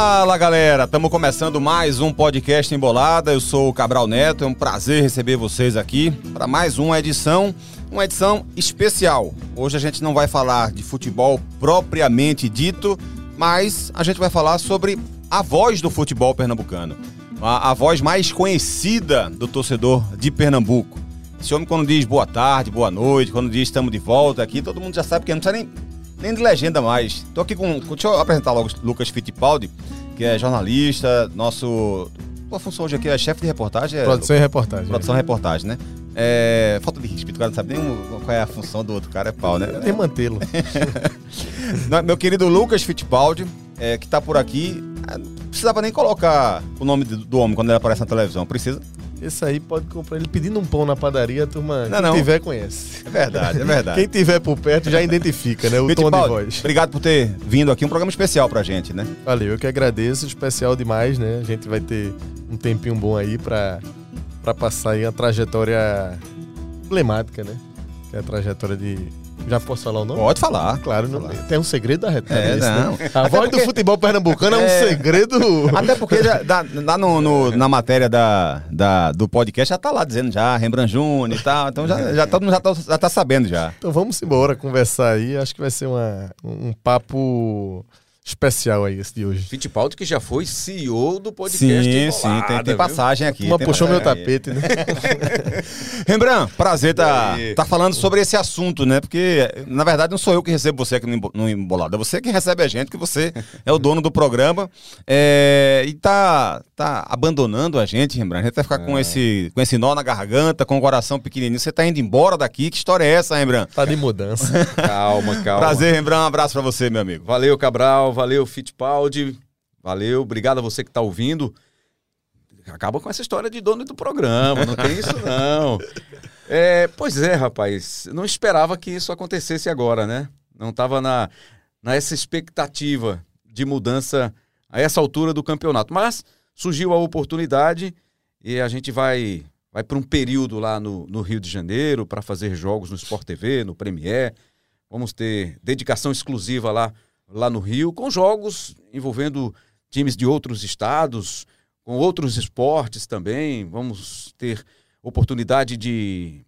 Fala galera, estamos começando mais um podcast Embolada. Eu sou o Cabral Neto, é um prazer receber vocês aqui para mais uma edição, uma edição especial. Hoje a gente não vai falar de futebol propriamente dito, mas a gente vai falar sobre a voz do futebol pernambucano, a, a voz mais conhecida do torcedor de Pernambuco. Esse homem, quando diz boa tarde, boa noite, quando diz estamos de volta aqui, todo mundo já sabe que não precisa nem, nem de legenda mais. Tô aqui com. Deixa eu apresentar logo o Lucas Fittipaldi, que é jornalista, nosso. Tua função hoje aqui é chefe de reportagem? É, Produção e reportagem. Produção e reportagem, né? É, falta de respeito, o cara não sabe nem qual é a função do outro cara, é pau, né? Tem mantê-lo. Meu querido Lucas Fittipaldi, é, que tá por aqui, é, não precisava nem colocar o nome do homem quando ele aparece na televisão, precisa? Esse aí pode comprar ele pedindo um pão na padaria, a turma. Não, quem não. tiver conhece. É verdade, é verdade. Quem tiver por perto já identifica, né? O tom de Fittipaldi, voz. Obrigado por ter vindo aqui, um programa especial pra gente, né? Valeu, eu que agradeço, especial demais, né? A gente vai ter um tempinho bom aí pra, pra passar aí a trajetória emblemática, né? Que é a trajetória de. Já posso falar o nome? Pode falar. Claro, não, tem um segredo da retada. É, esse, não. né? A Até voz porque- do futebol pernambucano é, É. um segredo. Até porque já, dá- lá no, no- na matéria da, da- do podcast já tá lá dizendo já, Rembrandt Júnior e tal. Então já, já todo mundo já tá, já tá sabendo já. Então vamos embora conversar aí. Acho que vai ser uma, um papo especial aí esse de hoje. Fittipaldi que já foi CEO do podcast sim, Embolada, sim, tem, tem passagem aqui. Uma tem puxou meu tapete, né? Rembrandt, prazer tá, tá falando sobre esse assunto, né? Porque, na verdade, não sou eu que recebo você aqui no Embolado, é você que recebe a gente, que você é o dono do programa. É, e tá, tá abandonando a gente, Rembrandt. A gente vai ficar É. com, esse, com esse nó na garganta, com o coração pequenininho. Você tá indo embora daqui? Que história é essa, Rembrandt? Tá de mudança. Calma, calma. Prazer, Rembrandt. Um abraço pra você, meu amigo. Valeu, Cabral. Valeu, Fittipaldi. Valeu. Obrigado a você que tá ouvindo. Acaba com essa história de dono do programa. Não tem isso, não. É, pois é, rapaz. Não esperava que isso acontecesse agora, né? Não estava na, nessa expectativa de mudança a essa altura do campeonato. Mas surgiu a oportunidade e a gente vai vai para um período lá no, no Rio de Janeiro para fazer jogos no Sport TV, no Premier. Vamos ter dedicação exclusiva lá, lá no Rio, com jogos envolvendo times de outros estados, com outros esportes também. Vamos ter oportunidade de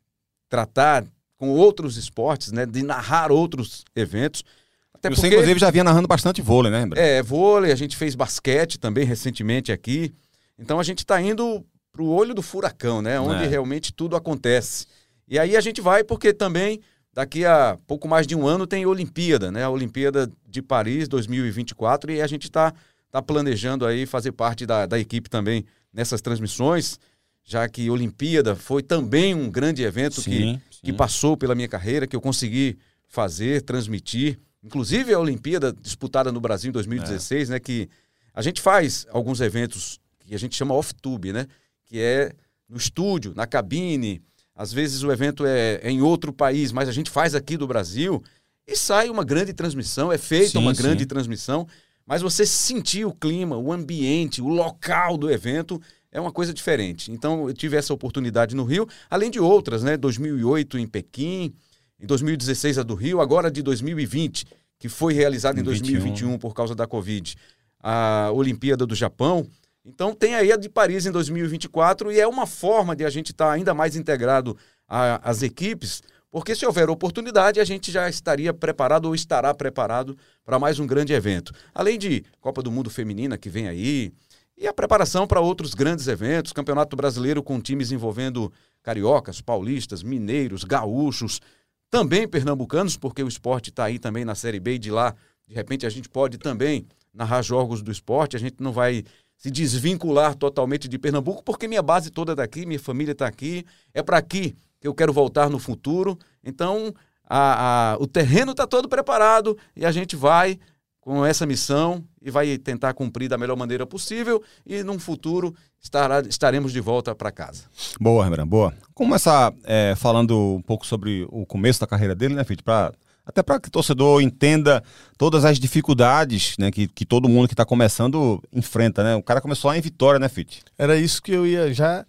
tratar com outros esportes, né, de narrar outros eventos. Até você, inclusive, já vinha narrando bastante vôlei, né, Rembrandt? é, vôlei, a gente fez basquete também recentemente aqui. Então a gente está indo para o olho do furacão, né? Onde É. realmente tudo acontece. E aí a gente vai porque também daqui a pouco mais de um ano tem Olimpíada, né? A Olimpíada de Paris 2024 e a gente está tá planejando aí fazer parte da, da equipe também nessas transmissões, já que Olimpíada foi também um grande evento que, Sim, que sim. passou pela minha carreira, que eu consegui fazer, transmitir. Inclusive a Olimpíada disputada no Brasil em 2016, né? Que a gente faz alguns eventos que a gente chama off-tube, né? Que é no estúdio, na cabine. Às vezes o evento é, é em outro país, mas a gente faz aqui do Brasil e sai uma grande transmissão, é feita Sim, uma sim. grande transmissão, mas você sentir o clima, o ambiente, o local do evento é uma coisa diferente. Então eu tive essa oportunidade no Rio, além de outras, né? 2008 em Pequim, em 2016 a do Rio, agora de 2020, que foi realizada em 21. 2021 por causa da Covid, a Olimpíada do Japão. Então tem aí a de Paris em 2024 e é uma forma de a gente estar ainda mais integrado às equipes, porque se houver oportunidade a gente já estaria preparado ou estará preparado para mais um grande evento. Além de Copa do Mundo Feminina que vem aí, e a preparação para outros grandes eventos, Campeonato Brasileiro com times envolvendo cariocas, paulistas, mineiros, gaúchos, também pernambucanos, porque o esporte está aí também na Série B e de lá, de repente a gente pode também narrar jogos do esporte, a gente não vai se desvincular totalmente de Pernambuco, porque minha base toda é daqui, minha família está aqui, é para aqui que eu quero voltar no futuro. Então, a- a- o terreno está todo preparado e a gente vai com essa missão e vai tentar cumprir da melhor maneira possível e num futuro estará, estaremos de volta para casa. Boa, Rembrandt, boa. Começar é, falando um pouco sobre o começo da carreira dele, né, Fitch? Pra, até para que o torcedor entenda todas as dificuldades né, que, que todo mundo que está começando enfrenta, né? O cara começou lá em Vitória, né, Fitch? Era isso que eu ia já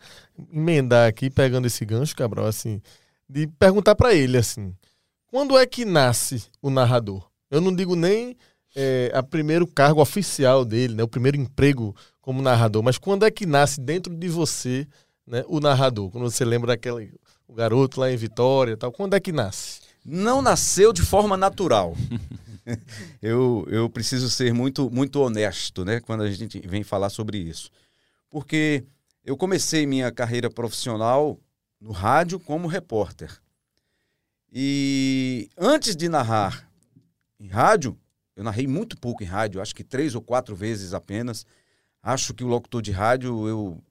emendar aqui, pegando esse gancho, Cabral, assim, de perguntar pra ele, assim, quando é que nasce o narrador? Eu não digo nem é, a primeiro cargo oficial dele, né? O primeiro emprego como narrador. Mas quando é que nasce dentro de você, né? O narrador? Quando você lembra daquele o garoto lá em Vitória, tal. Quando é que nasce? Não nasceu de forma natural. eu, eu preciso ser muito muito honesto, né? Quando a gente vem falar sobre isso, porque eu comecei minha carreira profissional no rádio como repórter. E antes de narrar em rádio, eu narrei muito pouco em rádio, acho que três ou quatro vezes apenas. Acho que o locutor de rádio, eu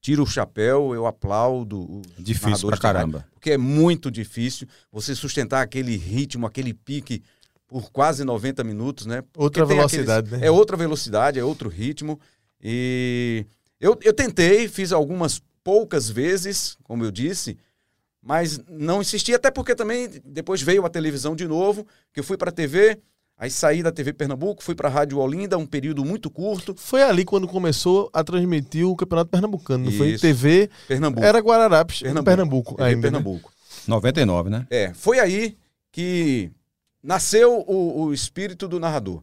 tiro o chapéu, eu aplaudo. Difícil pra caramba. Rádio, porque é muito difícil você sustentar aquele ritmo, aquele pique por quase 90 minutos, né? Outra velocidade, aqueles, né? É outra velocidade, é outro ritmo. E eu, eu tentei, fiz algumas poucas vezes, como eu disse, mas não insisti, até porque também depois veio a televisão de novo, que eu fui para a TV, aí saí da TV Pernambuco, fui para a Rádio Olinda, um período muito curto. Foi ali quando começou a transmitir o Campeonato Pernambucano, não Isso. foi? TV Pernambuco. era Guararapes, Pernambuco, Pernambuco, TV ainda. né? Pernambuco. 99, né? É, foi aí que nasceu o, o espírito do narrador.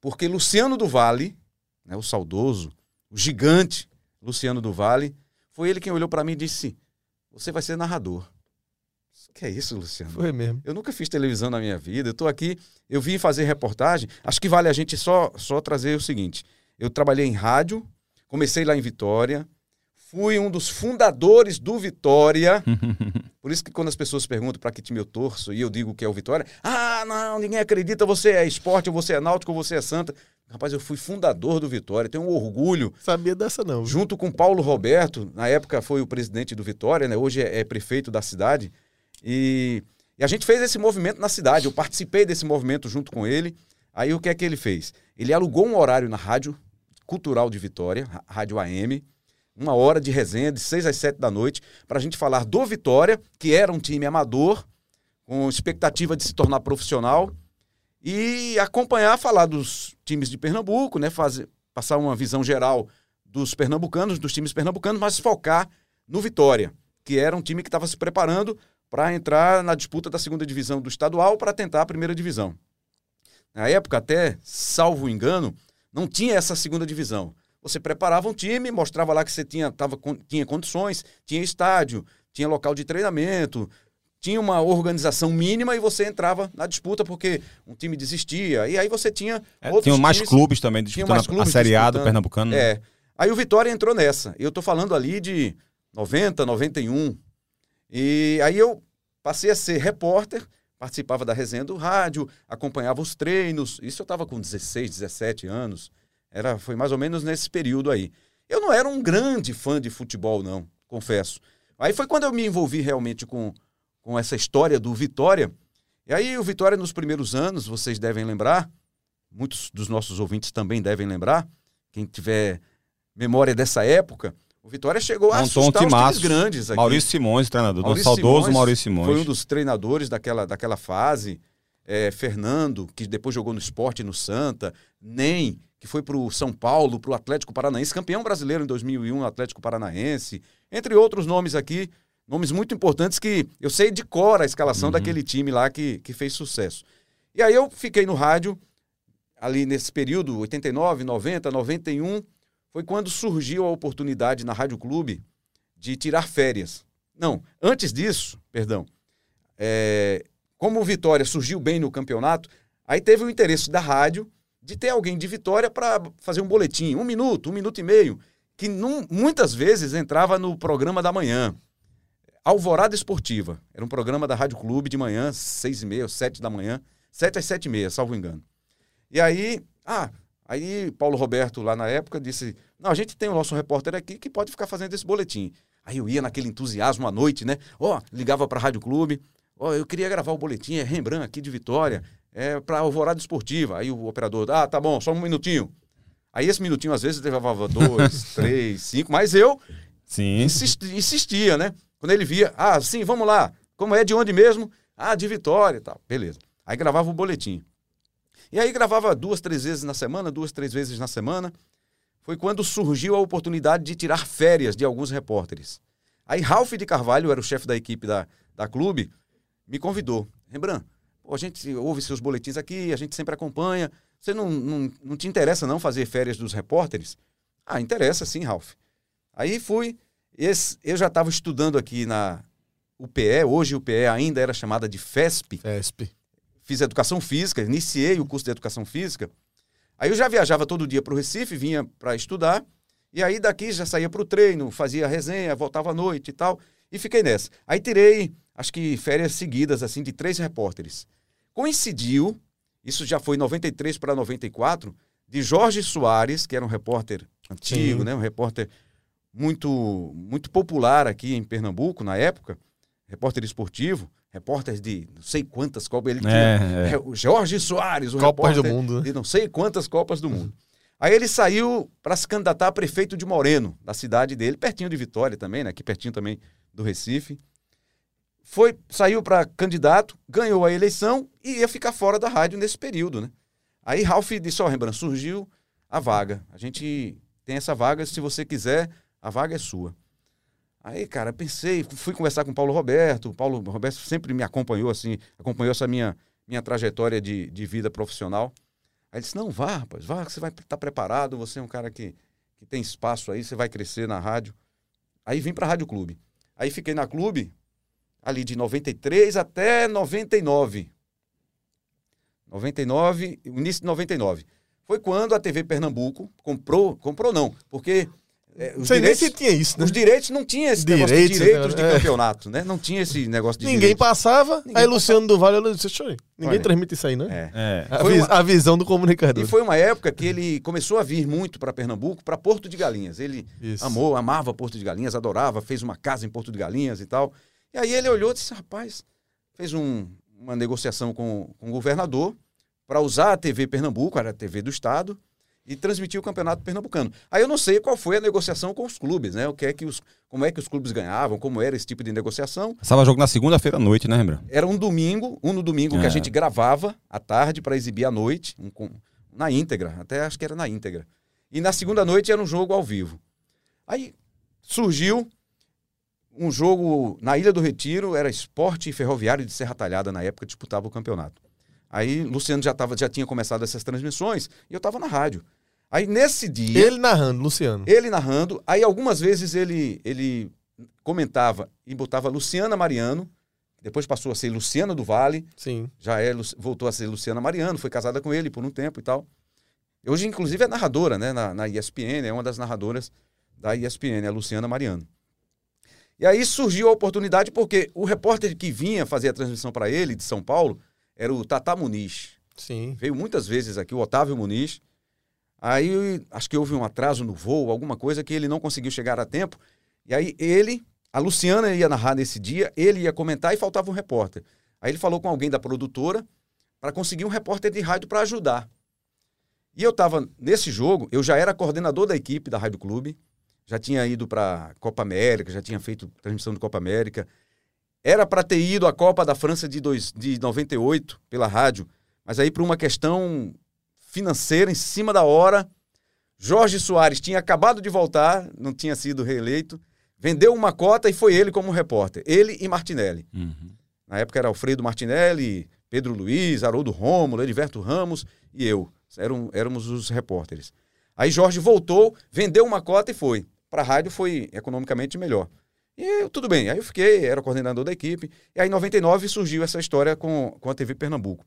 Porque Luciano do Vale, né, o saudoso, o gigante Luciano do Vale, foi ele quem olhou para mim e disse: Você vai ser narrador. Que é isso, Luciano? Foi mesmo. Eu nunca fiz televisão na minha vida. Eu estou aqui, eu vim fazer reportagem. Acho que vale a gente só, só trazer o seguinte: eu trabalhei em rádio, comecei lá em Vitória, fui um dos fundadores do Vitória. Por isso que quando as pessoas perguntam para que time eu torço e eu digo que é o Vitória, ah, não, ninguém acredita, você é esporte, ou você é náutico, ou você é santa. Rapaz, eu fui fundador do Vitória, tenho um orgulho Sabia dessa não. viu? junto com Paulo Roberto, na época foi o presidente do Vitória, né? hoje é, é prefeito da cidade. E, e a gente fez esse movimento na cidade, eu participei desse movimento junto com ele. Aí o que é que ele fez? Ele alugou um horário na Rádio Cultural de Vitória, Rádio AM, uma hora de resenha, de 6 às 7 da noite, para a gente falar do Vitória, que era um time amador, com expectativa de se tornar profissional, e acompanhar, falar dos times de Pernambuco, né? Fazer, passar uma visão geral dos pernambucanos, dos times pernambucanos, mas focar no Vitória, que era um time que estava se preparando para entrar na disputa da segunda divisão do estadual para tentar a primeira divisão. Na época, até, salvo engano, não tinha essa segunda divisão. Você preparava um time, mostrava lá que você tinha, tava, tinha condições, tinha estádio, tinha local de treinamento, tinha uma organização mínima e você entrava na disputa porque um time desistia. E aí você tinha É, outros tinham mais times- clubes também tinha disputando mais a- clubes a Série A do. Pernambucano. né? É. Aí o Vitória entrou nessa. Eu tô falando ali de 90, 91. E aí eu passei a ser repórter, participava da resenha do rádio, acompanhava os treinos. Isso eu estava com 16, 17 anos. Era, foi mais ou menos nesse período aí. Eu não era um grande fã de futebol, não, confesso. Aí foi quando eu me envolvi realmente com, com essa história do Vitória. E aí o Vitória nos primeiros anos, vocês devem lembrar, muitos dos nossos ouvintes também devem lembrar, quem tiver memória dessa época, o Vitória chegou a Montou um assustar os timaço. times grandes aqui. Maurício Simões, treinador. Maurício do saudoso Simões Maurício Simões. Foi um dos treinadores daquela, daquela fase. É, Fernando, que depois jogou no esporte no Santa. Nem, que foi para o São Paulo, para o Atlético Paranaense, campeão brasileiro em 2001, Atlético Paranaense. Entre outros nomes aqui, nomes muito importantes que eu sei de cor a escalação Uhum. daquele time lá que, que fez sucesso. E aí eu fiquei no rádio, ali nesse período, 89, 90, 91, foi quando surgiu a oportunidade na Rádio Clube de tirar férias. Não, antes disso, perdão, é, como Vitória surgiu bem no campeonato, aí teve o interesse da rádio de ter alguém de Vitória para fazer um boletim, um minuto, um minuto e meio, que num- muitas vezes entrava no programa da manhã. Alvorada Esportiva. Era um programa da Rádio Clube de manhã, seis e meia, sete da manhã, sete às sete e meia, salvo engano. E aí, ah, aí Paulo Roberto lá na época disse, não, a gente tem o nosso repórter aqui que pode ficar fazendo esse boletim. Aí eu ia naquele entusiasmo à noite, né? Ó, ligava para a Rádio Clube, ó, eu queria gravar o boletim, é Rembrandt aqui de Vitória, é para Alvorada Esportiva. Aí o operador, ah, tá bom, só um minutinho. Aí esse minutinho às vezes levava dois, três, cinco, mas eu Sim. insisti- insistia, né? Quando ele via, ah, sim, vamos lá. Como é de onde mesmo? Ah, de Vitória e tal. Beleza. Aí gravava o boletim. E aí gravava duas, três vezes na semana, duas, três vezes na semana. Foi quando surgiu a oportunidade de tirar férias de alguns repórteres. Aí Ralph de Carvalho, era o chefe da equipe da, da clube, me convidou. Rembrandt, a gente ouve seus boletins aqui, a gente sempre acompanha. você não, não, não te interessa não fazer férias dos repórteres? Ah, interessa sim, Ralph. Aí fui, esse, eu já estava estudando aqui na UPE, hoje o UPE ainda era chamada de FESP, FESP. Fiz educação física, iniciei o curso de educação física. Aí eu já viajava todo dia para o Recife, vinha para estudar, e aí daqui já saía para o treino, fazia resenha, voltava à noite e tal, e fiquei nessa. Aí tirei, acho que férias seguidas, assim, de três repórteres. Coincidiu, isso já foi 93 para 94, de Jorge Soares, que era um repórter antigo, Sim. né, um repórter muito, muito popular aqui em Pernambuco na época, repórter esportivo, repórter de não sei quantas Copas ele tinha. É, é. O Jorge Soares, o Copas do Mundo, né? de não sei quantas Copas do Mundo. Aí ele saiu para se candidatar a prefeito de Moreno, da cidade dele, pertinho de Vitória também, né? Aqui pertinho também do Recife. Foi, saiu para candidato, ganhou a eleição e ia ficar fora da rádio nesse período, né? Aí Ralph disse: Ó, Rembrandt, surgiu a vaga. A gente tem essa vaga, se você quiser, a vaga é sua. Aí, cara, pensei, fui conversar com o Paulo Roberto. O Paulo Roberto sempre me acompanhou, assim, acompanhou essa minha, minha trajetória de, de vida profissional. Aí ele disse: Não, vá, rapaz, vá, que você vai estar preparado. Você é um cara que, que tem espaço aí, você vai crescer na rádio. Aí vim para a Rádio Clube. Aí fiquei na Clube ali de 93 até 99. 99, o início de 99. Foi quando a TV Pernambuco comprou, comprou não, porque é, Não os, sei nem direitos, se tinha isso, né? os direitos não tinha esse negócio de Direitos, direitos de né? campeonato, né? Não tinha esse negócio de Ninguém direitos. passava, Ninguém aí Luciano do Vale, eu disse, "Deixa eu ir." ninguém Olha. transmite isso aí, né? É. É. A, uma- a visão do comunicador. E foi uma época que ele começou a vir muito para Pernambuco, para Porto de Galinhas. Ele Isso. amou, amava Porto de Galinhas, adorava, fez uma casa em Porto de Galinhas e tal. E aí ele olhou e disse: rapaz, fez um- uma negociação com, com o governador para usar a TV Pernambuco, era a TV do Estado, e transmitir o campeonato pernambucano. Aí eu não sei qual foi a negociação com os clubes, né? O que é que os, como é que os clubes ganhavam, como era esse tipo de negociação. Estava jogo na segunda-feira à noite, né, Rembrandt? Era um domingo, um no domingo que É. a gente gravava à tarde para exibir à noite, um com- na íntegra, até acho que era na íntegra. E na segunda noite era um jogo ao vivo. Aí surgiu um jogo na Ilha do Retiro, era Esporte e Ferroviário de Serra Talhada, na época disputava o campeonato. Aí Luciano já, tava, já tinha começado essas transmissões e eu estava na rádio. Aí nesse dia Ele narrando, Luciano. ele narrando, aí algumas vezes ele, ele comentava e botava Luciana Mariano, depois passou a ser Luciana do Vale, Sim. já é, voltou a ser Luciana Mariano, foi casada com ele por um tempo e tal. Hoje, inclusive, é narradora, né, na, na ESPN, é uma das narradoras da ESPN, a Luciana Mariano. E aí surgiu a oportunidade porque o repórter que vinha fazer a transmissão para ele, de São Paulo, era o Tata Muniz. Sim. Veio muitas vezes aqui, o Otávio Muniz. Aí acho que houve um atraso no voo, alguma coisa que ele não conseguiu chegar a tempo. E aí ele, a Luciana ia narrar nesse dia, ele ia comentar e faltava um repórter. Aí ele falou com alguém da produtora para conseguir um repórter de rádio para ajudar. E eu estava nesse jogo, eu já era coordenador da equipe da Rádio Clube, já tinha ido para Copa América, já tinha feito transmissão de Copa América. Era para ter ido à Copa da França de, dois, de 98 pela rádio, mas aí por uma questão financeira em cima da hora, Jorge Soares tinha acabado de voltar, não tinha sido reeleito, vendeu uma cota e foi ele como repórter, ele e Martinelli. Uhum. Na época era Alfredo Martinelli, Pedro Luiz, Haroldo Rômulo, Ediverto Ramos e eu. Eram, éramos os repórteres. Aí Jorge voltou, vendeu uma cota e foi. Para a rádio foi economicamente melhor. E eu, tudo bem, aí eu fiquei, era coordenador da equipe. E aí em 99 surgiu essa história com, com a TV Pernambuco.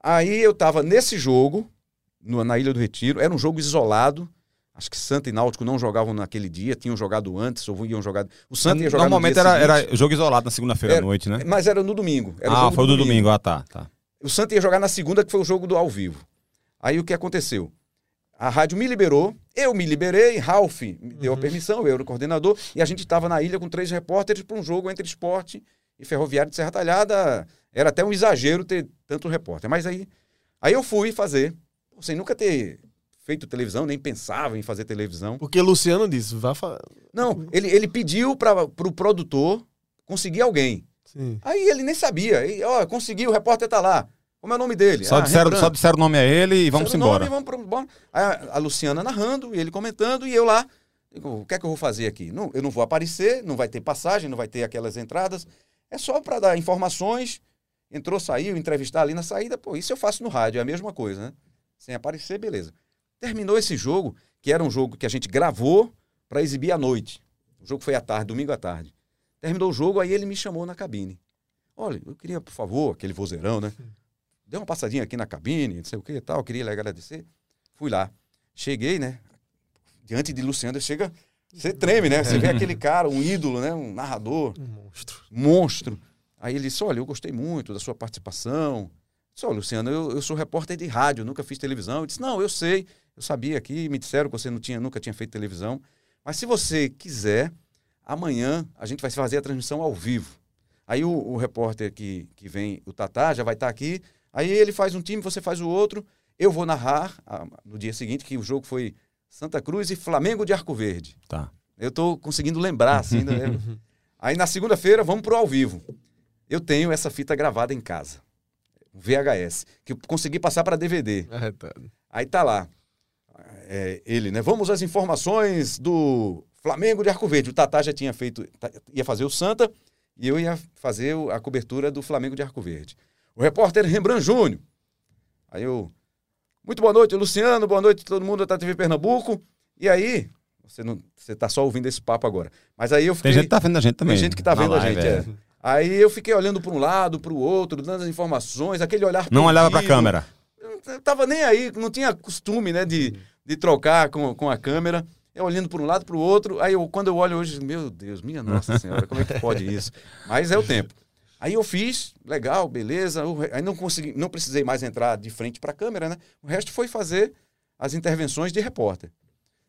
Aí eu estava nesse jogo, no- na Ilha do Retiro, era um jogo isolado. Acho que Santa e Náutico não jogavam naquele dia, tinham jogado antes, ou iam jogar. O Santa ia jogar Normalmente no era, seguinte, era jogo isolado na segunda-feira à noite, né? mas era no domingo. Era Ah, foi do domingo. Ah, tá, tá. o Santa ia jogar na segunda, que foi o jogo do ao vivo. Aí o que aconteceu? A rádio me liberou, eu me liberei, Ralph me deu a permissão, eu era o coordenador, e a gente estava na ilha com três repórteres para um jogo entre esporte e ferroviário de Serra Talhada. Era até um exagero ter tanto repórter. Mas aí, aí eu fui fazer, sem nunca ter feito televisão, nem pensava em fazer televisão. Porque Luciano disse, vá falar. Não, ele, ele pediu para o pro produtor conseguir alguém. Sim. Aí ele nem sabia. E, ó, conseguiu, o repórter tá lá. Como é o nome dele? Só, Ah, disseram, só disseram o nome a ele e vamos embora. nome, vamos pro-. Aí a, a Luciana narrando, e ele comentando, e eu lá. Digo, o que é que eu vou fazer aqui? Não, eu não vou aparecer, não vai ter passagem, não vai ter aquelas entradas. É só para dar informações. Entrou, saiu, entrevistar ali na saída. Pô, isso eu faço no rádio, é a mesma coisa, né? Sem aparecer, beleza. Terminou esse jogo, que era um jogo que a gente gravou para exibir à noite. O jogo foi à tarde, domingo à tarde. Terminou o jogo, aí ele me chamou na cabine. Olha, eu queria, por favor, aquele vozeirão, né? Dê uma passadinha aqui na cabine, não sei o que e tal, queria lhe agradecer. Fui lá. Cheguei, né? Diante de Luciano, chega. Você treme, né? Você vê aquele cara, um ídolo, né? Um narrador. Um monstro. Monstro. Aí ele disse: Olha, eu gostei muito da sua participação. Disse: Luciano, eu, eu sou repórter de rádio, nunca fiz televisão. Ele disse: Não, eu sei, eu sabia aqui, me disseram que você não tinha, nunca tinha feito televisão. Mas se você quiser, amanhã a gente vai fazer a transmissão ao vivo. Aí o, o repórter que, que vem, o Tatá, já vai estar aqui. Aí ele faz um time, você faz o outro. Eu vou narrar ah, no dia seguinte, que o jogo foi Santa Cruz e Flamengo de Arco Verde. Tá. Eu tô conseguindo lembrar, assim. né? Aí na segunda-feira, vamos pro ao vivo. Eu tenho essa fita gravada em casa. VHS. Que eu consegui passar para DVD. Arretado. Aí tá lá. É, ele, né? Vamos às informações do Flamengo de Arco Verde. O Tatá já tinha feito, tá- ia fazer o Santa e eu ia fazer a cobertura do Flamengo de Arco Verde. O repórter Rembrandt Júnior. Aí eu. Muito boa noite, Luciano. Boa noite, todo mundo da TV Pernambuco. E aí, você não, você tá só ouvindo esse papo agora. Mas aí eu fiquei. Tem gente que tá vendo a gente também. Tem gente que tá vendo a live, gente, é. Aí eu fiquei olhando para um lado, para o outro, dando as informações, aquele olhar Não olhava pra perdido. câmera. Eu tava nem aí, não tinha costume, né, de, de trocar com, com a câmera. Eu olhando para um lado, para o outro. Aí eu, quando eu olho hoje, meu Deus, minha nossa senhora, como é que pode isso? Mas é o tempo. Aí eu fiz, legal, beleza. Aí não consegui, não precisei mais entrar de frente para a câmera, né? O resto foi fazer as intervenções de repórter.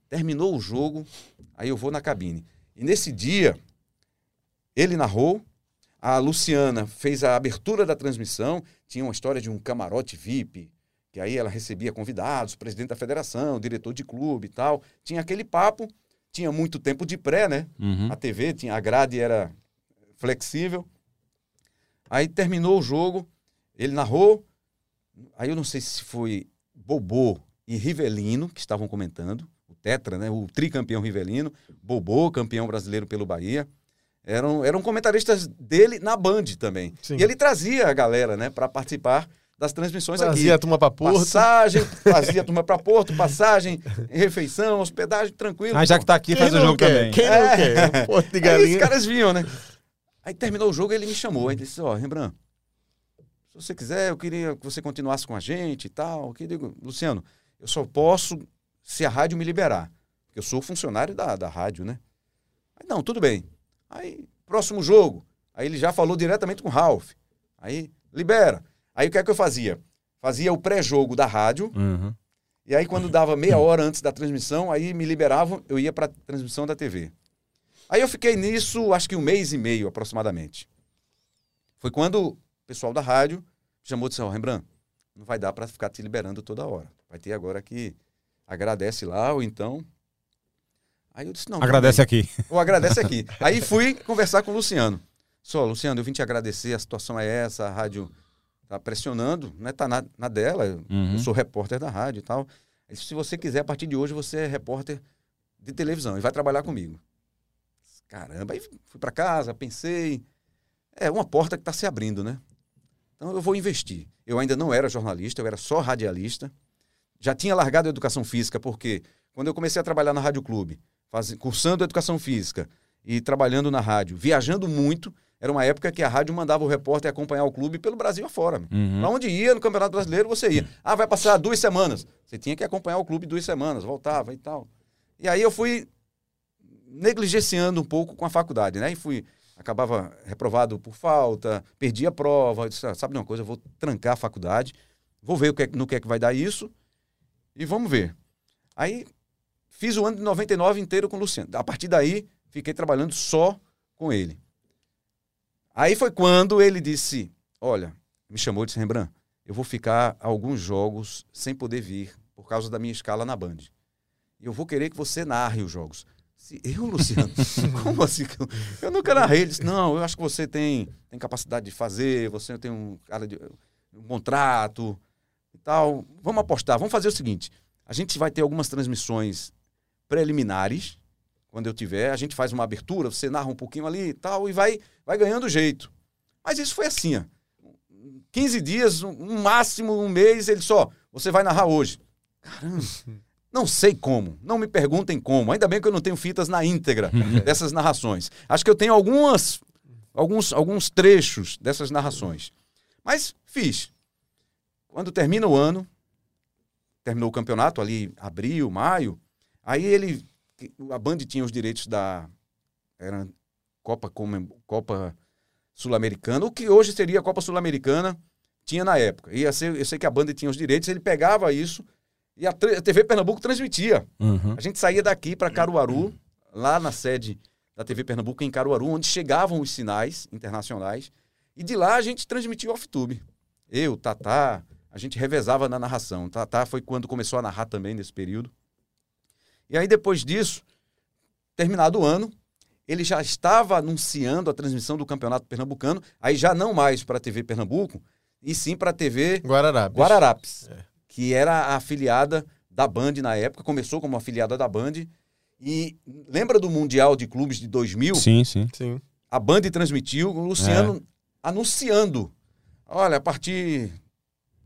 Terminou o jogo, aí eu vou na cabine. E nesse dia, ele narrou, a Luciana fez a abertura da transmissão, tinha uma história de um camarote VIP, que aí ela recebia convidados, presidente da federação, diretor de clube e tal. Tinha aquele papo, tinha muito tempo de pré, né? Uhum. A TV, tinha, a grade era flexível. Aí terminou o jogo, ele narrou. Aí eu não sei se foi Bobô e Rivelino que estavam comentando, o Tetra, né? O tricampeão Rivelino, Bobô, campeão brasileiro pelo Bahia. Eram, eram comentaristas dele na Band também. Sim. E ele trazia a galera, né, para participar das transmissões aqui. Fazia a turma pra Porto. Passagem, fazia a turma para Porto, passagem, refeição, hospedagem, tranquilo. Aí já que tá aqui, Quem faz o jogo quer? também. Quem não quer? Porto de Aí os galinha. caras vinham, né? Aí terminou o jogo, ele me chamou. Aí disse: Ó, Rembrandt, se você quiser, eu queria que você continuasse com a gente e tal. Eu digo, Luciano, eu só posso se a rádio me liberar. Porque eu sou funcionário da, da rádio, né? Aí, não, tudo bem. Aí, próximo jogo. Aí ele já falou diretamente com o Ralph. Aí, libera. Aí o que é que eu fazia? Fazia o pré-jogo da rádio. Uhum. E aí, quando dava meia hora antes da transmissão, aí me liberavam, eu ia para a transmissão da TV. Aí eu fiquei nisso, acho que um mês e meio aproximadamente. Foi quando o pessoal da rádio chamou e disse: Ó, Rembrandt, não vai dar para ficar te liberando toda hora. Vai ter agora que agradece lá, ou então. Aí eu disse: Não. Agradece aqui. Ou agradece aqui. Aí fui conversar com o Luciano. Só, Luciano, eu vim te agradecer, a situação é essa, a rádio tá pressionando, né? Tá na, na dela, eu- Uhum. eu sou repórter da rádio e tal. Aí, se você quiser, a partir de hoje, você é repórter de televisão e vai trabalhar comigo. Caramba, aí fui para casa, pensei. É uma porta que está se abrindo, né? Então eu vou investir. Eu ainda não era jornalista, eu era só radialista. Já tinha largado a educação física, porque quando eu comecei a trabalhar na Rádio Clube, faz- cursando educação física e trabalhando na rádio, viajando muito, era uma época que a rádio mandava o repórter acompanhar o clube pelo Brasil afora. Uhum. Pra onde ia no Campeonato Brasileiro, você ia. Ah, vai passar duas semanas. Você tinha que acompanhar o clube duas semanas, voltava e tal. E aí eu fui negligenciando um pouco com a faculdade, né? E fui, acabava reprovado por falta, perdi a prova. Eu disse, "Ah, sabe de uma coisa, eu vou trancar a faculdade, vou ver o que é- no que é que vai dar isso e vamos ver. Aí fiz o ano de 99 inteiro com o Luciano. A partir daí, fiquei trabalhando só com ele. Aí foi quando ele disse: Olha, me chamou e disse: Rembrandt, eu vou ficar alguns jogos sem poder vir por causa da minha escala na Band. E eu vou querer que você narre os jogos. Eu, Luciano? Como assim? Eu nunca narrei. Ele disse: Não, eu acho que você tem, tem capacidade de fazer, você tem um cara de um contrato e tal. Vamos apostar, vamos fazer o seguinte: a gente vai ter algumas transmissões preliminares. Quando eu tiver, a gente faz uma abertura, você narra um pouquinho ali e tal, e vai, vai ganhando jeito. Mas isso foi assim, ó. 15 dias, um máximo um mês, ele só, você vai narrar hoje. Caramba, não sei como, não me perguntem como. Ainda bem que eu não tenho fitas na íntegra dessas narrações. Acho que eu tenho algumas, alguns, alguns trechos dessas narrações. Mas fiz. Quando termina o ano, terminou o campeonato ali, abril, maio, aí ele, a Band tinha os direitos da era Copa, Copa Sul-Americana, o que hoje seria a Copa Sul-Americana, tinha na época. Ia ser, eu sei que a Band tinha os direitos, ele pegava isso e a, a TV Pernambuco transmitia. Uhum. A gente saía daqui para Caruaru, lá na sede da TV Pernambuco, em Caruaru, onde chegavam os sinais internacionais, e de lá a gente transmitia off-tube. Eu, Tatá, a gente revezava na narração. Tatá foi quando começou a narrar também nesse período. E aí, depois disso, terminado o ano, ele já estava anunciando a transmissão do Campeonato Pernambucano, aí já não mais para a TV Pernambuco, e sim para a TV Guararapes. Guararapes, É. que era a afiliada da Band na época, começou como afiliada da Band. E lembra do Mundial de Clubes de 2000? Sim, sim. Sim. A Band transmitiu, o Luciano anunciando. Olha, a partir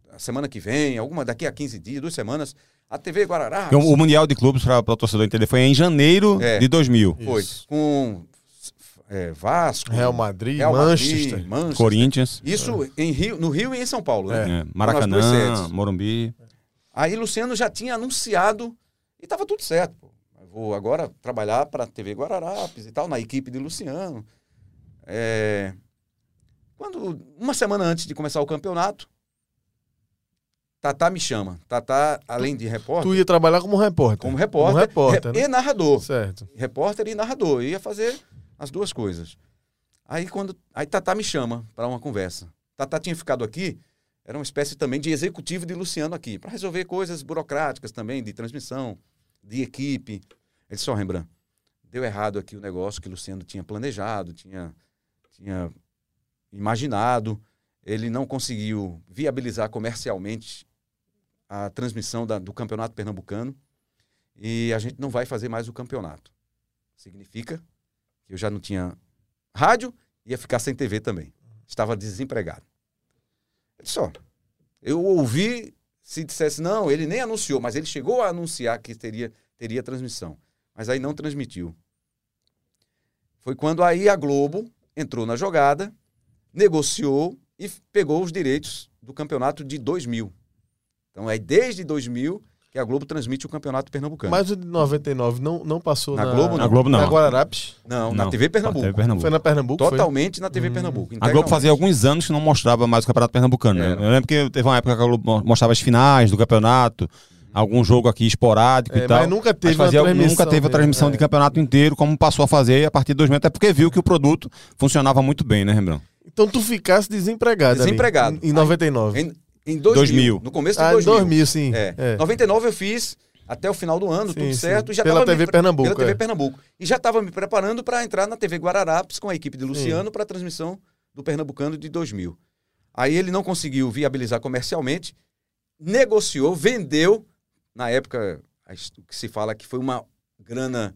da semana que vem, alguma daqui a 15 dias, duas semanas, a TV Guararapes O, Mundial de Clubes, para o torcedor entender, foi em janeiro É. de 2000. foi Isso. com é, Vasco, Real Madrid, Real Madrid, Manchester. Manchester. Corinthians, Isso em Rio, no Rio e em São Paulo, né? É. é, Maracanã. Morumbi. Aí Luciano já tinha anunciado e estava tudo certo. pô. Eu vou agora trabalhar para a TV Guararapes e tal, na equipe de Luciano. É, Quando, uma semana antes de começar o campeonato, Tatá me chama. Tatá, além de repórter, Tu ia trabalhar como repórter. como repórter, Como repórter, re- né? e narrador. Certo. Repórter e narrador. Eu ia fazer as duas coisas. Aí quando. Aí Tatá me chama para uma conversa. Tatá tinha ficado aqui, era uma espécie também de executivo de Luciano aqui, para resolver coisas burocráticas também, de transmissão, de equipe. Ele disse, ó, Rembrandt, deu errado aqui o negócio que Luciano tinha planejado, tinha, tinha imaginado. Ele não conseguiu viabilizar comercialmente a transmissão da- do Campeonato Pernambucano e a gente não vai fazer mais o campeonato. Significa que eu já não tinha rádio, ia ficar sem TV também. Estava desempregado. Eu disse, ó, eu ouvi se dissesse, não, ele nem anunciou, mas ele chegou a anunciar que teria, teria transmissão. Mas aí não transmitiu. Foi quando aí a Globo entrou na jogada, negociou e pegou os direitos do campeonato de 2000. Então é desde 2000 que a Globo transmite o campeonato pernambucano. Mas o de 99 não, não passou Na na, Globo, Na Globo não. Na Guararapes? não, Não, na TV Pernambuco. TV Pernambuco. Foi na Pernambuco? foi? Totalmente na TV Hum. Pernambuco. A Globo fazia alguns anos que não mostrava mais o Campeonato Pernambucano. né? Era. Eu lembro que teve uma época que a Globo mo- mostrava as finais do campeonato, algum jogo aqui esporádico É, e tal. mas nunca teve Mas fazia- uma transmissão nunca teve a mesmo, transmissão é. de campeonato inteiro, como passou a fazer a partir de 2000, até porque viu que o produto funcionava muito bem, né, Rembrandt? Então tu ficasse desempregado. ali, Desempregado. em, em 99. Em, em 2000, 2000. No começo de ah, em 2000. 2000, sim. É. É. 99 eu fiz até o final do ano, Sim, tudo sim. certo. E já Pela tava me TV pre- Pernambuco, Pela TV é. Pernambuco. E já estava me preparando para entrar na TV Guararapes com a equipe de Luciano para a transmissão do Pernambucano de 2000. Aí ele não conseguiu viabilizar comercialmente, negociou, vendeu. Na época, o que se fala que foi uma grana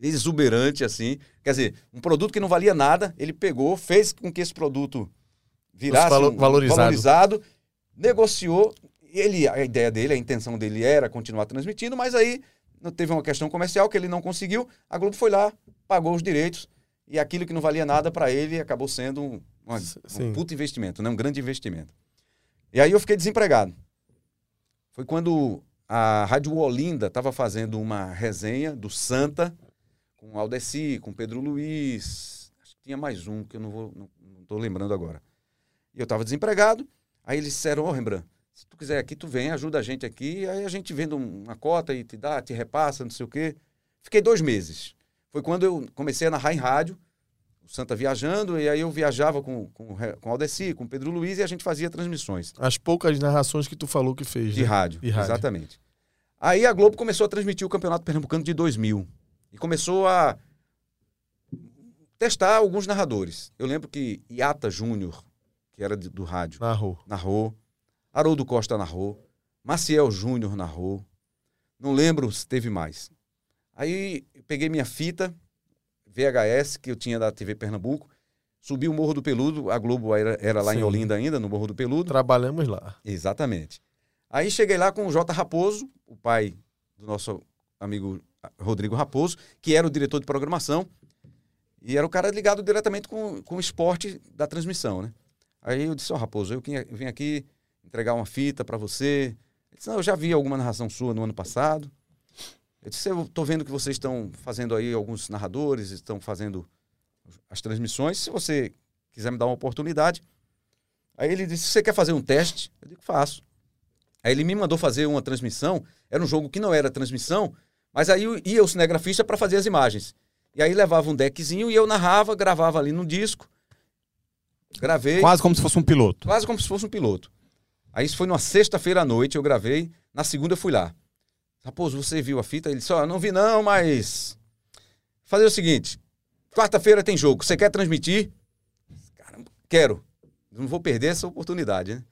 exuberante, assim. Quer dizer, um produto que não valia nada, ele pegou, fez com que esse produto virasse valo- valorizado. valorizado, negociou. Ele, a ideia dele, a intenção dele era continuar transmitindo, mas aí não teve uma questão comercial que ele não conseguiu. A Globo foi lá, pagou os direitos e aquilo que não valia nada para ele acabou sendo um, uma- um puto investimento, né? um grande investimento. E aí eu fiquei desempregado. Foi quando a Rádio Olinda estava fazendo uma resenha do Santa com o Aldeci, com o Pedro Luiz, acho que tinha mais um que eu não vou, não, não lembrando agora. E eu estava desempregado. Aí eles disseram, ô Rembrandt, se tu quiser aqui, tu vem, ajuda a gente aqui, aí a gente vende um- uma cota e te dá, te repassa, não sei o quê. Fiquei dois meses. Foi quando eu comecei a narrar em rádio, o Santa viajando, e aí eu viajava com, com, com o Aldeci, com o Pedro Luiz, e a gente fazia transmissões As poucas narrações que tu falou que fez. de né? rádio. De rádio. Exatamente. Aí a Globo começou a transmitir o Campeonato Pernambucano de 2000. E começou a testar alguns narradores. Eu lembro que Iata Júnior, que era de- do rádio, Narrou. narrou. Haroldo Costa narrou. Maciel Júnior narrou. Não lembro se teve mais. Aí peguei minha fita, VHS, que eu tinha da TV Pernambuco, subi o Morro do Peludo, a Globo era, era lá em Sim. Olinda ainda, no Morro do Peludo. Trabalhamos lá. Exatamente. Aí cheguei lá com o J. Raposo, o pai do nosso amigo Rodrigo Raposo, que era o diretor de programação. E era o cara ligado diretamente com, com o esporte da transmissão, né? Aí eu disse, ó, oh, Raposo, eu vim aqui entregar uma fita para você. Ele disse, não, eu já vi alguma narração sua no ano passado. Eu disse, eu tô vendo que vocês estão fazendo aí, alguns narradores estão fazendo as transmissões. Se você quiser me dar uma oportunidade. Aí ele disse, você quer fazer um teste? Eu digo, faço. Aí ele me mandou fazer uma transmissão. Era um jogo que não era transmissão, mas aí ia o cinegrafista para fazer as imagens. E aí levava um deckzinho e eu narrava, gravava ali no disco. Gravei. Quase como se fosse um piloto. Quase como se fosse um piloto. Aí isso foi numa sexta-feira à noite, eu gravei. Na segunda eu fui lá. Raposo, você viu a fita? Ele disse, ó, oh, não vi não, mas... Fazer o seguinte, quarta-feira tem jogo, você quer transmitir? Caramba, quero. Não vou perder essa oportunidade, né?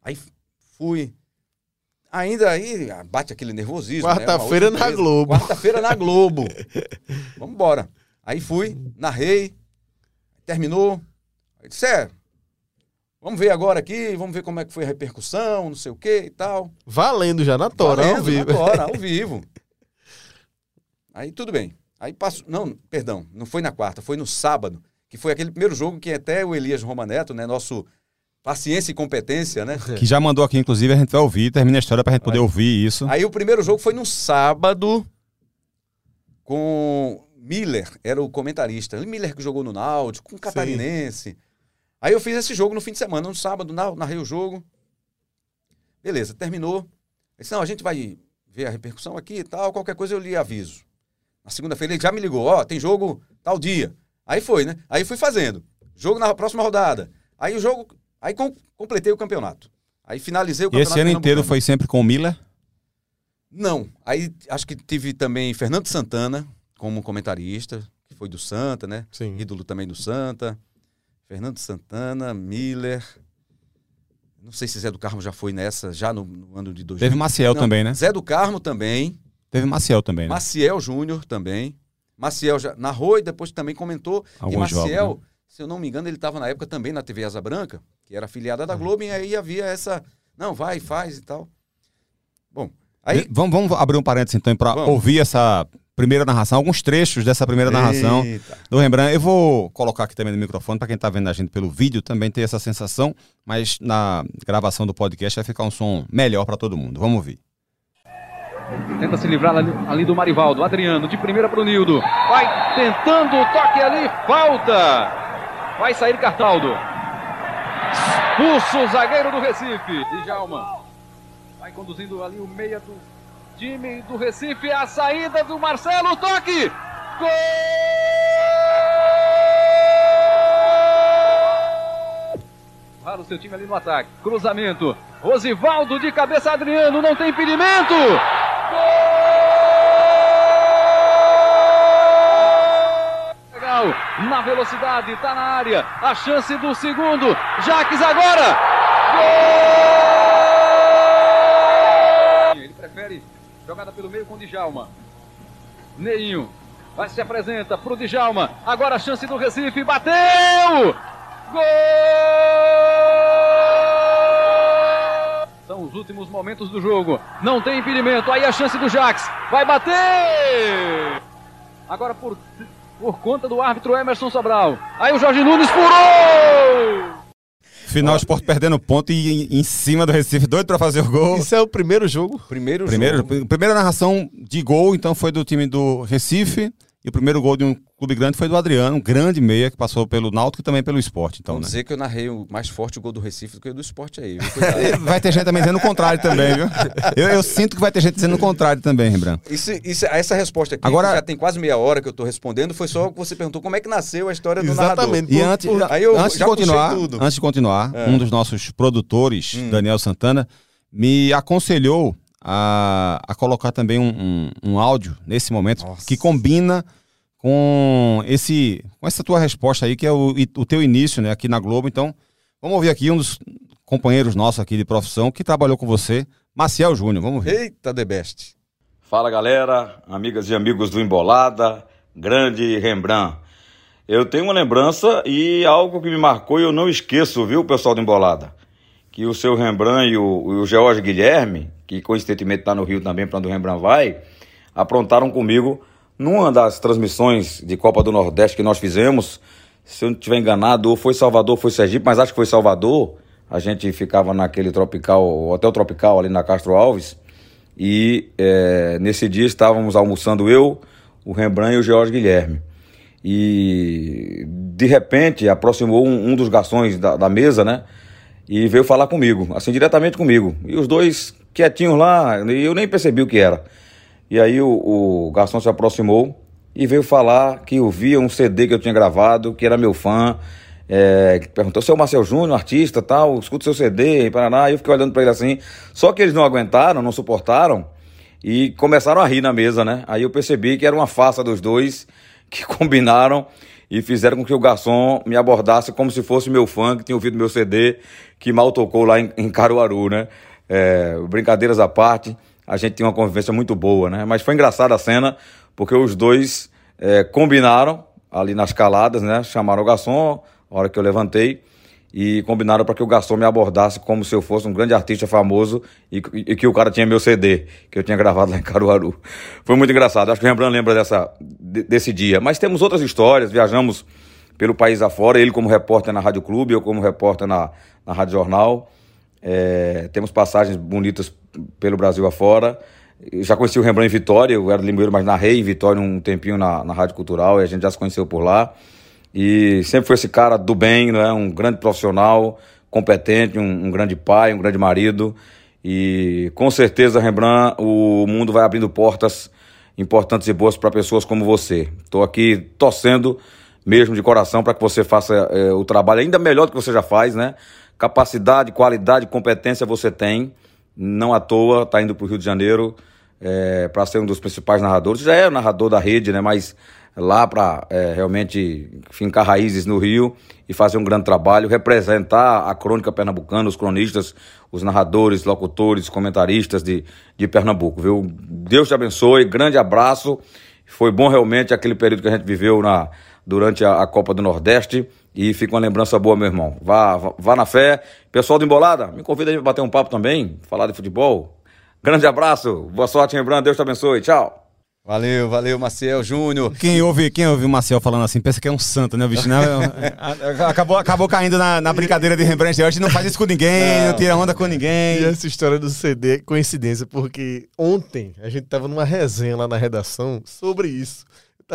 Aí fui. Ainda aí bate aquele nervosismo. Né? Quarta-feira né? na Globo. Quarta-feira na Globo. Vamos embora. Aí fui, narrei, terminou. Aí disse, é, vamos ver agora aqui, vamos ver como é que foi a repercussão, não sei o que e tal. Valendo já na tora, Valendo, ao vivo. Na tora, ao vivo. Aí tudo bem. Aí passou, não, perdão, não foi na quarta, foi no sábado, que foi aquele primeiro jogo que até o Elias Romaneto, né, nosso Paciência e competência, né? Que já mandou aqui, inclusive, a gente vai ouvir, termina a história pra gente poder Aí. ouvir isso. Aí o primeiro jogo foi no sábado com Miller, era o comentarista. Miller que jogou no Náutico, com Catarinense. Sim. Aí eu fiz esse jogo no fim de semana, no sábado, narrei o jogo. Beleza, terminou. Eu disse, não, a gente vai ver a repercussão aqui e tal, qualquer coisa eu lhe aviso. Na segunda-feira ele já me ligou, ó, oh, tem jogo tal dia. Aí foi, né? Aí fui fazendo. Jogo na próxima rodada. Aí o jogo Aí com, completei o campeonato. Aí finalizei o campeonato. E esse ano inteiro foi sempre com o Miller? Não. Aí acho que tive também Fernando Santana como comentarista, que foi do Santa, né? Sim. Ídolo também do Santa. Fernando Santana, Miller. Não sei se Zé do Carmo já foi nessa, já no, no ano de 2000. Teve Maciel Não, também, né? Zé do Carmo também. Teve Maciel também, né? Maciel Júnior também. Maciel já narrou e depois também comentou. Alguns e Maciel, jogos, né? se eu não me engano, ele estava na época também na TV Asa Branca que era afiliada da Globo, e aí havia essa. Não, vai, faz e tal. Bom, aí. Vamos, vamos abrir um parênteses então para ouvir essa primeira narração, alguns trechos dessa primeira narração Eita. do Rembrandt. Eu vou colocar aqui também no microfone para quem está vendo a gente pelo vídeo também ter essa sensação, mas na gravação do podcast vai ficar um som melhor para todo mundo. Vamos ouvir. Tenta se livrar ali, ali do Marivaldo. Adriano, de primeira para o Nildo. Vai tentando o toque ali, falta. Vai sair Cartaldo. Expulso o zagueiro do Recife. Djalma. Vai conduzindo ali o meia do time do Recife. A saída do Marcelo. Toque. Gol! Para o seu time ali no ataque. Cruzamento. Rosivaldo de cabeça Adriano. Não tem impedimento. Gol! na velocidade, está na área, a chance do segundo, Jaques agora, gol! Ele prefere jogada pelo meio com o Djalma, Neinho, vai se apresenta para o Djalma, agora a chance do Recife, bateu! Gol! São os últimos momentos do jogo, não tem impedimento, aí a chance do Jax, vai bater! Agora por por conta do árbitro Emerson Sobral. Aí o Jorge Nunes furou! Final, o Sport perdendo ponto e em, em cima do Recife, doido para fazer o gol. Isso é o primeiro jogo? Primeiro, primeiro jogo. Primeira narração de gol, então, foi do time do Recife. E o primeiro gol de um clube grande foi do Adriano, um grande meia que passou pelo Náutico e também pelo esporte. Então, Vou né? dizer que eu narrei o mais forte o gol do Recife do que o do esporte aí. vai ter gente também dizendo o contrário também, viu? Eu, eu, sinto que vai ter gente dizendo o contrário também, Rembrandt. Isso, isso, essa resposta aqui, Agora, já tem quase meia hora que eu estou respondendo, foi só que você perguntou como é que nasceu a história do Exatamente. narrador. E antes, aí eu antes de continuar, antes de continuar, é. um dos nossos produtores, hum. Daniel Santana, me aconselhou a, a colocar também um, um, um áudio nesse momento Nossa. que combina com esse com essa tua resposta aí, que é o, o teu início né, aqui na Globo. Então, vamos ouvir aqui um dos companheiros nossos aqui de profissão que trabalhou com você, Maciel Júnior. Vamos ver. Eita, The Best. Fala galera, amigas e amigos do Embolada, grande Rembrandt. Eu tenho uma lembrança e algo que me marcou e eu não esqueço, viu, pessoal do Embolada? Que o seu Rembrandt e o, o George Guilherme, que coincidentemente está no Rio também, para onde o Rembrandt vai, aprontaram comigo numa das transmissões de Copa do Nordeste que nós fizemos. Se eu não estiver enganado, ou foi Salvador, ou foi Sergipe, mas acho que foi Salvador. A gente ficava naquele tropical, hotel tropical ali na Castro Alves. E é, nesse dia estávamos almoçando eu, o Rembrandt e o George Guilherme. E de repente aproximou um, um dos garçons da, da, mesa, né? E veio falar comigo, assim, diretamente comigo. E os dois quietinhos lá, e eu nem percebi o que era. E aí o, o garçom se aproximou e veio falar que ouvia um CD que eu tinha gravado, que era meu fã. É, perguntou, seu Marcel Júnior, artista tal, escuta seu CD, Paraná. E eu fiquei olhando para ele assim. Só que eles não aguentaram, não suportaram e começaram a rir na mesa, né? Aí eu percebi que era uma farsa dos dois que combinaram e fizeram com que o garçom me abordasse como se fosse meu fã que tinha ouvido meu CD, que mal tocou lá em, em Caruaru, né? É, brincadeiras à parte, a gente tinha uma convivência muito boa, né? Mas foi engraçada a cena, porque os dois é, combinaram ali nas caladas, né? Chamaram o garçom, a hora que eu levantei, e combinaram para que o garçom me abordasse como se eu fosse um grande artista famoso e, e, que o cara tinha meu CD, que eu tinha gravado lá em Caruaru. Foi muito engraçado. Acho que o Rembrandt lembra dessa, desse dia. Mas temos outras histórias, viajamos pelo país afora, ele como repórter na Rádio Clube, eu como repórter na, na Rádio Jornal. É, temos passagens bonitas pelo Brasil afora. Eu já conheci o Rembrandt em Vitória, eu era limoeiro, mas narrei em Vitória um tempinho na, na Rádio Cultural e a gente já se conheceu por lá. E sempre foi esse cara do bem, né? um grande profissional, competente, um, um grande pai, um grande marido. E com certeza, Rembrandt, o mundo vai abrindo portas importantes e boas para pessoas como você. Estou aqui torcendo mesmo de coração para que você faça é, o trabalho ainda melhor do que você já faz, né? Capacidade, qualidade, competência você tem. Não à toa está indo para o Rio de Janeiro é, para ser um dos principais narradores. Já é narrador da rede, né? Mas lá para é, realmente fincar raízes no Rio e fazer um grande trabalho, representar a crônica pernambucana, os cronistas, os narradores, locutores, comentaristas de, de Pernambuco, viu? Deus te abençoe, grande abraço. Foi bom realmente aquele período que a gente viveu na, durante a, a Copa do Nordeste e fica uma lembrança boa, meu irmão. Vá, vá, vá na fé. Pessoal do Embolada, me convida aí para bater um papo também, falar de futebol. Grande abraço, boa sorte, lembrando, Deus te abençoe. Tchau. Valeu, valeu, Maciel Júnior. Quem ouve, quem ouve o Maciel falando assim, pensa que é um santo, né, bicho? Não, acabou, acabou caindo na, na brincadeira de Rembrandt hoje, não faz isso com ninguém, não. não tira onda com ninguém. E essa história do CD é coincidência, porque ontem a gente tava numa resenha lá na redação sobre isso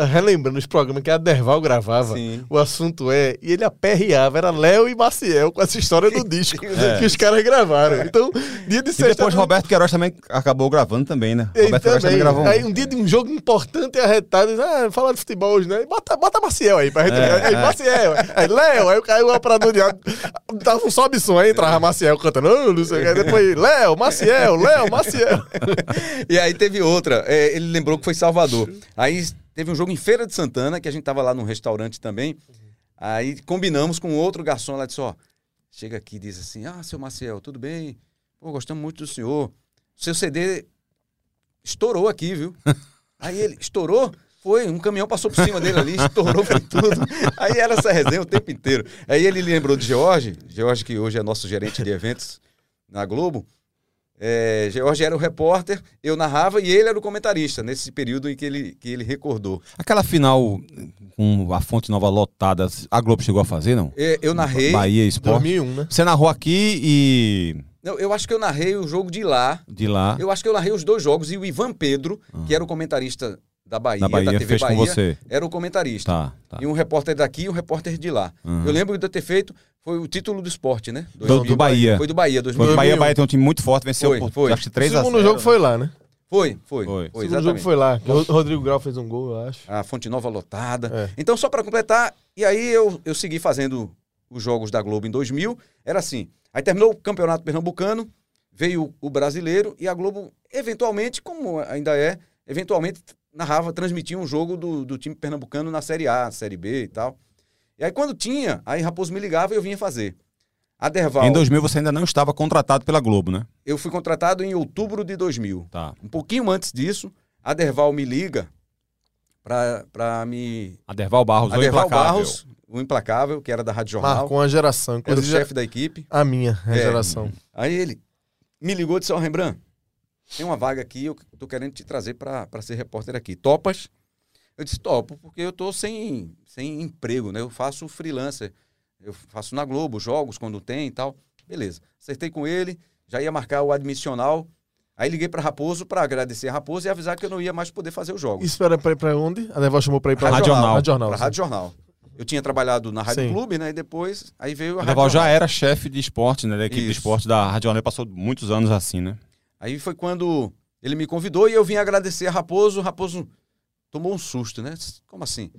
relembrando os programas que a Derval gravava. Sim. O assunto é. E ele aperreava, era Léo e Maciel com essa história do disco é. que os caras gravaram. Então, dia de sexta. E depois Roberto Queiroz também acabou gravando também, né? Roberto Queiroz também gravou. Aí um dia de um jogo importante e arretado, ah, falar de futebol hoje, né? Bota, bota Maciel aí pra gente. É, aí, é. Maciel, aí Léo, aí caiu o operador de Tava um sobe som aí, entrava Maciel cantando, oh, não sei o que. Depois, Léo, Maciel, Léo, Maciel. e aí teve outra, é, ele lembrou que foi Salvador. Aí Teve um jogo em Feira de Santana, que a gente tava lá num restaurante também. Uhum. Aí combinamos com outro garçom lá, disse, ó, chega aqui e diz assim, ah, seu Marcel, tudo bem? Pô, gostamos muito do senhor. Seu CD estourou aqui, viu? Aí ele, estourou? Foi, um caminhão passou por cima dele ali, estourou, foi tudo. Aí era essa resenha o tempo inteiro. Aí ele lembrou de George, George que hoje é nosso gerente de eventos na Globo. É, George era o repórter, eu narrava e ele era o comentarista, nesse período em que ele, que ele recordou. Aquela final com a Fonte Nova lotada, a Globo chegou a fazer, não? É, eu narrei. Bahia Esporte. 2001, né? Você narrou aqui e. Não, eu acho que eu narrei o jogo de lá. De lá. Eu acho que eu narrei os dois jogos e o Ivan Pedro, ah. que era o comentarista da Bahia, da, Bahia, da TV Bahia, você. era o comentarista. Tá, tá. E um repórter daqui e um repórter de lá. Uhum. Eu lembro de eu ter feito foi o título do esporte, né? Do, do Bahia. Foi do Bahia, 2001. Foi do Bahia, Bahia tem um time muito forte, venceu foi, por foi. acho que 3 a 0. O segundo jogo foi lá, né? Foi, foi. foi. foi o segundo jogo foi lá. O Rodrigo Grau fez um gol, eu acho. A Fonte Nova lotada. É. Então, só para completar, e aí eu, eu segui fazendo os jogos da Globo em 2000. Era assim. Aí terminou o Campeonato Pernambucano, veio o brasileiro e a Globo, eventualmente, como ainda é, eventualmente narrava, transmitia um jogo do, do time pernambucano na Série A, Série B e tal. E aí, quando tinha, aí Raposo me ligava e eu vinha fazer. A Derval. Em 2000 você ainda não estava contratado pela Globo, né? Eu fui contratado em outubro de 2000. Tá. Um pouquinho antes disso, a Derval me liga para me. A Derval Barros, a Derval Barros, o Implacável, que era da Rádio Jornal. Marcou uma geração. Era o chefe da equipe. a minha a É. geração. Aí ele me ligou e disse: Ó, Rembrandt, tem uma vaga aqui, eu tô querendo te trazer para ser repórter aqui. Topas? Eu disse: topo, porque eu tô sem, sem emprego, né? Eu faço freelancer. Eu faço na Globo, jogos quando tem e tal. Beleza. Acertei com ele, já ia marcar o admissional. Aí liguei para Raposo para agradecer a Raposo e avisar que eu não ia mais poder fazer os jogos. Isso era pra ir pra onde? A Deval chamou pra ir pra Rádio Jornal. Rádio Jornal. Rádio Jornal. Eu tinha trabalhado na Rádio Sim. Clube, né? E depois, aí veio a O Rádio Adeval já era chefe de esporte, né? Da equipe de Isso. esporte da Rádio Jornal. Passou muitos anos assim, né? Aí foi quando ele me convidou e eu vim agradecer a Raposo. Raposo tomou um susto, né? Como assim?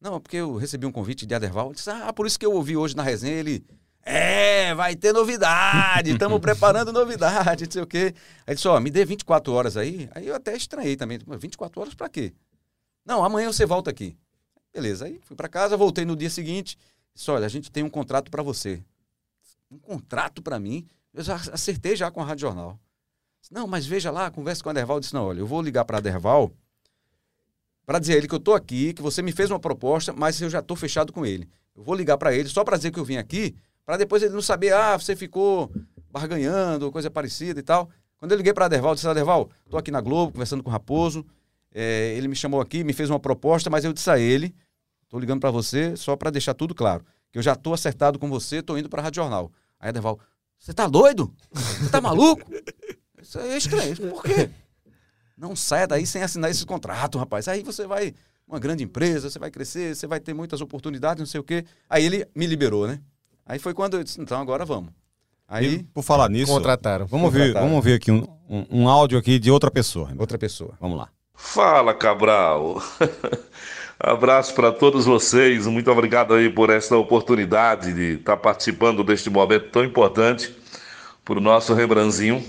Não, é porque eu recebi um convite de Aderval. Ele Disse, ah, por isso que eu ouvi hoje na resenha ele. É, vai ter novidade, estamos preparando novidade, não sei o quê. Aí disse, ó, me dê 24 horas aí. Aí eu até estranhei também. Mas 24 horas pra quê? Não, amanhã você volta aqui. Beleza, aí fui pra casa, voltei no dia seguinte. Disse, olha, a gente tem um contrato pra você. Um contrato pra mim? Eu já acertei já com a Rádio Jornal. Disse, Não, mas veja lá, conversa com a Derval. Disse, não, olha, eu vou ligar para a Derval para dizer a ele que eu tô aqui, que você me fez uma proposta, mas eu já tô fechado com ele. Eu vou ligar para ele só para dizer que eu vim aqui, para depois ele não saber, ah, você ficou barganhando, coisa parecida e tal. Quando eu liguei para a Derval, eu disse, Derval, tô aqui na Globo, conversando com o Raposo, é, ele me chamou aqui, me fez uma proposta, mas eu disse a ele, tô ligando para você só para deixar tudo claro, que eu já tô acertado com você, tô indo para a Rádio Jornal. Aí a Derval, você tá doido? Você tá maluco? Isso é estranho. Por quê? Não saia daí sem assinar esse contrato, rapaz. Aí você vai, uma grande empresa, você vai crescer, você vai ter muitas oportunidades, não sei o quê. Aí ele me liberou, né? Aí foi quando eu disse, então agora vamos. E, Aí, por falar nisso, Contrataram. vamos ver, Contrataram. vamos ver aqui um, um, um áudio aqui de outra pessoa. outra pessoa. Vamos lá. Fala, Cabral. Abraço para todos vocês. Muito obrigado aí por esta oportunidade de estar participando deste momento tão importante para o nosso Rembrandtzinho.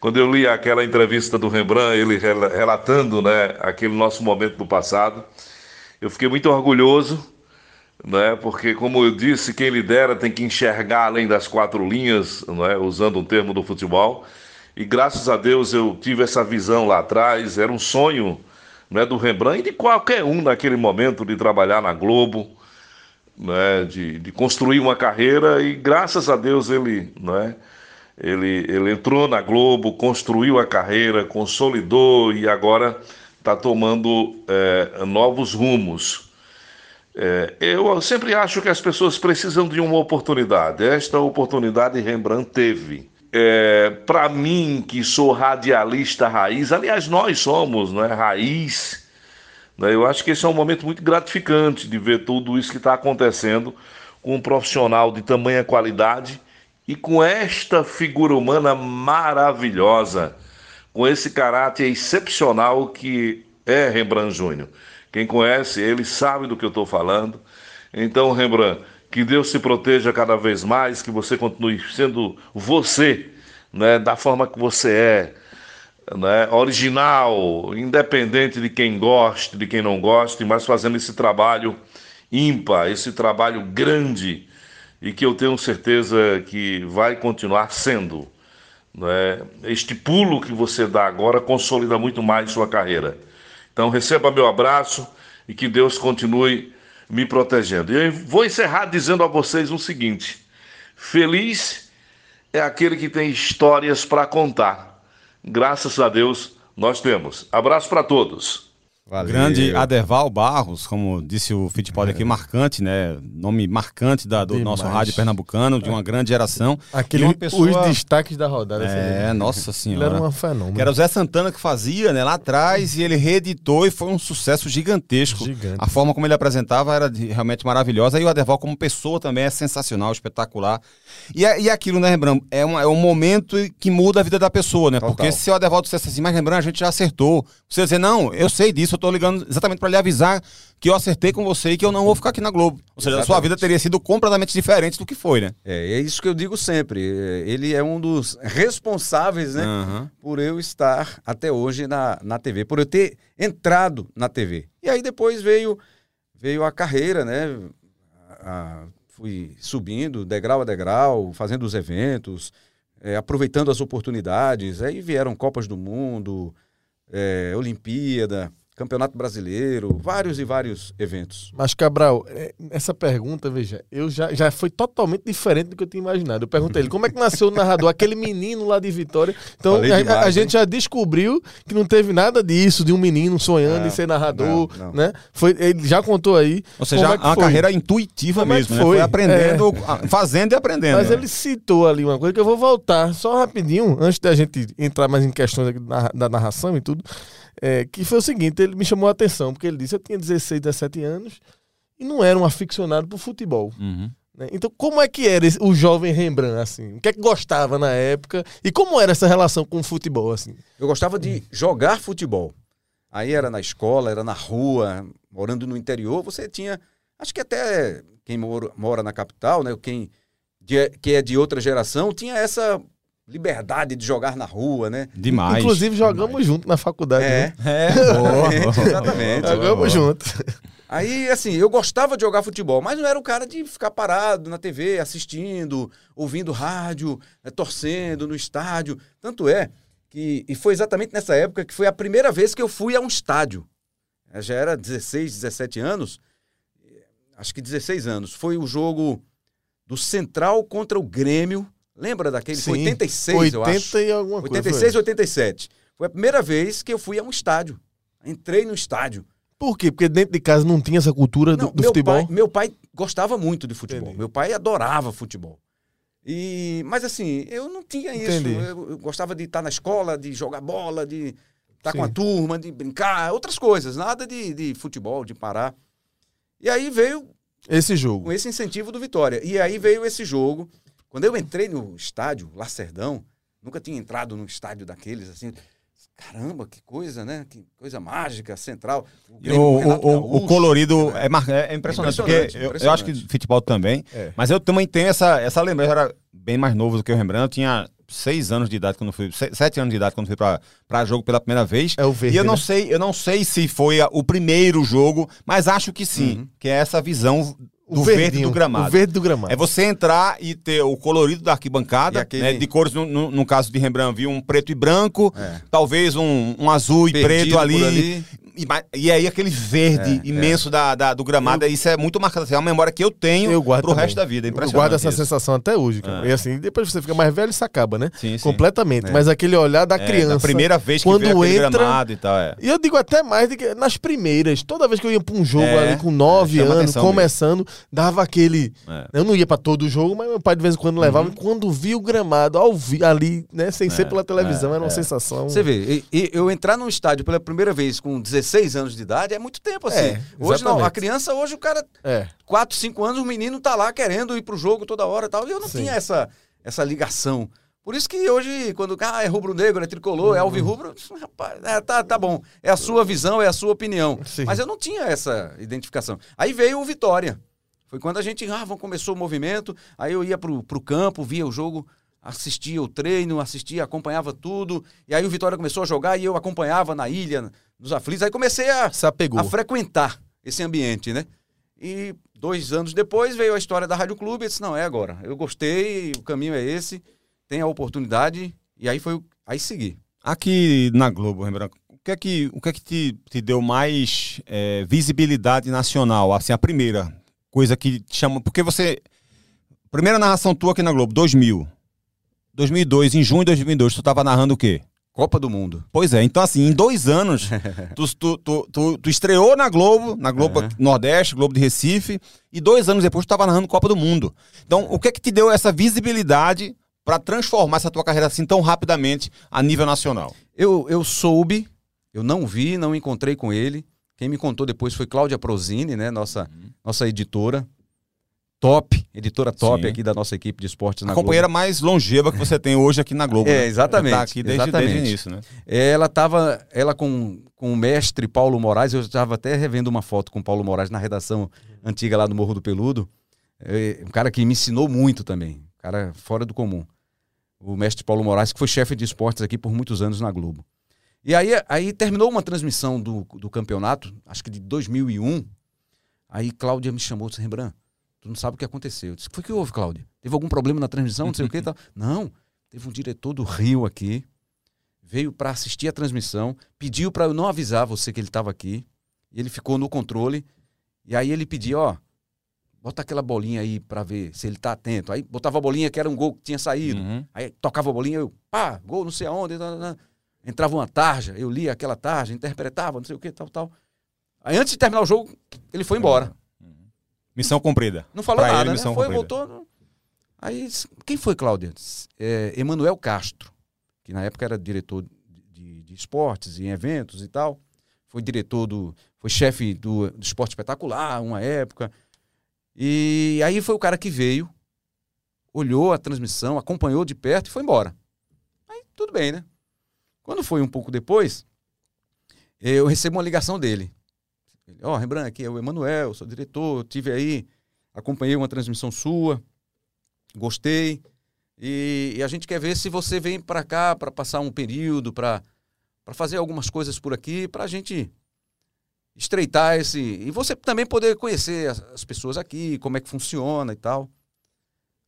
Quando eu li aquela entrevista do Rembrandt, ele rela- relatando né, aquele nosso momento do passado, eu fiquei muito orgulhoso, né, porque, como eu disse, quem lidera tem que enxergar além das quatro linhas, né, usando um termo do futebol. E graças a Deus eu tive essa visão lá atrás. Era um sonho né, do Rembrandt e de qualquer um naquele momento de trabalhar na Globo, né, de, de construir uma carreira. E graças a Deus ele, né, ele, ele entrou na Globo, construiu a carreira, consolidou e agora está tomando eh, novos rumos. É, eu sempre acho que as pessoas precisam de uma oportunidade. Esta oportunidade Rembrandt teve. É, Para mim, que sou radialista raiz, aliás, nós somos né, raiz, né, eu acho que esse é um momento muito gratificante de ver tudo isso que está acontecendo com um profissional de tamanha qualidade e com esta figura humana maravilhosa, com esse caráter excepcional que é Rembrandt Júnior. Quem conhece ele sabe do que eu estou falando. Então, Rembrandt, que Deus te proteja cada vez mais, que você continue sendo você, né, da forma que você é, né, original, independente de quem goste, de quem não goste, mas fazendo esse trabalho ímpar, esse trabalho grande e que eu tenho certeza que vai continuar sendo. Né? Este pulo que você dá agora consolida muito mais sua carreira. Então receba meu abraço e que Deus continue me protegendo. E eu vou encerrar dizendo a vocês o seguinte: feliz é aquele que tem histórias para contar. Graças a Deus nós temos. Abraço para todos. Valeu. Grande Aderval Barros, como disse o Fittipaldi aqui, marcante, né? Nome marcante da- do Demais. nosso rádio pernambucano, de uma grande geração. Aquele, uma pessoa- Os destaques da rodada. É, nossa Ele senhora. era um fenômeno. Que era o Zé Santana que fazia, né, lá atrás, e ele reeditou e foi um sucesso gigantesco. Gigante. A forma como ele apresentava era realmente maravilhosa. E o Aderval, como pessoa, também é sensacional, espetacular. E, é- e aquilo, né, Rembrandt? É, uma- é um momento que muda a vida da pessoa, né? Total. Porque se o Aderval dissesse assim, mas Rembrandt, a gente já acertou. Você dizer, não, eu sei disso, eu tô ligando exatamente para lhe avisar que eu acertei com você e que eu não vou ficar aqui na Globo. Ou seja, a sua vida teria sido completamente diferente do que foi, né? É, é isso que eu digo sempre. é, Ele é um dos responsáveis, né? Aham. por eu estar até hoje na, na TV, por eu ter entrado na TV. E aí depois veio, veio a carreira, né? A- fui subindo degrau a degrau, fazendo os eventos, eh, aproveitando as oportunidades. Aí vieram Copas do Mundo, eh, Olimpíada, Campeonato Brasileiro, vários e vários eventos. Mas, Cabral, é, essa pergunta, veja, eu já, já foi totalmente diferente do que eu tinha imaginado. Eu perguntei ele como é que nasceu o narrador, aquele menino lá de Vitória. Então, a, demais, a gente já descobriu que não teve nada disso, de um menino sonhando Não, em ser narrador, não, não. né? Foi, ele já contou aí. Ou seja, é é uma foi. carreira intuitiva Como é mesmo, que né? foi? Foi aprendendo, É. fazendo e aprendendo. Mas né? ele citou ali uma coisa que eu vou voltar só rapidinho, antes da gente entrar mais em questões da, da narração e tudo. é, que foi o seguinte: ele me chamou a atenção, porque ele disse: eu tinha 16, 17 anos e não era um aficionado por futebol. Uhum. né? Então, como é que era esse- o jovem Rembrandt, assim? O que é que gostava na época? E como era essa relação com o futebol, assim? Eu gostava de jogar futebol. Aí era na escola, era na rua, morando no interior, você tinha. Acho que até quem mora, mora na capital, né? Quem de- que é de outra geração, tinha essa liberdade de jogar na rua, né? Demais. Inclusive, jogamos demais. junto na faculdade. É, né? É, boa. exatamente. Jogamos junto. Aí, assim, eu gostava de jogar futebol, mas não era um cara de ficar parado na TV, assistindo, ouvindo rádio, eh, torcendo no estádio. Tanto é que, e foi exatamente nessa época que foi a primeira vez que eu fui a um estádio. Eu já era 16, 17 anos, eh, acho que 16 anos. Foi o jogo do Central contra o Grêmio. Lembra daquele? Foi Sim. 86, eu acho. 80 e alguma coisa. 86 foi. 87. Foi a primeira vez que eu fui a um estádio. Entrei no estádio. Por quê? Porque dentro de casa não tinha essa cultura do, Não, do meu futebol. Pai, meu pai gostava muito de futebol. Entendi. Meu pai adorava futebol. E, mas assim, eu não tinha isso. Eu, eu gostava de estar na escola, de jogar bola, de estar com Sim. a turma, de brincar, outras coisas, nada de, de futebol, de parar. E aí veio Esse jogo. com esse incentivo do Vitória. E aí veio esse jogo. Quando eu entrei no estádio, Lacerdão, nunca tinha entrado num estádio daqueles assim. Caramba, que coisa, né? Que coisa mágica, central. O, E Grêmio, O, o- o Gaúcho, colorido né? é, mar- é impressionante, Impressionante, porque eu, eu acho que impressionante. futebol também, É. mas eu também tenho essa, essa lembrança, eu era bem mais novo do que o Rembrandt, eu tinha seis anos de idade quando fui, se- sete anos de idade quando fui pra, pra jogo pela primeira vez, É o verde. e eu não né? sei, eu não sei se foi a- o primeiro jogo, mas acho que sim, Uhum. que é essa visão do verde do gramado. O verde do gramado. É você entrar e ter o colorido da arquibancada, E aquele- né, de cores, no, no- no caso de Rembrandt, viu um preto e branco, É. talvez um, um azul e Perdido preto por ali. ali. E, e aí aquele verde É, imenso Da, da- do gramado, isso é muito marcado. assim, É uma memória que eu tenho Eu guardo pro também. resto da vida. É Eu guardo essa isso. sensação até hoje, cara. É. E assim, depois você fica mais velho, isso acaba, né? Sim, sim. Completamente. É. Mas aquele olhar da É, criança. da primeira vez que quando vê entra- gramado e tal. É. E eu digo até mais do que nas primeiras. Toda vez que eu ia pra um jogo É, ali com nove é, anos, começando, dava aquele. É. Eu não ia pra todo jogo, mas meu pai de vez em quando levava. Uhum. E quando via o gramado ao vi, ali, né, sem ser É, pela televisão, é, era uma é. sensação. Você vê, eu entrar num estádio pela primeira vez com 16 anos de idade é muito tempo, assim. É, hoje não, a criança, hoje o cara, É. 4, 5 anos, o menino tá lá querendo ir pro jogo toda hora e tal. E eu não Sim. tinha essa, essa ligação. Por isso que hoje, quando ah, é rubro-negro, é tricolor, Uhum. é alvirrubro, rapaz, é, tá, tá bom. É a sua visão, é a sua opinião. Sim. Mas eu não tinha essa identificação. Aí veio o Vitória. Foi quando a gente, ah, começou o movimento, aí eu ia pro, pro campo, via o jogo, assistia o treino, assistia, acompanhava tudo. E aí o Vitória começou a jogar e eu acompanhava na ilha, nos aflitos. Aí comecei a, a frequentar esse ambiente, né? E dois anos depois veio a história da Rádio Clube e disse, não, é agora. Eu gostei, o caminho é esse, tem a oportunidade. E aí foi, aí segui. Aqui na Globo, Rembrandt, o que é que, o que, é que te, te deu mais é, visibilidade nacional? Assim, a primeira coisa que te chama. Porque você. Primeira narração tua aqui na Globo, 2000. 2002, em junho de 2002, tu tava narrando o quê? Copa do Mundo. Pois é, então assim, em dois anos, tu, tu, tu, tu- tu estreou na Globo, na Globo Uhum. Nordeste, Globo de Recife, e dois anos depois tu estava narrando Copa do Mundo. Então, o que é que te deu essa visibilidade para transformar essa tua carreira assim tão rapidamente a nível nacional? Eu, eu soube, eu não vi, não encontrei com ele. Quem me contou depois foi Cláudia Prozini, né? Nossa, nossa editora. Top, editora top Sim. aqui da nossa equipe de esportes na a companheira mais longeva que você tem hoje aqui na Globo. É, né? exatamente, Ela Tá aqui desde, exatamente. desde o início, né? Globo. Ela estava, ela com, com o mestre Paulo Moraes, eu estava até revendo uma foto com o Paulo Moraes na redação antiga lá do Morro do Peludo. É, um cara que me ensinou muito também, um cara fora do comum. O mestre Paulo Moraes, que foi chefe de esportes aqui por muitos anos na Globo. E aí, aí terminou uma transmissão do, do campeonato, acho que de 2001. Aí Cláudia me chamou disse: Rembrandt, tu não sabe o que aconteceu. Eu disse: O que foi que houve, Cláudia? Teve algum problema na transmissão? Não sei o que e tal. Não, teve um diretor do Rio aqui, veio para assistir a transmissão, pediu para eu não avisar você que ele estava aqui. E ele ficou no controle. E aí ele pediu, ó, bota aquela bolinha aí para ver se ele tá atento. Aí botava a bolinha que era um gol que tinha saído. Uhum. Aí tocava a bolinha, eu, pá, gol não sei aonde. tá, tá, tá. Entrava uma tarja, eu lia aquela tarja, interpretava, não sei o que, tal, tal. Aí antes de terminar o jogo, ele foi embora. Missão cumprida. Não falou Pra ele, nada, né? missão Foi, cumprida. voltou. Aí, quem foi, Cláudia? É, Emanuel Castro, que na época era diretor de, de esportes e eventos e tal. Foi diretor do. Foi chefe do, do esporte espetacular, uma época. E aí foi o cara que veio, olhou a transmissão, acompanhou de perto e foi embora. Aí tudo bem, né? Quando foi um pouco depois, eu recebo uma ligação dele. Ó, Rembrandt, aqui é o Emanuel, sou diretor, tive aí, acompanhei uma transmissão sua, gostei. E, e a gente quer ver se você vem para cá para passar um período, para fazer algumas coisas por aqui, para a gente estreitar esse. E você também poder conhecer as, as pessoas aqui, como é que funciona e tal.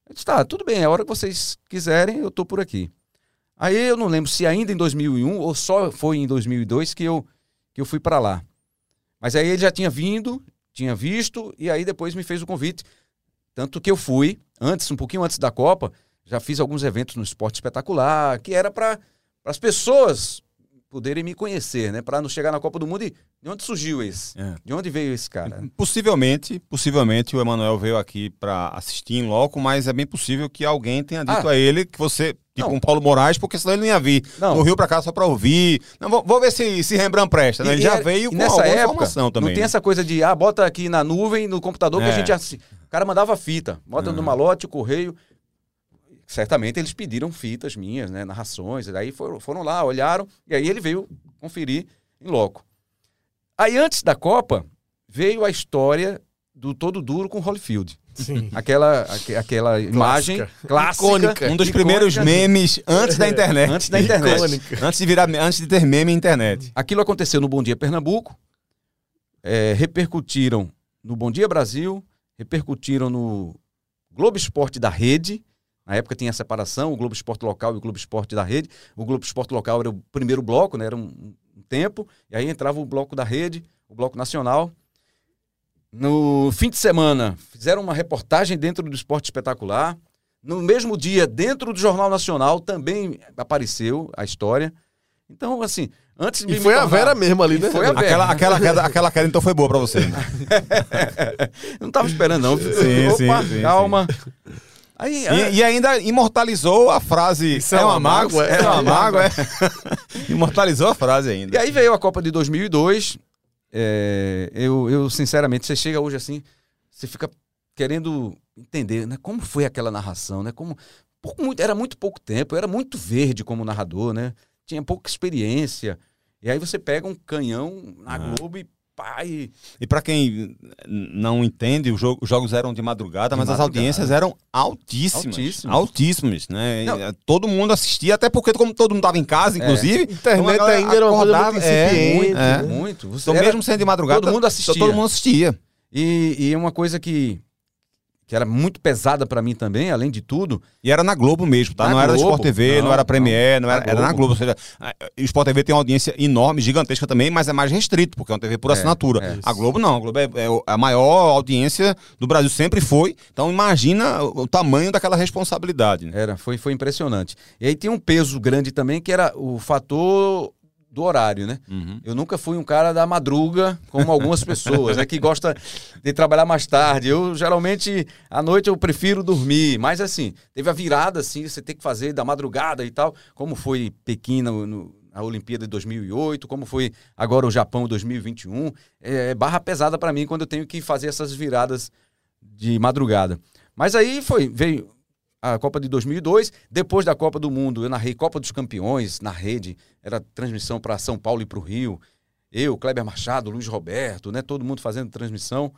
Eu disse, tá, tudo bem, a hora que vocês quiserem, eu tô por aqui. Aí eu não lembro se ainda em 2001 ou só foi em 2002 que eu, que eu fui para lá. Mas aí ele já tinha vindo, tinha visto, e aí depois me fez o convite. Tanto que eu fui, antes, um pouquinho antes da Copa, já fiz alguns eventos no Esporte Espetacular, que era para as pessoas poderem me conhecer, né? Para não chegar na Copa do Mundo e de onde surgiu esse? É. De onde veio esse cara? Possivelmente, possivelmente o Emanuel veio aqui para assistir em loco, mas é bem possível que alguém tenha dito Ah. a ele que você, Não. um Paulo Moraes, porque senão ele não ia vir Não. do Rio para cá só para ouvir. Não, vou, vou ver se, se Rembrandt presta. né? Ele E- já e- veio e com nessa época, informação também. Não tem né? essa coisa de, ah, bota aqui na nuvem, no computador, que É. a gente assi... O cara mandava fita, bota no malote, o correio. Certamente eles pediram fitas minhas, né, narrações, e daí foram, foram lá, olharam, e aí ele veio conferir em loco. Aí antes da Copa, veio a história do Todo Duro com Holyfield. Sim. Aquela, aque- aquela imagem clássica. Icônica. Um dos icônica primeiros de- memes antes da internet. Antes da internet. Icônica. Antes de virar, antes de ter meme internet. Aquilo aconteceu no Bom Dia Pernambuco, é, repercutiram no Bom Dia Brasil, repercutiram no Globo Esporte da Rede. Na época tinha a separação, o Globo Esporte local e o Globo Esporte da Rede. O Globo Esporte local era o primeiro bloco, né, era um, um tempo, e aí entrava o bloco da Rede, o bloco nacional. No fim de semana, fizeram uma reportagem dentro do Esporte Espetacular. No mesmo dia, dentro do Jornal Nacional, também apareceu a história. Então, assim, antes de E me foi a tornar- Vera mesmo ali, E né? foi a Vera. Aquela, aquela, queda, aquela queda então foi boa para você. Eu não tava esperando, não. Sim, Opa, sim, sim, calma. Aí, ah, E, e ainda imortalizou a frase. Isso é uma mágoa, É, é uma uma mágoa, é. Imortalizou a frase ainda. E aí veio a Copa de 2002. É, eu, eu, sinceramente, você chega hoje assim, você fica querendo entender, né? Como foi aquela narração, né? Como, por muito- era muito pouco tempo, era muito verde como narrador, né? Tinha pouca experiência. E aí você pega um canhão na Globo e pá, e E para quem não entende, o jogo- os jogos eram de madrugada, De mas as madrugada. audiências eram altíssimas. Altíssimas. Altíssimas, né? Não. eh, Todo mundo assistia, até porque como todo mundo estava em casa, inclusive. então a Internet galera ainda era uma coisa muito acordava- é, incipiente. muito, é. né? muito. Você Então, era- mesmo sendo de madrugada, todo mundo assistia. Todo mundo assistia. E, e uma coisa que, que era muito pesada pra mim também, além de tudo, E era na Globo mesmo, tá? Na não era Globo? Sport TV, não, Não, era Premiere, não, não. era, Na era na Globo. Ou seja, o Sport TV tem uma audiência enorme, gigantesca também, mas é mais restrito, porque é uma TV por É, assinatura. é. a Globo não, a Globo é, é a maior audiência do Brasil, sempre foi. Então imagina o, o tamanho daquela responsabilidade. né? era, foi, foi impressionante. E aí tem um peso grande também, que era o fator do horário, né? Uhum. Eu nunca fui um cara da madruga, como algumas pessoas, né? Que gosta de trabalhar mais tarde. Eu, geralmente, à noite eu prefiro dormir. Mas, assim, teve a virada, assim, você tem que fazer da madrugada e tal. Como foi Pequim no, no- a Olimpíada de 2008, como foi agora o Japão 2021. É barra pesada para mim quando eu tenho que fazer essas viradas de madrugada. Mas aí foi, veio a Copa de 2002. Depois da Copa do Mundo, eu narrei Copa dos Campeões na rede. Era transmissão para São Paulo e para o Rio. Eu, Kleber Machado, Luiz Roberto, né? Todo mundo fazendo transmissão.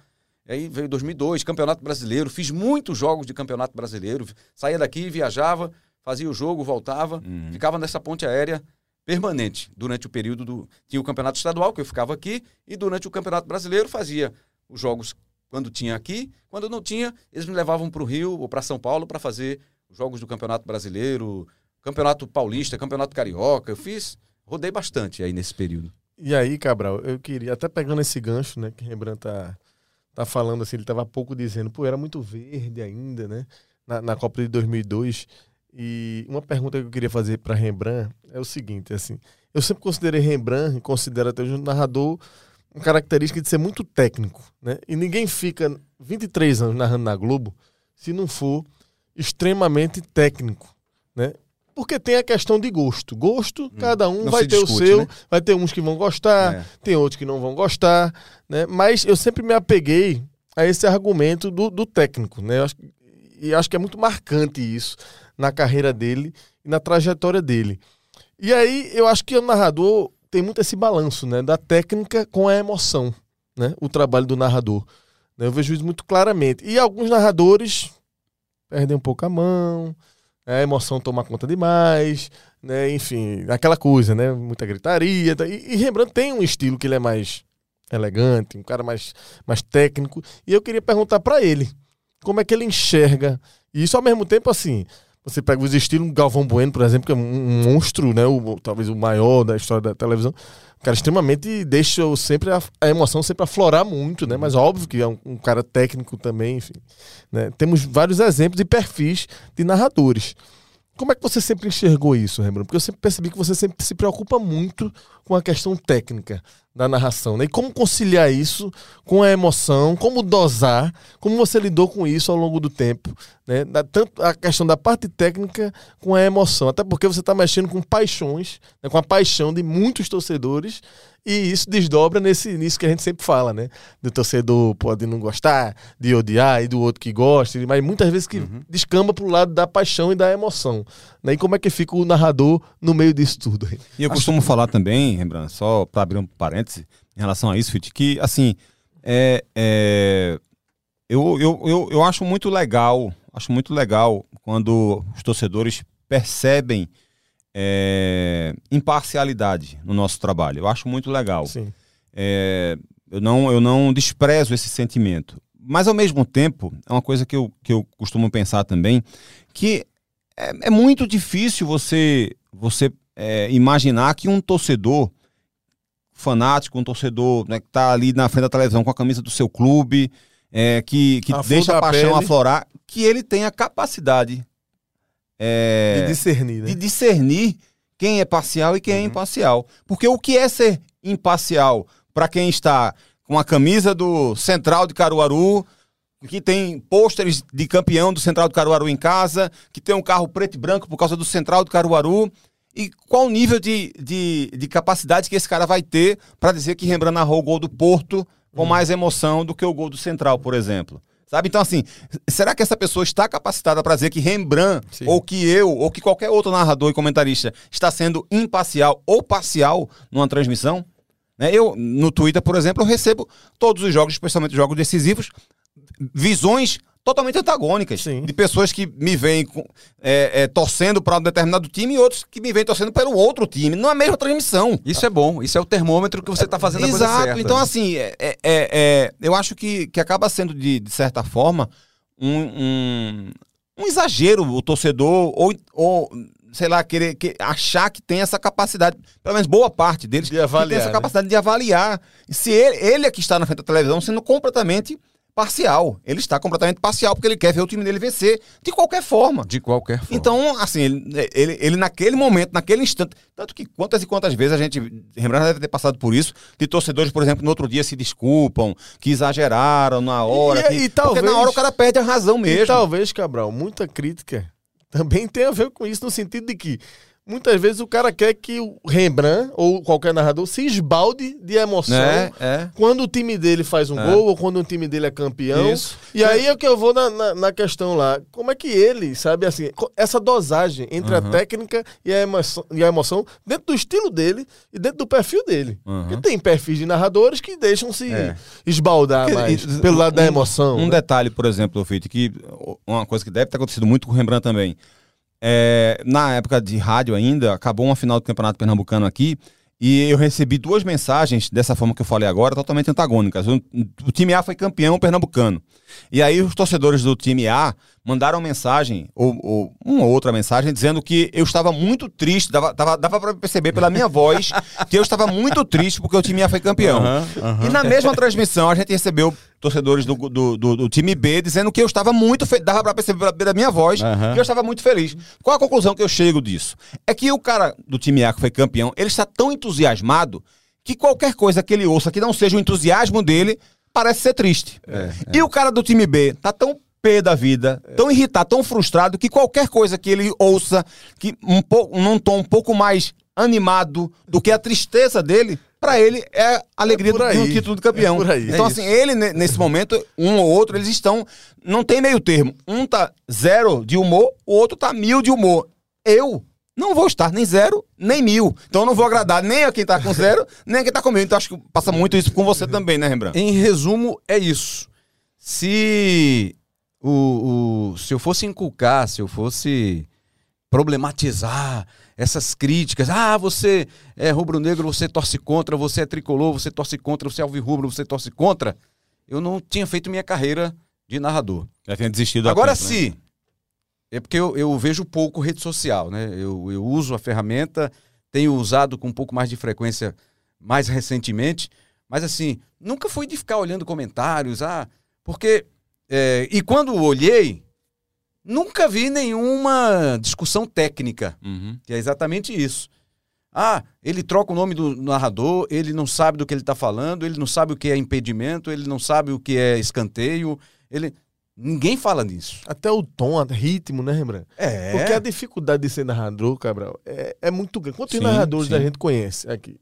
Aí veio 2002, Campeonato Brasileiro. Fiz muitos jogos de Campeonato Brasileiro. Saía daqui, viajava, fazia o jogo, voltava. Ficava nessa ponte aérea permanente durante o período do. Tinha o Campeonato Estadual, que eu ficava aqui, e durante o Campeonato Brasileiro fazia os jogos quando tinha aqui. Quando não tinha, eles me levavam para o Rio ou para São Paulo para fazer os jogos do Campeonato Brasileiro, Campeonato Paulista, Campeonato Carioca. Eu fiz, rodei bastante aí nesse período. E aí, Cabral, eu queria, até pegando esse gancho, né, que Rembrandt tá, tá falando assim, ele tava há pouco dizendo, pô, era muito verde ainda, né, na, na Copa de 2002. E uma pergunta que eu queria fazer para Rembrandt é o seguinte, assim, eu sempre considerei Rembrandt, e considero até hoje um narrador, uma característica de ser muito técnico, né? E ninguém fica 23 anos narrando na Globo se não for extremamente técnico, né? Porque tem a questão de gosto. Gosto, cada um vai ter discute, o seu, né? vai ter uns que vão gostar, É. tem outros que não vão gostar, né? Mas eu sempre me apeguei a esse argumento do, do técnico, né? Acho, e acho que é muito marcante isso na carreira dele e na trajetória dele. E aí eu acho que o narrador tem muito esse balanço, né? Da técnica com a emoção, né? O trabalho do narrador. né? Eu vejo isso muito claramente. E alguns narradores perdem um pouco a mão, né? a emoção toma conta demais, né? Enfim, aquela coisa, né? Muita gritaria. tá? E, e Rembrandt tem um estilo que ele é mais elegante, um cara mais, mais técnico. E eu queria perguntar para ele como é que ele enxerga isso ao mesmo tempo assim. Você pega os estilos Galvão Bueno, por exemplo, que é um monstro, né? O, talvez o maior da história da televisão. Um cara extremamente deixa sempre a, a emoção sempre aflorar muito, né? Mas óbvio que é um, um cara técnico também, enfim. né? Temos vários exemplos e perfis de narradores. Como é que você sempre enxergou isso, Rembrandt? Porque eu sempre percebi que você sempre se preocupa muito com a questão técnica da narração, né? E como conciliar isso com a emoção, como dosar, como você lidou com isso ao longo do tempo, né? Da- tanto a questão da parte técnica com a emoção, até porque você está mexendo com paixões, né? com a paixão de muitos torcedores e isso desdobra nesse nisso que a gente sempre fala, né? Do torcedor pode não gostar, de odiar e do outro que gosta, mas muitas vezes que descamba pro lado da paixão e da emoção, né? E como é que fica o narrador no meio disso tudo? E eu costumo falar também, Rembrandt, só para abrir um parêntese em relação a isso, Fit, que assim, é, é, eu, eu, eu, eu acho muito legal, acho muito legal quando os torcedores percebem é, imparcialidade no nosso trabalho. Eu acho muito legal. É, eu, não, eu não desprezo esse sentimento. Mas, ao mesmo tempo, é uma coisa que eu, que eu costumo pensar também, que é, é muito difícil você, você é, imaginar que um torcedor fanático, um torcedor né, que está ali na frente da televisão com a camisa do seu clube, é, que, que A deixa a paixão pele. aflorar, que ele tenha capacidade é, De discernir, né? de discernir quem é parcial e quem é imparcial. Porque o que é ser imparcial para quem está com a camisa do Central de Caruaru, que tem pôsteres de campeão do Central de Caruaru em casa, que tem um carro preto e branco por causa do Central de Caruaru. E qual o nível de, de, de capacidade que esse cara vai ter para dizer que Rembrandt narrou o gol do Porto com mais emoção do que o gol do Central, por exemplo? Sabe? Então, assim, será que essa pessoa está capacitada para dizer que Rembrandt, Sim. ou que eu, ou que qualquer outro narrador e comentarista está sendo imparcial ou parcial numa transmissão? Né? Eu, no Twitter, por exemplo, eu recebo todos os jogos, especialmente jogos decisivos, visões totalmente antagônicas. Sim. De pessoas que me veem é, é, torcendo para um determinado time e outros que me veem torcendo pelo outro time. Não é a mesma transmissão. Isso é bom, isso é o termômetro que você está fazendo a coisa Exato. certa. Então, assim, é, é- é- é- eu acho que, que acaba sendo, de, de certa forma, um, um, um exagero o torcedor, ou, ou sei lá, querer que, achar que tem essa capacidade, pelo menos boa parte deles, De avaliar, tem essa né? capacidade de avaliar. Se ele, ele é que está na frente da televisão sendo completamente parcial. Ele está completamente parcial porque ele quer ver o time dele vencer de qualquer forma. De qualquer forma. Então, assim, ele, ele, ele naquele momento, naquele instante, tanto que quantas e quantas vezes a gente, Rembrandt deve ter passado por isso, de torcedores, por exemplo, no outro dia se desculpam, que exageraram na hora. E- que- e porque talvez- na hora o cara perde a razão E mesmo. talvez, Cabral, muita crítica também tem a ver com isso, no sentido de que muitas vezes o cara quer que o Rembrandt ou qualquer narrador se esbalde de emoção É, é. quando o time dele faz um É. gol ou quando o time dele é campeão. Isso. E aí é que eu vou na, na, na questão lá. Como é que ele, sabe, assim, essa dosagem entre a Uhum. técnica e a, emoção, e a emoção dentro do estilo dele e dentro do perfil dele. Uhum. Porque tem perfis de narradores que deixam se É. esbaldar Porque, mais e- pelo lado da um- emoção. Um né? detalhe, por exemplo, Fito, que uma coisa que deve ter acontecido muito com o Rembrandt também. É, na época de rádio ainda, acabou uma final do Campeonato Pernambucano aqui, E eu recebi duas mensagens dessa forma que eu falei agora, totalmente antagônicas. O, o time A foi campeão pernambucano. E aí os torcedores do time A mandaram mensagem, ou, ou uma outra mensagem, dizendo que eu estava muito triste, dava, dava, dava para perceber pela minha voz que eu estava muito triste porque o time A foi campeão. E na mesma transmissão a gente recebeu torcedores do, do, do- do time B dizendo que eu estava muito feliz, dava para perceber pela minha voz Aham. que eu estava muito feliz. Qual a conclusão que eu chego disso? É que o cara do time A que foi campeão, ele está tão entusiasmado que qualquer coisa que ele ouça que não seja o entusiasmo dele parece ser triste. E o cara do time B tá tão pé da vida, tão irritado, tão frustrado que qualquer coisa que ele ouça que um pouco num tom um pouco mais animado do que a tristeza dele, pra ele é a alegria É do, do título de campeão. É. Então É assim, ele ne- nesse momento, um ou outro, eles estão não tem meio termo. Um tá zero de humor, o outro tá mil de humor. Eu não vou estar nem zero, nem mil. Então eu não vou agradar nem a quem tá com zero, nem a quem tá com mil. Então acho que passa muito isso com você também, né, Rembrandt? Em resumo, é isso. Se o, o- se eu fosse inculcar, se eu fosse problematizar essas críticas, ah, você é rubro-negro, você torce contra, você é tricolor, você torce contra, você é alvirrubro, você torce contra, eu não tinha feito minha carreira de narrador. Já tinha desistido Agora tempo, né? sim, é porque eu, eu vejo pouco rede social, né? Eu, eu uso a ferramenta, tenho usado com um pouco mais de frequência mais recentemente, mas assim, nunca fui de ficar olhando comentários, ah, porque. é, e quando olhei, nunca vi nenhuma discussão técnica, Uhum. que é exatamente isso. Ah, ele troca o nome do narrador, ele não sabe do que ele está falando, ele não sabe o que é impedimento, ele não sabe o que é escanteio, ele. Ninguém fala nisso. Até o tom, o ritmo, né, Rembrandt? É. Porque a dificuldade de ser narrador, Cabral, é, é muito grande. Quantos Sim, narradores sim. a gente conhece aqui?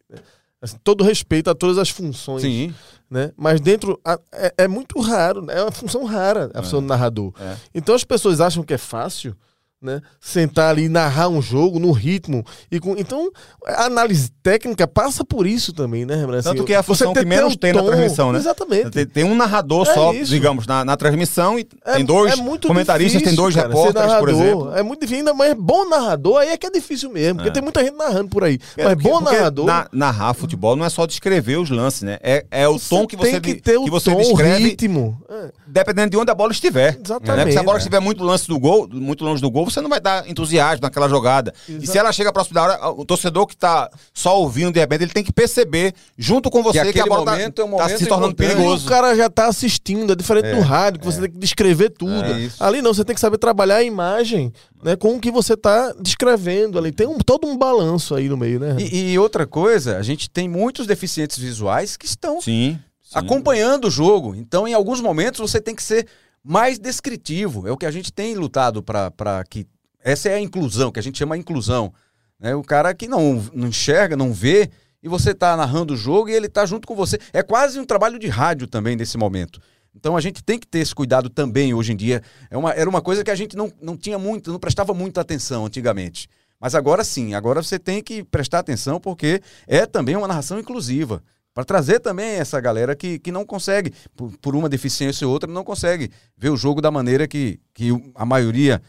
Assim, todo respeito a todas as funções, Sim. né? Mas dentro a- é, é muito raro, né? é uma função rara a função do narrador. É. Então as pessoas acham que é fácil, né? Sentar ali e narrar um jogo no ritmo e com então a análise técnica passa por isso também, né, Rembrandt? Tanto Assim, que é a você função que menos tem na transmissão, né? Exatamente. Tem, tem um narrador É só, isso. digamos, na, na transmissão e É- tem dois é comentaristas, tem difícil, dois cara, repórteres, por narrador. exemplo. É muito difícil, ainda mais bom narrador, aí é que é difícil mesmo, porque É. tem muita gente narrando por aí. É, Mas porque- bom porque narrador. na- narrar futebol não é só descrever os lances, né? É, é o tom que você, tem que ter o que você tom, descreve, o ritmo. É, dependendo de onde a bola estiver. Exatamente, né? Se a bola é. estiver muito lance do gol, muito longe do gol, você não vai dar entusiasmo naquela jogada. E se ela chega próximo da hora, o torcedor que tá só ouvindo de repente, ele tem que perceber, junto com você, que, a aquele bola tá- momento é um tá, momento se tornando. E perigoso. o cara já tá assistindo, é diferente do rádio, que você tem que descrever tudo. É ali não, você tem que saber trabalhar a imagem né, com o que você tá descrevendo ali. Tem um, todo um balanço aí no meio, né? E, e outra coisa, a gente tem muitos deficientes visuais que estão Sim. sim. acompanhando o jogo. Então, em alguns momentos, você tem que ser mais descritivo. É o que a gente tem lutado para que. Essa é a inclusão, que a gente chama inclusão. Né? O cara que não, não enxerga, não vê, e você está narrando o jogo e ele está junto com você. É quase um trabalho de rádio também nesse momento. Então a gente tem que ter esse cuidado também hoje em dia. É uma, era uma coisa que a gente não, não tinha muito, não prestava muita atenção antigamente. Mas agora sim, agora você tem que prestar atenção porque é também uma narração inclusiva. Para trazer também essa galera que, que não consegue, por, por uma deficiência ou outra, não consegue ver o jogo da maneira que, que a maioria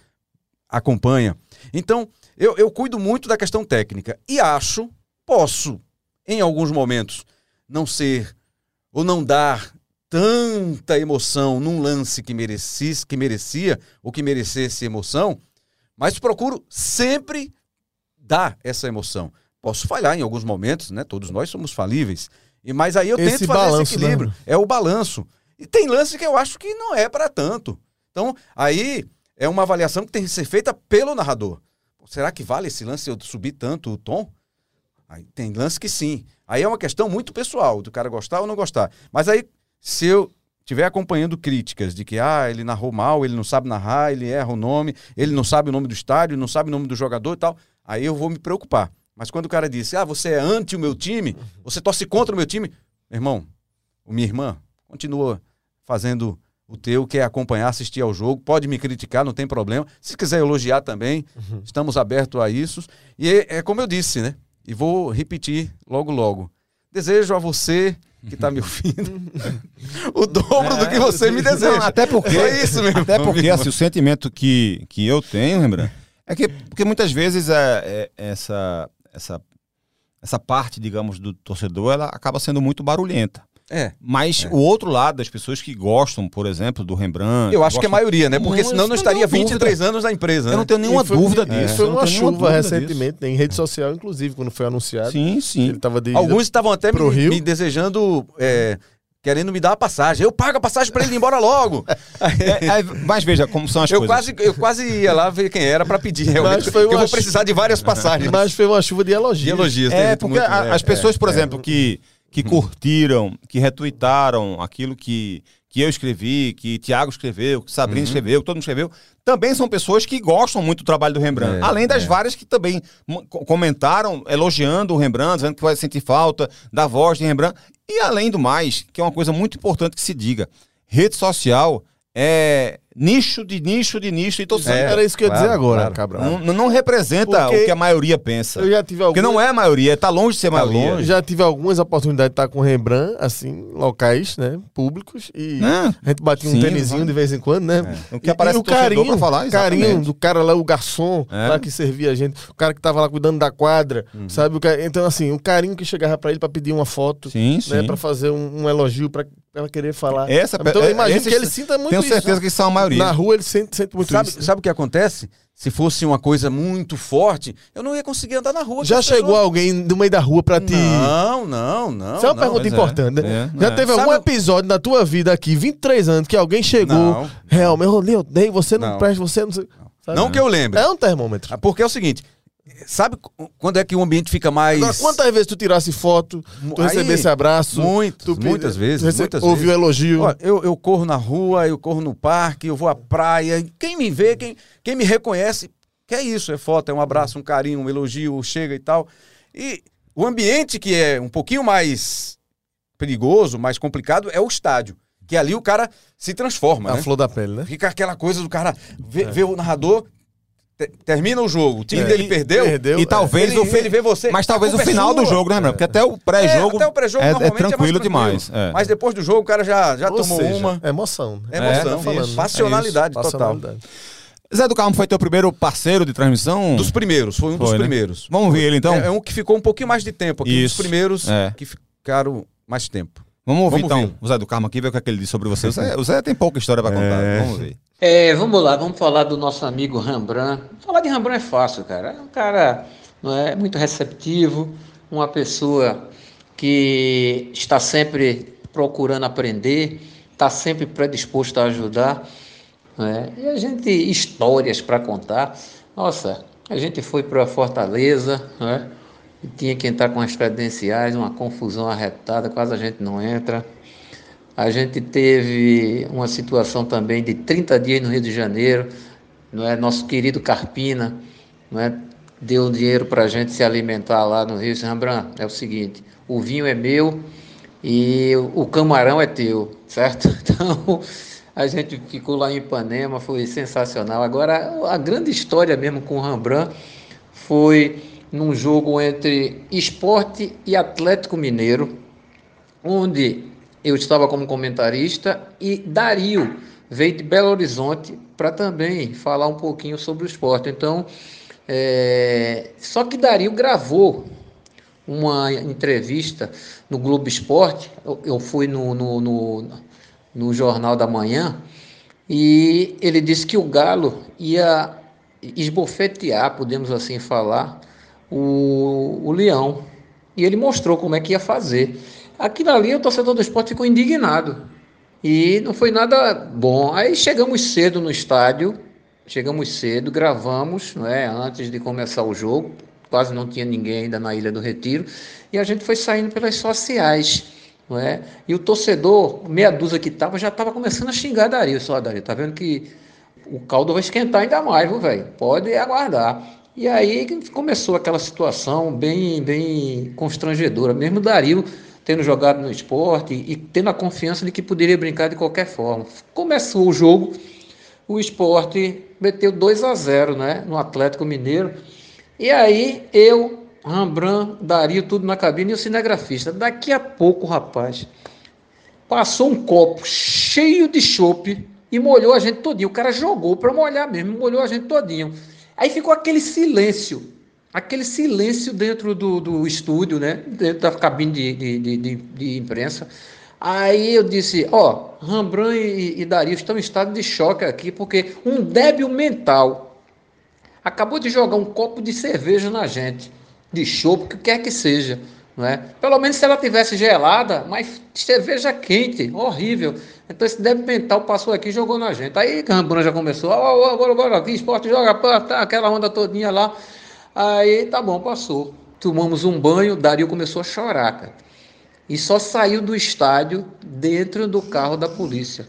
acompanha. Então, eu, eu cuido muito da questão técnica e acho, posso, em alguns momentos, não ser ou não dar tanta emoção num lance que merecesse, que merecia ou que merecesse emoção, mas procuro sempre dar essa emoção. Posso falhar em alguns momentos, né? Todos nós somos falíveis. E mas aí eu Esse tento fazer balanço, esse equilíbrio. né? É o balanço. E tem lance que eu acho que não é para tanto. Então, aí é uma avaliação que tem que ser feita pelo narrador. Será que vale esse lance eu subir tanto o tom? Aí tem lance que sim. Aí é uma questão muito pessoal, do cara gostar ou não gostar. Mas aí, se eu estiver acompanhando críticas de que ah, ele narrou mal, ele não sabe narrar, ele erra o nome, ele não sabe o nome do estádio, não sabe o nome do jogador e tal, aí eu vou me preocupar. Mas quando o cara disse, ah, você é anti o meu time, você torce contra o meu time, meu irmão, ou minha irmã, continua fazendo o teu, que é acompanhar, assistir ao jogo, pode me criticar, não tem problema. Se quiser elogiar também, estamos abertos a isso. E é, é como eu disse, né? E vou repetir logo, logo. Desejo a você que está me ouvindo o dobro do que você me deseja. Não, até porque, É isso mesmo. até porque assim, o sentimento que, que eu tenho, Rembrandt, é que porque muitas vezes é, é- essa, essa, essa parte, digamos, do torcedor, ela acaba sendo muito barulhenta. É. Mas o outro lado das pessoas que gostam, por exemplo, do Rembrandt. Eu acho que é a gostam- maioria, né? Porque Não, senão eu não estaria tenho 23 anos na empresa, Eu né? não tenho nenhuma foi- dúvida é, disso. Foi eu não uma chuva dúvida disso. recentemente, em rede social, inclusive, quando foi anunciado. Sim, sim. Ele tava de. Alguns estavam até Pro me, me desejando, é, querendo me dar a passagem. Eu pago a passagem pra ele ir embora logo. É, é, mas veja como são as eu, coisas. quase, eu quase ia lá ver quem era pra pedir, realmente. foi porque eu vou precisar de várias passagens. Mas foi uma chuva de elogios. de elogios. É, porque muito, a- né? as pessoas, É, por é. exemplo, que, que curtiram, que retuitaram aquilo que, que eu escrevi, que Tiago escreveu, que Sabrina escreveu, que todo mundo escreveu, também são pessoas que gostam muito do trabalho do Rembrandt. É, Além das é. várias que também comentaram, elogiando o Rembrandt, dizendo que vai sentir falta da voz de Rembrandt. E além do mais, que é uma coisa muito importante que se diga, rede social é nicho de nicho de nicho e torcida. É, Era isso que eu ia dizer agora, claro, Cabral. Não, não representa Porque o que a maioria pensa. Eu já tive Porque algumas, não é a maioria, tá longe de ser maioria. eu já tive algumas oportunidades de estar com o Rembrandt, assim, locais, né, públicos, e Né? a gente batia um Sim, tênisinho vai. de vez em quando, né? O que aparece e o torcedor pra falar, carinho exatamente. do cara lá, o garçom É. lá que servia a gente, o cara que tava lá cuidando da quadra, Uhum. sabe? O cara- então, assim, o carinho que chegava pra ele pra pedir uma foto, Sim, né, sim. pra fazer um, um elogio, pra ela querer falar. Essa, então, eu é- imagino que ele sinta muito Tenho isso. certeza que são a maioria. Na rua ele sente, sente muito Sabe, isso. sabe o que acontece? Se fosse uma coisa muito forte, eu não ia conseguir andar na rua. Já chegou pessoas. alguém do meio da rua pra te... Não, não, não. Isso é uma não. pergunta é, importante, né? é, Já é. teve Sabe algum episódio na tua vida aqui, 23 anos, que alguém chegou, Não. realmente, eu odeio, você não, Não. presta, você não sabe? Não que eu lembre. É um termômetro. Ah, Porque é o seguinte, sabe quando é que o ambiente fica mais... Agora, quantas vezes tu tirasse foto, tu Aí, recebesse abraço? muitas, tu muitas vezes, rece- muitas ouviu vezes. elogio? Ó, eu, eu corro na rua, eu corro no parque, eu vou à praia. Quem me vê, quem, quem me reconhece, que é isso, é foto, é um abraço, um carinho, um elogio, chega e tal. E o ambiente que é um pouquinho mais perigoso, mais complicado, é o estádio. Que ali o cara se transforma, a né? flor da pele, né? Fica aquela coisa do cara ver, ver o narrador, termina o jogo, o time É. dele perdeu, Perdeu, E é. talvez ele, o fi- ele vê você. Mas talvez o é final do jogo, né, Renan? Porque até o pré-jogo É, até o pré-jogo é, é tranquilo demais. é. Mas depois do jogo o cara já, já Ou tomou seja, uma. É emoção. É né? emoção, tá falando, passionalidade É isso, total. passionalidade. Zé do Carmo foi teu primeiro parceiro de transmissão? Dos primeiros, foi um dos Foi, né? primeiros. Vamos ver ele então? É, é um que ficou um pouquinho mais de tempo aqui, um dos Isso. primeiros É. que ficaram mais tempo. Vamos ouvir Vamos então ver. o Zé do Carmo aqui, ver o que, é que ele diz sobre você. O Zé, o Zé tem pouca história pra contar. Vamos ver. É, vamos lá, vamos falar do nosso amigo Rembrandt. Falar de Rembrandt é fácil, cara. É um cara não é, muito receptivo, uma pessoa que está sempre procurando aprender, está sempre predisposto a ajudar. não é? E a gente, histórias para contar. Nossa, a gente foi para Fortaleza, não é? e tinha que entrar com as credenciais, uma confusão arretada, quase a gente não entra. A gente teve uma situação também de 30 dias no Rio de Janeiro, não é? Nosso querido Carpina, não é? Deu dinheiro para a gente se alimentar lá no Rio. Rembrandt, é o seguinte, o vinho é meu e o camarão é teu, certo? Então, a gente ficou lá em Ipanema, foi sensacional. Agora, a grande história mesmo com o Rembrandt foi num jogo entre Esporte e Atlético Mineiro, onde eu estava como comentarista e Dario veio de Belo Horizonte para também falar um pouquinho sobre o esporte. Então, é... só que Dario gravou uma entrevista no Globo Esporte. Eu, fui no, no, no, no Jornal da Manhã e ele disse que o Galo ia esbofetear, podemos assim falar, o, o Leão. E ele mostrou como é que ia fazer. Aquilo ali, o torcedor do esporte ficou indignado. E não foi nada bom. Aí chegamos cedo no estádio, chegamos cedo, gravamos, não é, antes de começar o jogo. Quase não tinha ninguém ainda na Ilha do Retiro. E a gente foi saindo pelas sociais. Não é? E o torcedor, meia dúzia que estava, já estava começando a xingar Dario. Só, Dario, tá vendo que o caldo vai esquentar ainda mais, viu, velho? Pode aguardar. E aí começou aquela situação bem, bem constrangedora. Mesmo Dario tendo jogado no esporte e tendo a confiança de que poderia brincar de qualquer forma. Começou o jogo, o esporte meteu 2 a 0 né, no Atlético Mineiro. E aí eu, Rembrandt, Dario, tudo na cabine e o cinegrafista. Daqui a pouco, rapaz, passou um copo cheio de chope e molhou a gente todinho. O cara jogou para molhar mesmo, molhou a gente todinho. Aí ficou aquele silêncio. Aquele silêncio dentro do, do estúdio, né? Dentro da cabine de, de, de, de imprensa. Aí eu disse, ó, oh, Rembrandt e, e Dario estão em estado de choque aqui, porque um débil mental acabou de jogar um copo de cerveja na gente, de chopp, o que quer que seja. Não é? Pelo menos se ela tivesse gelada, mas cerveja quente, horrível. Então esse débil mental passou aqui e jogou na gente. Aí Rembrandt já começou, ó, oh, bora, bora, aqui, esporte joga, tá, aquela onda todinha lá. Aí tá bom, passou. Tomamos um banho, Dario começou a chorar, cara. E só saiu do estádio dentro do carro da polícia.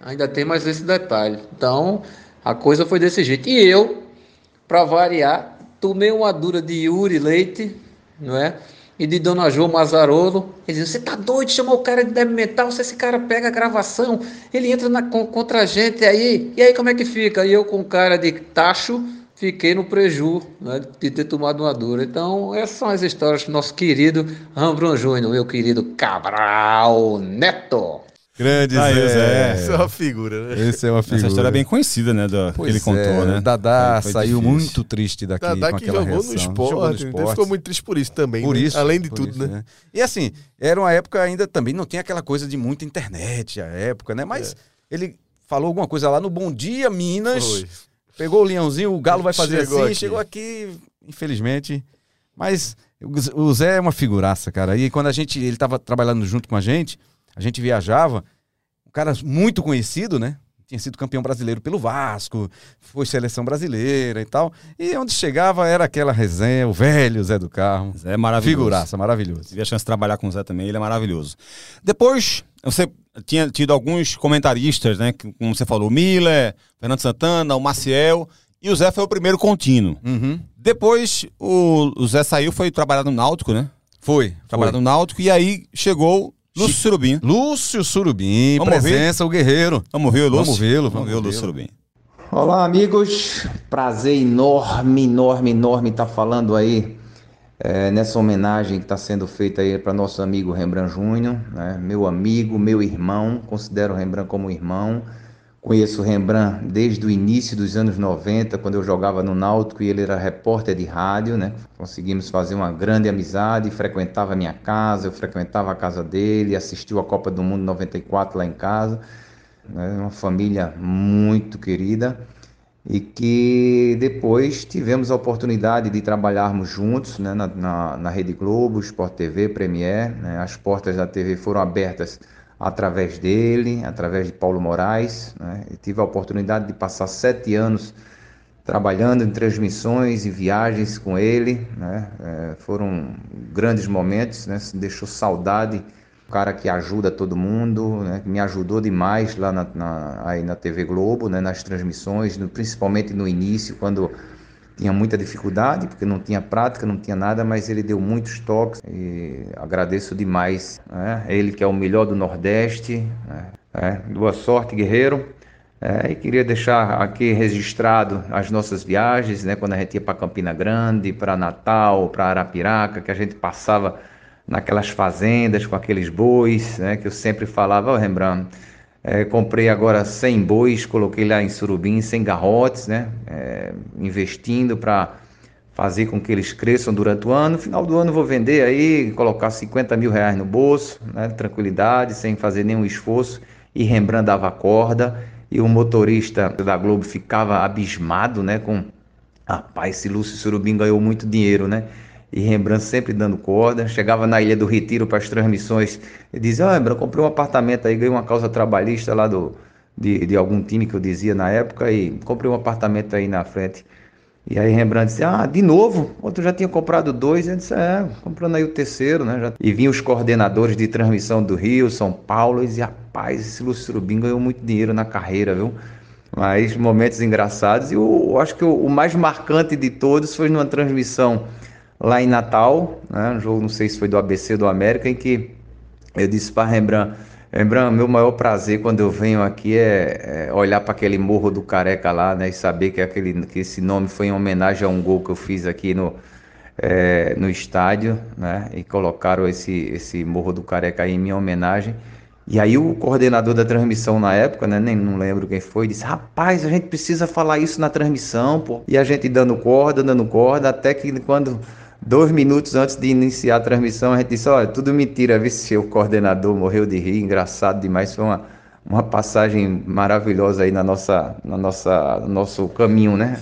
Ainda tem mais esse detalhe. Então, a coisa foi desse jeito. E eu, para variar, tomei uma dura de Yuri Leite, não é? E de Dona Jo Mazarolo. Ele disse: Você tá doido? Chamou o cara de débil mental. Se esse cara pega a gravação, ele entra na, contra a gente aí. E aí, como é que fica? E eu com cara de tacho fiquei no preju né, de ter tomado uma dura. Então, essas são as histórias do nosso querido Rambron Júnior, meu querido Cabral Neto. Grande Aí, Zé. Zé. Essa é uma figura, né? Esse é uma figura. Essa história é bem conhecida, né? Do, que ele contou, é. né? Dadá foi, foi saiu difícil. muito triste daqui Dadá com que aquela jogou reação. no esporte. Jogou no esporte. ficou muito triste por isso também. Por né? isso. Além de tudo, isso, né? né? E assim, era uma época ainda também, não tinha aquela coisa de muita internet, a época, né? Mas é. ele falou alguma coisa lá no Bom Dia Minas. Foi Pegou o leãozinho, o galo vai fazer chegou assim, aqui. chegou aqui, infelizmente. Mas o Zé é uma figuraça, cara. E quando a gente, ele tava trabalhando junto com a gente, a gente viajava, um cara muito conhecido, né? Tinha sido campeão brasileiro pelo Vasco, foi seleção brasileira e tal. E onde chegava era aquela resenha, o velho Zé do Carro. Zé é maravilhoso. Figuraça, maravilhoso. Tive a chance de trabalhar com o Zé também, ele é maravilhoso. Depois, você tinha tido alguns comentaristas, né? Como você falou, o Miller, Fernando Santana, o Maciel. E o Zé foi o primeiro contínuo. Uhum. Depois o, o, Zé saiu, foi trabalhar no Náutico, né? Foi. Trabalhar no Náutico. E aí chegou Lúcio Surubim. Lúcio Surubim, vamos presença, o guerreiro. Vamos ver o Lúcio? Vamos vê-lo. Vamos, ver o Lúcio Surubim. Olá, amigos. Prazer enorme, enorme, enorme estar falando aí é, nessa homenagem que está sendo feita aí para nosso amigo Rembrandt Júnior, né? meu amigo, meu irmão, considero o Rembrandt como irmão. Conheço o Rembrandt desde o início dos anos 90, quando eu jogava no Náutico e ele era repórter de rádio, né? Conseguimos fazer uma grande amizade, frequentava a minha casa, eu frequentava a casa dele, assistiu a Copa do Mundo 94 lá em casa. Né? Uma família muito querida e que depois tivemos a oportunidade de trabalharmos juntos né, na, na, na, Rede Globo, Sport TV, Premier. Né, as portas da TV foram abertas através dele, através de Paulo Moraes. Né, tive a oportunidade de passar sete anos trabalhando em transmissões e viagens com ele. Né, é, foram grandes momentos, né, deixou saudade cara que ajuda todo mundo, né? me ajudou demais lá na, na, aí na TV Globo, né? nas transmissões, no, principalmente no início, quando tinha muita dificuldade, porque não tinha prática, não tinha nada, mas ele deu muitos toques e agradeço demais. Né? Ele que é o melhor do Nordeste. Né? É, boa sorte, guerreiro. É, e queria deixar aqui registrado as nossas viagens, né? quando a gente ia para Campina Grande, para Natal, para Arapiraca, que a gente passava naquelas fazendas com aqueles bois, né, que eu sempre falava, oh, Rembrandt, é, comprei agora 100 bois, coloquei lá em Surubim, 100 garrotes, né, é, investindo para fazer com que eles cresçam durante o ano. No final do ano vou vender aí, colocar 50 mil reais no bolso, né, tranquilidade, sem fazer nenhum esforço. E Rembrandt dava corda e o motorista da Globo ficava abismado, né, com rapaz, esse Lúcio Surubim ganhou muito dinheiro, né? E Rembrandt sempre dando corda. Chegava na Ilha do Retiro para as transmissões e dizia: oh, Rembrandt, comprei um apartamento aí, ganhei uma causa trabalhista lá do, de, de algum time que eu dizia na época e comprei um apartamento aí na frente. E aí Rembrandt disse, ah, de novo? Outro já tinha comprado dois. Eu disse, é, comprando aí o terceiro, né? E vinham os coordenadores de transmissão do Rio, São Paulo, e dizia, rapaz, esse Lúcio Rubim ganhou muito dinheiro na carreira, viu? Mas momentos engraçados. E eu, eu acho que o, o mais marcante de todos foi numa transmissão lá em Natal, né, um jogo, não sei se foi do ABC do América, em que eu disse para Rembrandt, Rembrandt, meu maior prazer quando eu venho aqui é, é olhar para aquele morro do Careca lá, né, e saber que, aquele, que esse nome foi em homenagem a um gol que eu fiz aqui no, é, no estádio, né, e colocaram esse, esse morro do Careca aí em minha homenagem. E aí o coordenador da transmissão na época, né, nem não lembro quem foi, disse: "Rapaz, a gente precisa falar isso na transmissão, pô". E a gente dando corda, dando corda, até que quando dois minutos antes de iniciar a transmissão, a gente disse: "Olha, tudo mentira, viu se o coordenador morreu de rir, engraçado demais, foi uma uma passagem maravilhosa aí na nossa na nossa no nosso caminho, né?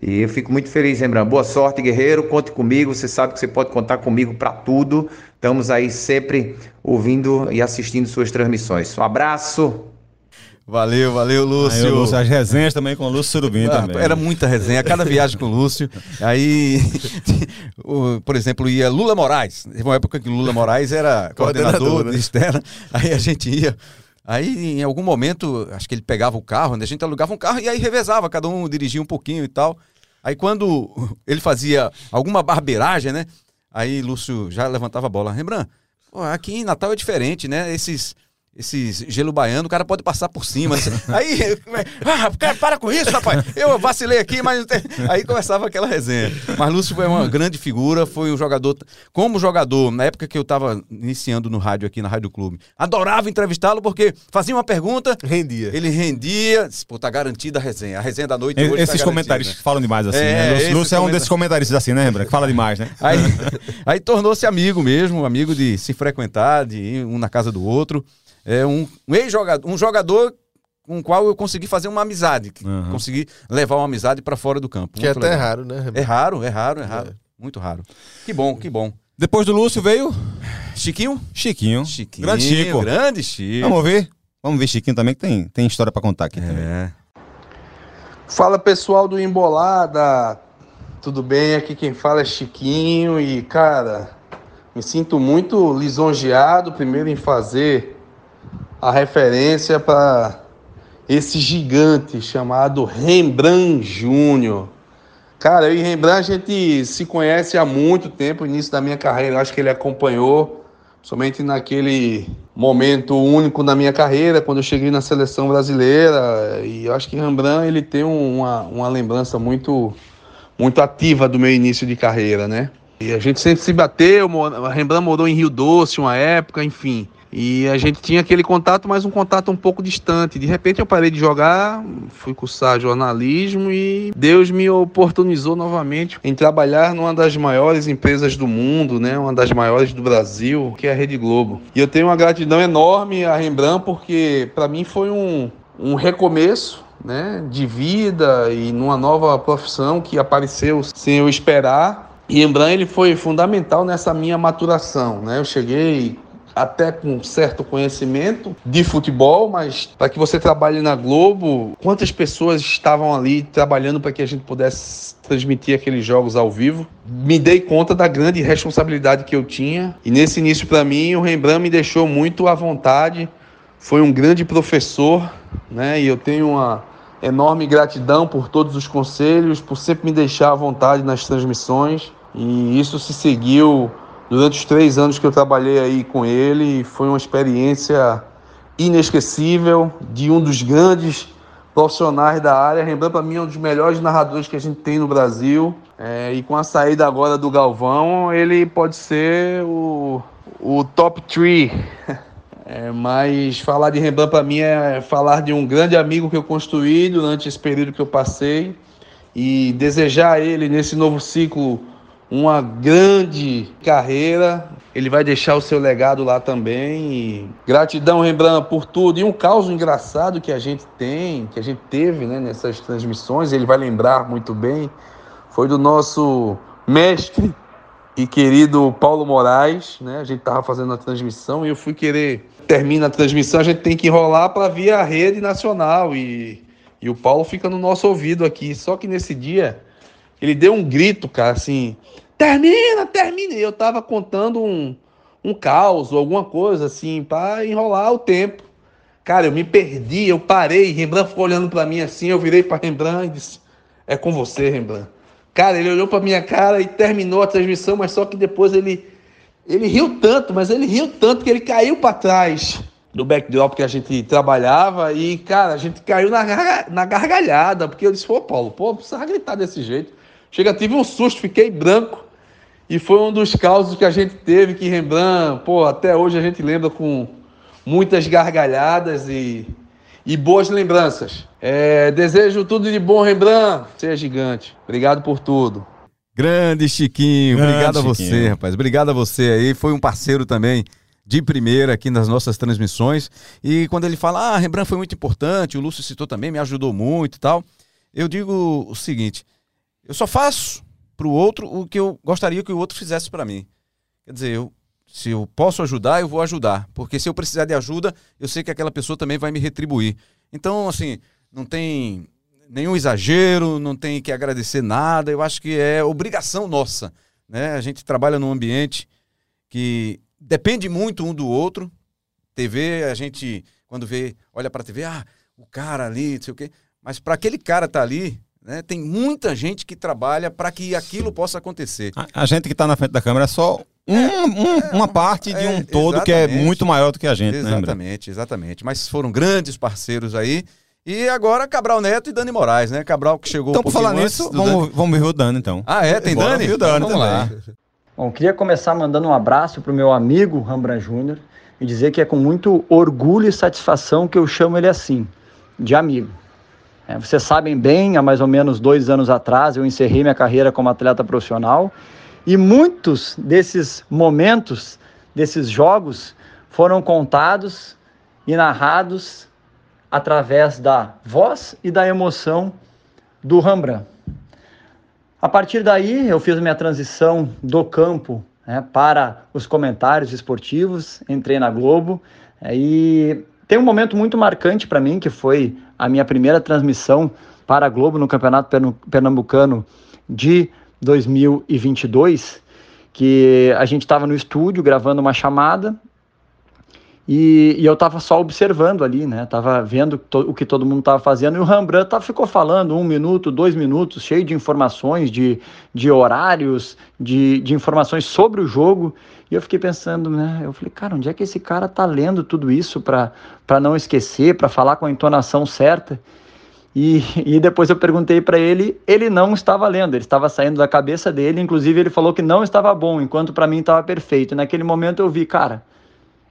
E eu fico muito feliz, lembrando. Boa sorte, guerreiro. Conte comigo. Você sabe que você pode contar comigo para tudo. Estamos aí sempre ouvindo e assistindo suas transmissões. Um abraço. Valeu, valeu, Lúcio. Aí, Lúcio. As resenhas também com o Lúcio Surubim Ah, também. Era muita resenha, cada viagem com o Lúcio. Aí, o- por exemplo, ia Lula Moraes. Teve uma época que Lula Moraes era coordenador, né? de externa. Aí a gente ia. Aí, em algum momento, acho que ele pegava o carro, né? a gente alugava um carro e aí revezava, cada um dirigia um pouquinho e tal. Aí quando ele fazia alguma barbeiragem, né? Aí Lúcio já levantava a bola. Rembrandt, aqui em Natal é diferente, né? Esses, esses gelo baiano, o cara pode passar por cima. né? Aí, ah, cara, para com isso, rapaz. Eu vacilei aqui, mas. Aí começava aquela resenha. Mas Lúcio foi uma grande figura, foi um jogador. Como jogador, na época que eu estava iniciando no rádio aqui na Rádio Clube, adorava entrevistá-lo porque fazia uma pergunta, Rendia. ele rendia, pô, tá garantida a resenha. A resenha da noite hoje tá Esses garantida. comentários falam demais assim, É, né? Lúcio, Lúcio é um comentários. desses comentaristas assim, né, Rembrandt? Que fala demais, né? Aí, aí tornou-se amigo mesmo, amigo de se frequentar, de ir um na casa do outro. É um, um ex-jogador, um jogador com o qual eu consegui fazer uma amizade, que Uhum. consegui levar uma amizade para fora do campo. Que é Muito até legal. raro, né? É raro, é raro, é raro. Muito raro. Que bom, que bom. Depois do Lúcio veio Chiquinho? Chiquinho. Chiquinho. Grande Chico. Grande Chico. Vamos ver? Vamos ver Chiquinho também, que tem, tem história pra contar aqui também. É. Fala pessoal do Embolada, tudo bem? Aqui quem fala é Chiquinho e cara, me sinto muito lisonjeado primeiro em fazer a referência para esse gigante chamado Rembrandt Júnior. Cara, eu e Rembrandt a gente se conhece há muito tempo, início da minha carreira, eu acho que ele acompanhou, somente naquele momento único na minha carreira, quando eu cheguei na seleção brasileira, e eu acho que Rembrandt ele tem um, uma, uma lembrança muito, muito ativa do meu início de carreira, né? E a gente sempre se bateu, Rembrandt morou em Rio Doce uma época, enfim. E a gente tinha aquele contato, mas um contato um pouco distante. De repente eu parei de jogar, fui cursar jornalismo e Deus me oportunizou novamente em trabalhar numa das maiores empresas do mundo, né? Uma das maiores do Brasil, que é a Rede Globo. E eu tenho uma gratidão enorme a Rembrandt porque para mim foi um, um recomeço, né, de vida e numa nova profissão que apareceu sem eu esperar. E Rembrandt ele foi fundamental nessa minha maturação, né? Eu cheguei até com certo conhecimento de futebol, mas para que você trabalhe na Globo, quantas pessoas estavam ali trabalhando para que a gente pudesse transmitir aqueles jogos ao vivo? Me dei conta da grande responsabilidade que eu tinha e nesse início para mim o Rembrandt me deixou muito à vontade. Foi um grande professor, né? E eu tenho uma enorme gratidão por todos os conselhos, por sempre me deixar à vontade nas transmissões. E isso se seguiu durante os três anos que eu trabalhei aí com ele. Foi uma experiência inesquecível de um dos grandes profissionais da área. Rembrandt, para mim, é um dos melhores narradores que a gente tem no Brasil. É, e com a saída agora do Galvão, ele pode ser o, o top 3. É, mas falar de Rembrandt para mim é falar de um grande amigo que eu construí durante esse período que eu passei e desejar a ele nesse novo ciclo uma grande carreira. Ele vai deixar o seu legado lá também. E gratidão, Rembrandt, por tudo. E um caos engraçado que a gente tem, que a gente teve né, nessas transmissões, ele vai lembrar muito bem, foi do nosso mestre e querido Paulo Moraes, né? A gente tava fazendo a transmissão e eu fui querer termina a transmissão, a gente tem que enrolar para vir rede nacional e, e o Paulo fica no nosso ouvido aqui. Só que nesse dia ele deu um grito, cara, assim, termina, termina. E eu tava contando um, um caos ou alguma coisa assim para enrolar o tempo. Cara, eu me perdi, eu parei, Rembrandt ficou olhando para mim assim, eu virei para Rembrandt e disse: "É com você, Rembrandt". Cara, ele olhou para minha cara e terminou a transmissão, mas só que depois ele ele riu tanto, mas ele riu tanto que ele caiu para trás do backdrop que a gente trabalhava e, cara, a gente caiu na, na gargalhada, porque eu disse, pô, Paulo, pô, precisa gritar desse jeito. Chega, tive um susto, fiquei branco e foi um dos causos que a gente teve que Rembrandt, pô, até hoje a gente lembra com muitas gargalhadas e, e boas lembranças. É, desejo tudo de bom, Rembrandt. Seja gigante. Obrigado por tudo. Grande Chiquinho, Grande obrigado a você, rapaz. Obrigado a você aí. Foi um parceiro também de primeira aqui nas nossas transmissões. E quando ele fala, ah, Rembrandt foi muito importante, o Lúcio citou também, me ajudou muito e tal. Eu digo o seguinte: eu só faço pro outro o que eu gostaria que o outro fizesse para mim. Quer dizer, eu, se eu posso ajudar, eu vou ajudar. Porque se eu precisar de ajuda, eu sei que aquela pessoa também vai me retribuir. Então, assim, não tem nenhum exagero, não tem que agradecer nada. Eu acho que é obrigação nossa. Né? A gente trabalha num ambiente que depende muito um do outro. TV, a gente, quando vê, olha para a TV, ah, o cara ali, não sei o quê. Mas para aquele cara estar ali, né, tem muita gente que trabalha para que aquilo possa acontecer. A, a gente que tá na frente da câmera é só um- um- uma parte de um é, todo que é muito maior do que a gente, né? Exatamente, exatamente. Mas foram grandes parceiros aí. E agora Cabral Neto e Dani Moraes, né? Cabral que chegou Então, um por falar nisso, vamos, vamos ver o Dani, então. Ah, é? Tem Bora Dani? ver o Dani Então, vamos lá. Bom, queria começar mandando um abraço para o meu amigo Rembrandt Júnior e dizer que é com muito orgulho e satisfação que eu chamo ele assim, de amigo. É, vocês sabem bem, há mais ou menos dois anos atrás eu encerrei minha carreira como atleta profissional e muitos desses momentos, desses jogos, foram contados e narrados através da voz e da emoção do Rembrandt. A partir daí, eu fiz minha transição do campo né, para os comentários esportivos, entrei na Globo eh, e tem um momento muito marcante para mim, que foi a minha primeira transmissão para a Globo no Campeonato Pernambucano de 2022, que a gente estava no estúdio gravando uma chamada e, e eu estava só observando ali, né? Tava vendo o que todo mundo estava fazendo e o Rembrandt tava, ficou falando um minuto, dois minutos, cheio de informações, de, de horários, de, de informações sobre o jogo. E eu fiquei pensando, né? Eu falei, cara, onde é que esse cara tá lendo tudo isso para não esquecer, para falar com a entonação certa? E, e depois eu perguntei para ele, ele não estava lendo, ele estava saindo da cabeça dele, inclusive ele falou que não estava bom, enquanto para mim estava perfeito. Naquele momento eu vi, cara,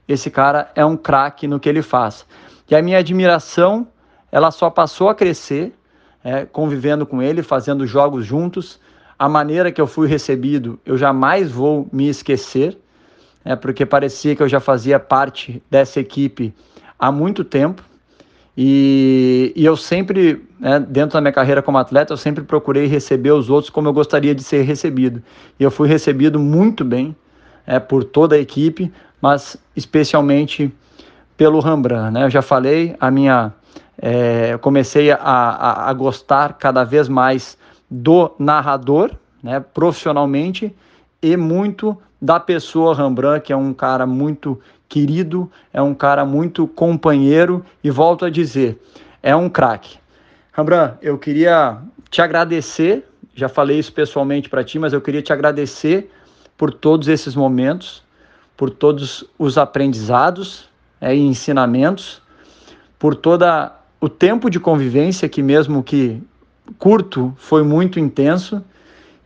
esse cara é um craque no que ele faz. E a minha admiração, ela só passou a crescer, é, convivendo com ele, fazendo jogos juntos. A maneira que eu fui recebido, eu jamais vou me esquecer, é, porque parecia que eu já fazia parte dessa equipe há muito tempo. E, e eu sempre, né, dentro da minha carreira como atleta, eu sempre procurei receber os outros como eu gostaria de ser recebido. E eu fui recebido muito bem é, por toda a equipe, mas especialmente pelo Rembrandt. Né? Eu já falei, a minha, é, eu comecei a, a, a gostar cada vez mais do narrador, né, profissionalmente, e muito da pessoa Rembrandt, que é um cara muito querido, é um cara muito companheiro e volto a dizer, é um craque. Rembrandt, eu queria te agradecer, já falei isso pessoalmente para ti, mas eu queria te agradecer por todos esses momentos, por todos os aprendizados é, e ensinamentos, por toda o tempo de convivência que mesmo que curto foi muito intenso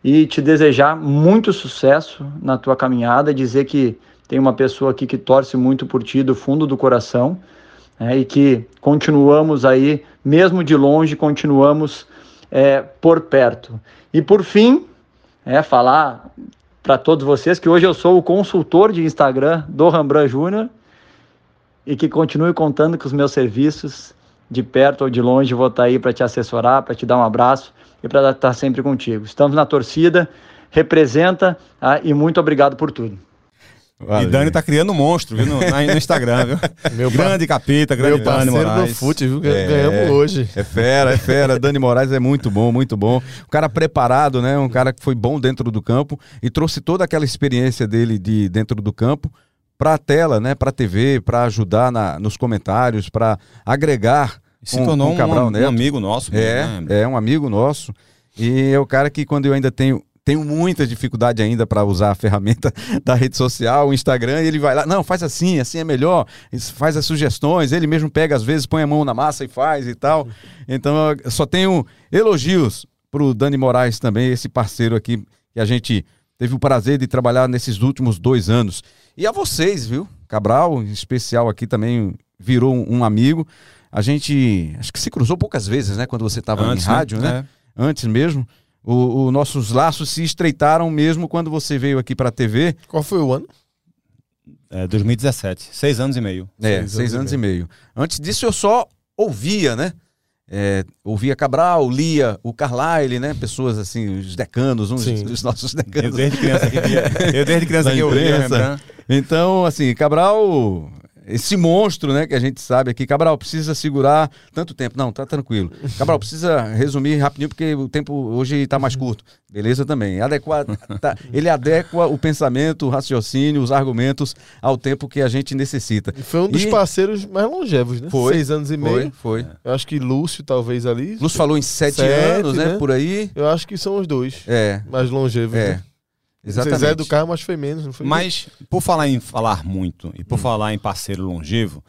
e te desejar muito sucesso na tua caminhada, dizer que tem uma pessoa aqui que torce muito por ti do fundo do coração é, e que continuamos aí, mesmo de longe, continuamos é, por perto. E por fim, é falar para todos vocês que hoje eu sou o consultor de Instagram do Rembrandt Júnior e que continue contando com os meus serviços de perto ou de longe, vou estar aí para te assessorar, para te dar um abraço e para estar sempre contigo. Estamos na torcida, representa ah, e muito obrigado por tudo. E Dani tá criando um monstro, viu? No, no Instagram, viu? Meu grande capeta, grande Meu Dani Moraes. do fute, viu? É. Ganhamos hoje. É fera, é fera. Dani Moraes é muito bom, muito bom. Um cara preparado, né? Um cara que foi bom dentro do campo e trouxe toda aquela experiência dele de dentro do campo para a tela, né? Para a TV, para ajudar na, nos comentários, para agregar. Se com- tornou um, um Neto. amigo nosso. mesmo, É, né? é um amigo nosso. E é o cara que quando eu ainda tenho tenho muita dificuldade ainda para usar a ferramenta da rede social, o Instagram, e ele vai lá, não, faz assim, assim é melhor, faz as sugestões, ele mesmo pega às vezes, põe a mão na massa e faz e tal. Então, eu só tenho elogios pro Dani Moraes também, esse parceiro aqui que a gente teve o prazer de trabalhar nesses últimos dois anos. E a vocês, viu? Cabral, em especial aqui também virou um amigo. A gente acho que se cruzou poucas vezes, né? Quando você estava em né? rádio, né? É. Antes mesmo. O, o- nossos laços se estreitaram mesmo quando você veio aqui para a TV. Qual foi o ano? É, 2017. Seis anos e meio. É, Seis seis, anos anos e e meio. Antes disso eu só ouvia, né? É, ouvia Cabral, lia o Carlyle, né? Pessoas assim, os decanos, uns Sim. dos nossos Eu decanos. desde criança que via, eu desde criança que eu imprensa. Rembrandt. Então, assim, Cabral, esse monstro, né, que a gente sabe aqui, Cabral precisa segurar tanto tempo. Não, tá tranquilo. Cabral precisa resumir rapidinho porque o tempo hoje tá mais curto. Beleza também. Adequar, tá, ele adequa o pensamento, o raciocínio, os argumentos ao tempo que a gente necessita. E foi um dos E- parceiros mais longevos, né? Foi, Seis anos e Foi, meio. foi. Eu acho que Lúcio, talvez ali. Lúcio falou em sete, Sete, anos, né, né? por aí. Eu acho que são os dois É, mais longevos. é. né? Exatamente. Zé do Carmo, acho que foi menos, não foi? Mas, por falar em falar muito e Hum. por falar em parceiro longevo,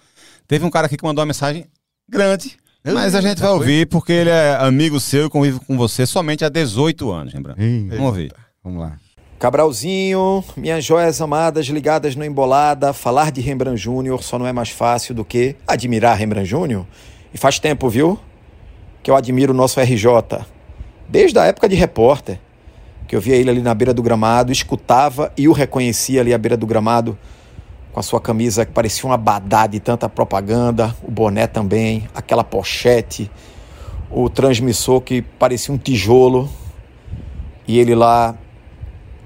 teve um cara aqui que mandou uma mensagem grande. Mas a gente vai ouvir porque ele é amigo seu e convive com você somente há 18 anos, lembrando. Ih, Vamos ouvir. Vamos lá. Cabralzinho, minhas joias amadas ligadas no Embolada, falar de Rembrandt Júnior só não é mais fácil do que admirar Rembrandt Júnior. E faz tempo, viu? Que eu admiro o nosso RJ. Desde a época de repórter, que eu via ele ali na beira do gramado, escutava e o reconhecia ali à beira do gramado, com a sua camisa que parecia um abadá de tanta propaganda, o boné também, aquela pochete, o transmissor que parecia um tijolo, e ele lá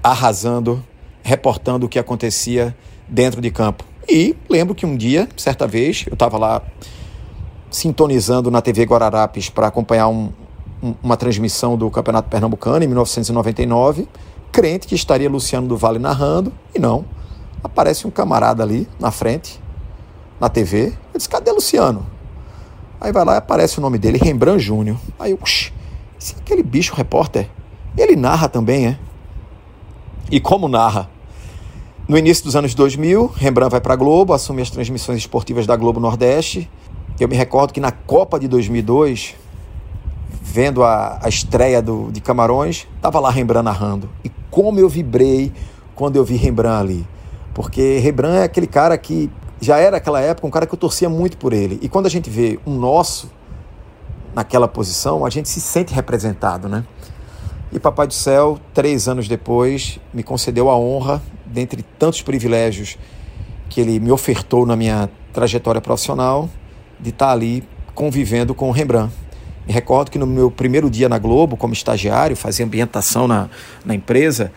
arrasando, reportando o que acontecia dentro de campo. E lembro que um dia, certa vez, eu estava lá sintonizando na TV Guararapes para acompanhar um- um- uma transmissão do Campeonato Pernambucano em 1999, crente que estaria Luciano do Vale narrando, e não. Aparece um camarada ali na frente, na TV. Eu disse: cadê Luciano? Aí vai lá e aparece o nome dele, Rembrandt Júnior. Aí "Uxi, esse é aquele bicho repórter. Ele narra também, é? E como narra? No início dos anos 2000, Rembrandt vai para a Globo, assume as transmissões esportivas da Globo Nordeste. Eu me recordo que na Copa de 2002, vendo a, a estreia do, de Camarões, estava lá Rembrandt narrando. E como eu vibrei quando eu vi Rembrandt ali. Porque Rembrandt é aquele cara que já era naquela época um cara que eu torcia muito por ele. E quando a gente vê um nosso naquela posição, a gente se sente representado, né? E Papai do Céu, três anos depois, me concedeu a honra, dentre tantos privilégios que ele me ofertou na minha trajetória profissional, de estar ali convivendo com Rembrandt. Me recordo que no meu primeiro dia na Globo, como estagiário, fazia ambientação na, na empresa,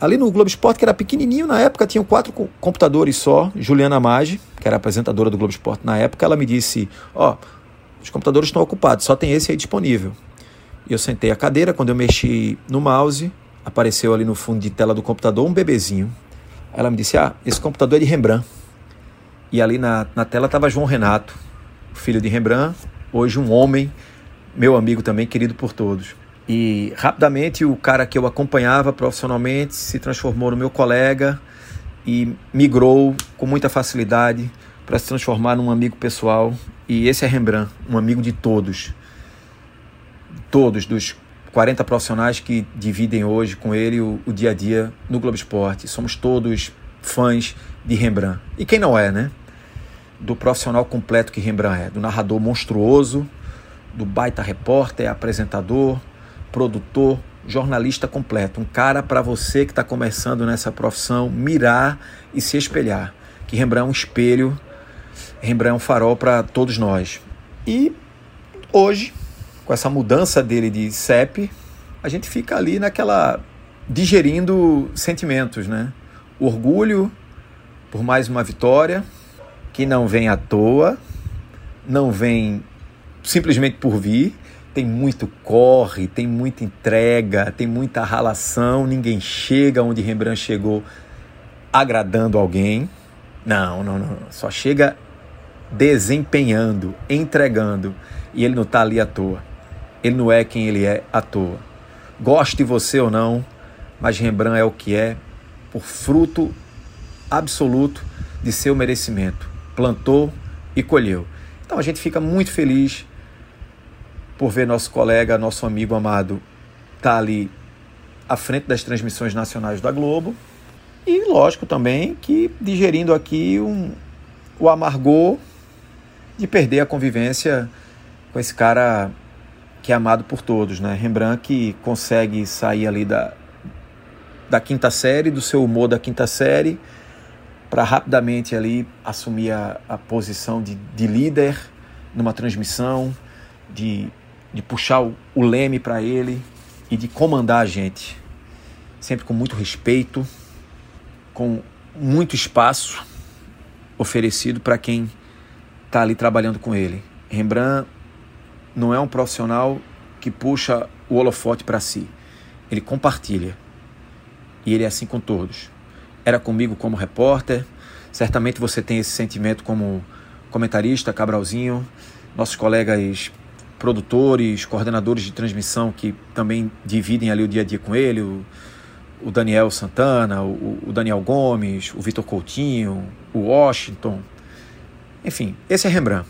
ali no Globo Esporte, que era pequenininho na época, tinham quatro co- computadores só. Juliana Maggi, que era apresentadora do Globo Esporte na época, ela me disse: Ó, os computadores estão ocupados, só tem esse aí disponível. E eu sentei a cadeira, quando eu mexi no mouse, apareceu ali no fundo de tela do computador um bebezinho. Ela me disse: Ah, esse computador é de Rembrandt. E ali na, na tela estava João Renato, filho de Rembrandt, hoje um homem, meu amigo também, querido por todos. E rapidamente o cara que eu acompanhava profissionalmente se transformou no meu colega e migrou com muita facilidade para se transformar num amigo pessoal. E esse é Rembrandt, um amigo de todos todos, dos 40 profissionais que dividem hoje com ele o, o dia a dia no Globo Esporte. Somos todos fãs de Rembrandt. E quem não é, né? Do profissional completo que Rembrandt é, do narrador monstruoso, do baita repórter, apresentador, produtor, jornalista completo. Um cara para você que está começando nessa profissão mirar e se espelhar. Que Rembrandt é um espelho, Rembrandt é um farol para todos nós. E hoje, com essa mudança dele de CEP, a gente fica ali naquela digerindo sentimentos, né? Orgulho por mais uma vitória que não vem à toa, não vem simplesmente por vir, tem muito corre, tem muita entrega, tem muita ralação, ninguém chega onde Rembrandt chegou agradando alguém. Não, não, não, só chega desempenhando, entregando, e ele não está ali à toa. Ele não é quem ele é à toa. Goste você ou não, mas Rembrandt é o que é por fruto absoluto de seu merecimento. Plantou e colheu. Então a gente fica muito feliz por ver nosso colega, nosso amigo amado, tá ali à frente das transmissões nacionais da Globo E lógico também que digerindo aqui um, o amargor de perder a convivência com esse cara que é amado por todos, né? Rembrandt que consegue sair ali da, da quinta série, do seu humor da quinta série, para rapidamente ali assumir a, a posição de, de líder numa transmissão, de, de puxar o, leme para ele e de comandar a gente, sempre com muito respeito, com muito espaço oferecido para quem está ali trabalhando com ele. Rembrandt não é um profissional que puxa o holofote para si. Ele compartilha. E ele é assim com todos. Era comigo como repórter, certamente você tem esse sentimento como comentarista, Cabralzinho, nossos colegas produtores, coordenadores de transmissão que também dividem ali o dia a dia com ele, o, o Daniel Santana, o, o Daniel Gomes, o Vitor Coutinho, o Washington. Enfim, esse é Rembrandt.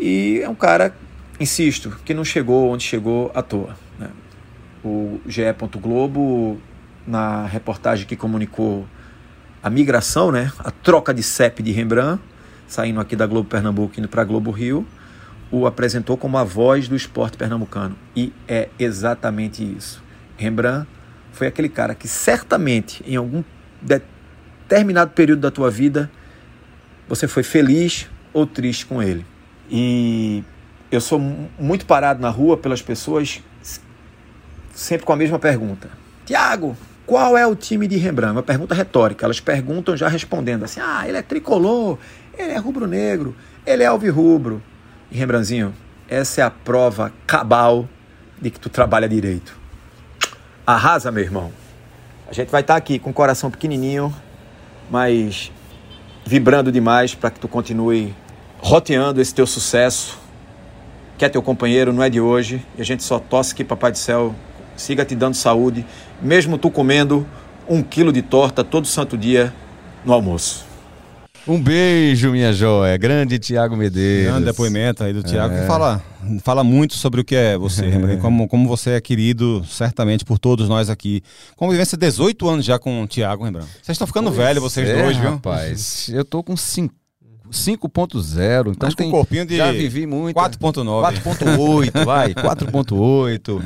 E é um cara, insisto, que não chegou onde chegou à toa. Né? O GE. Globo, na reportagem que comunicou a migração, né? a troca de CEP de Rembrandt, saindo aqui da Globo Pernambuco indo para a Globo Rio, o apresentou como a voz do esporte pernambucano. E é exatamente isso. Rembrandt foi aquele cara que certamente em algum determinado período da tua vida você foi feliz ou triste com ele. E eu sou muito parado na rua pelas pessoas sempre com a mesma pergunta. Tiago, qual é o time de Rembrandt? Uma pergunta retórica. Elas perguntam já respondendo assim: ah, ele é tricolor, ele é rubro-negro, ele é alvirrubro. E Rembrandtzinho, essa é a prova cabal de que tu trabalha direito. Arrasa, meu irmão. A gente vai estar tá aqui com o coração pequenininho, mas vibrando demais para que tu continue roteando esse teu sucesso, que é teu companheiro, não é de hoje. E a gente só tosse que Papai do Céu siga te dando saúde, mesmo tu comendo um quilo de torta todo santo dia no almoço. Um beijo, minha joia. Grande Tiago Medeiros. Grande depoimento aí do Tiago, é. que fala, fala muito sobre o que é você, como, como você é querido, certamente, por todos nós aqui. Convivência 18 anos já com o Tiago, lembrando. Vocês estão ficando pois velhos, vocês é, dois, viu? Rapaz, eu tô com 5 5.0, então Mas tem, com corpinho de já vivi muito. 4.9. 4.8, vai, 4.8.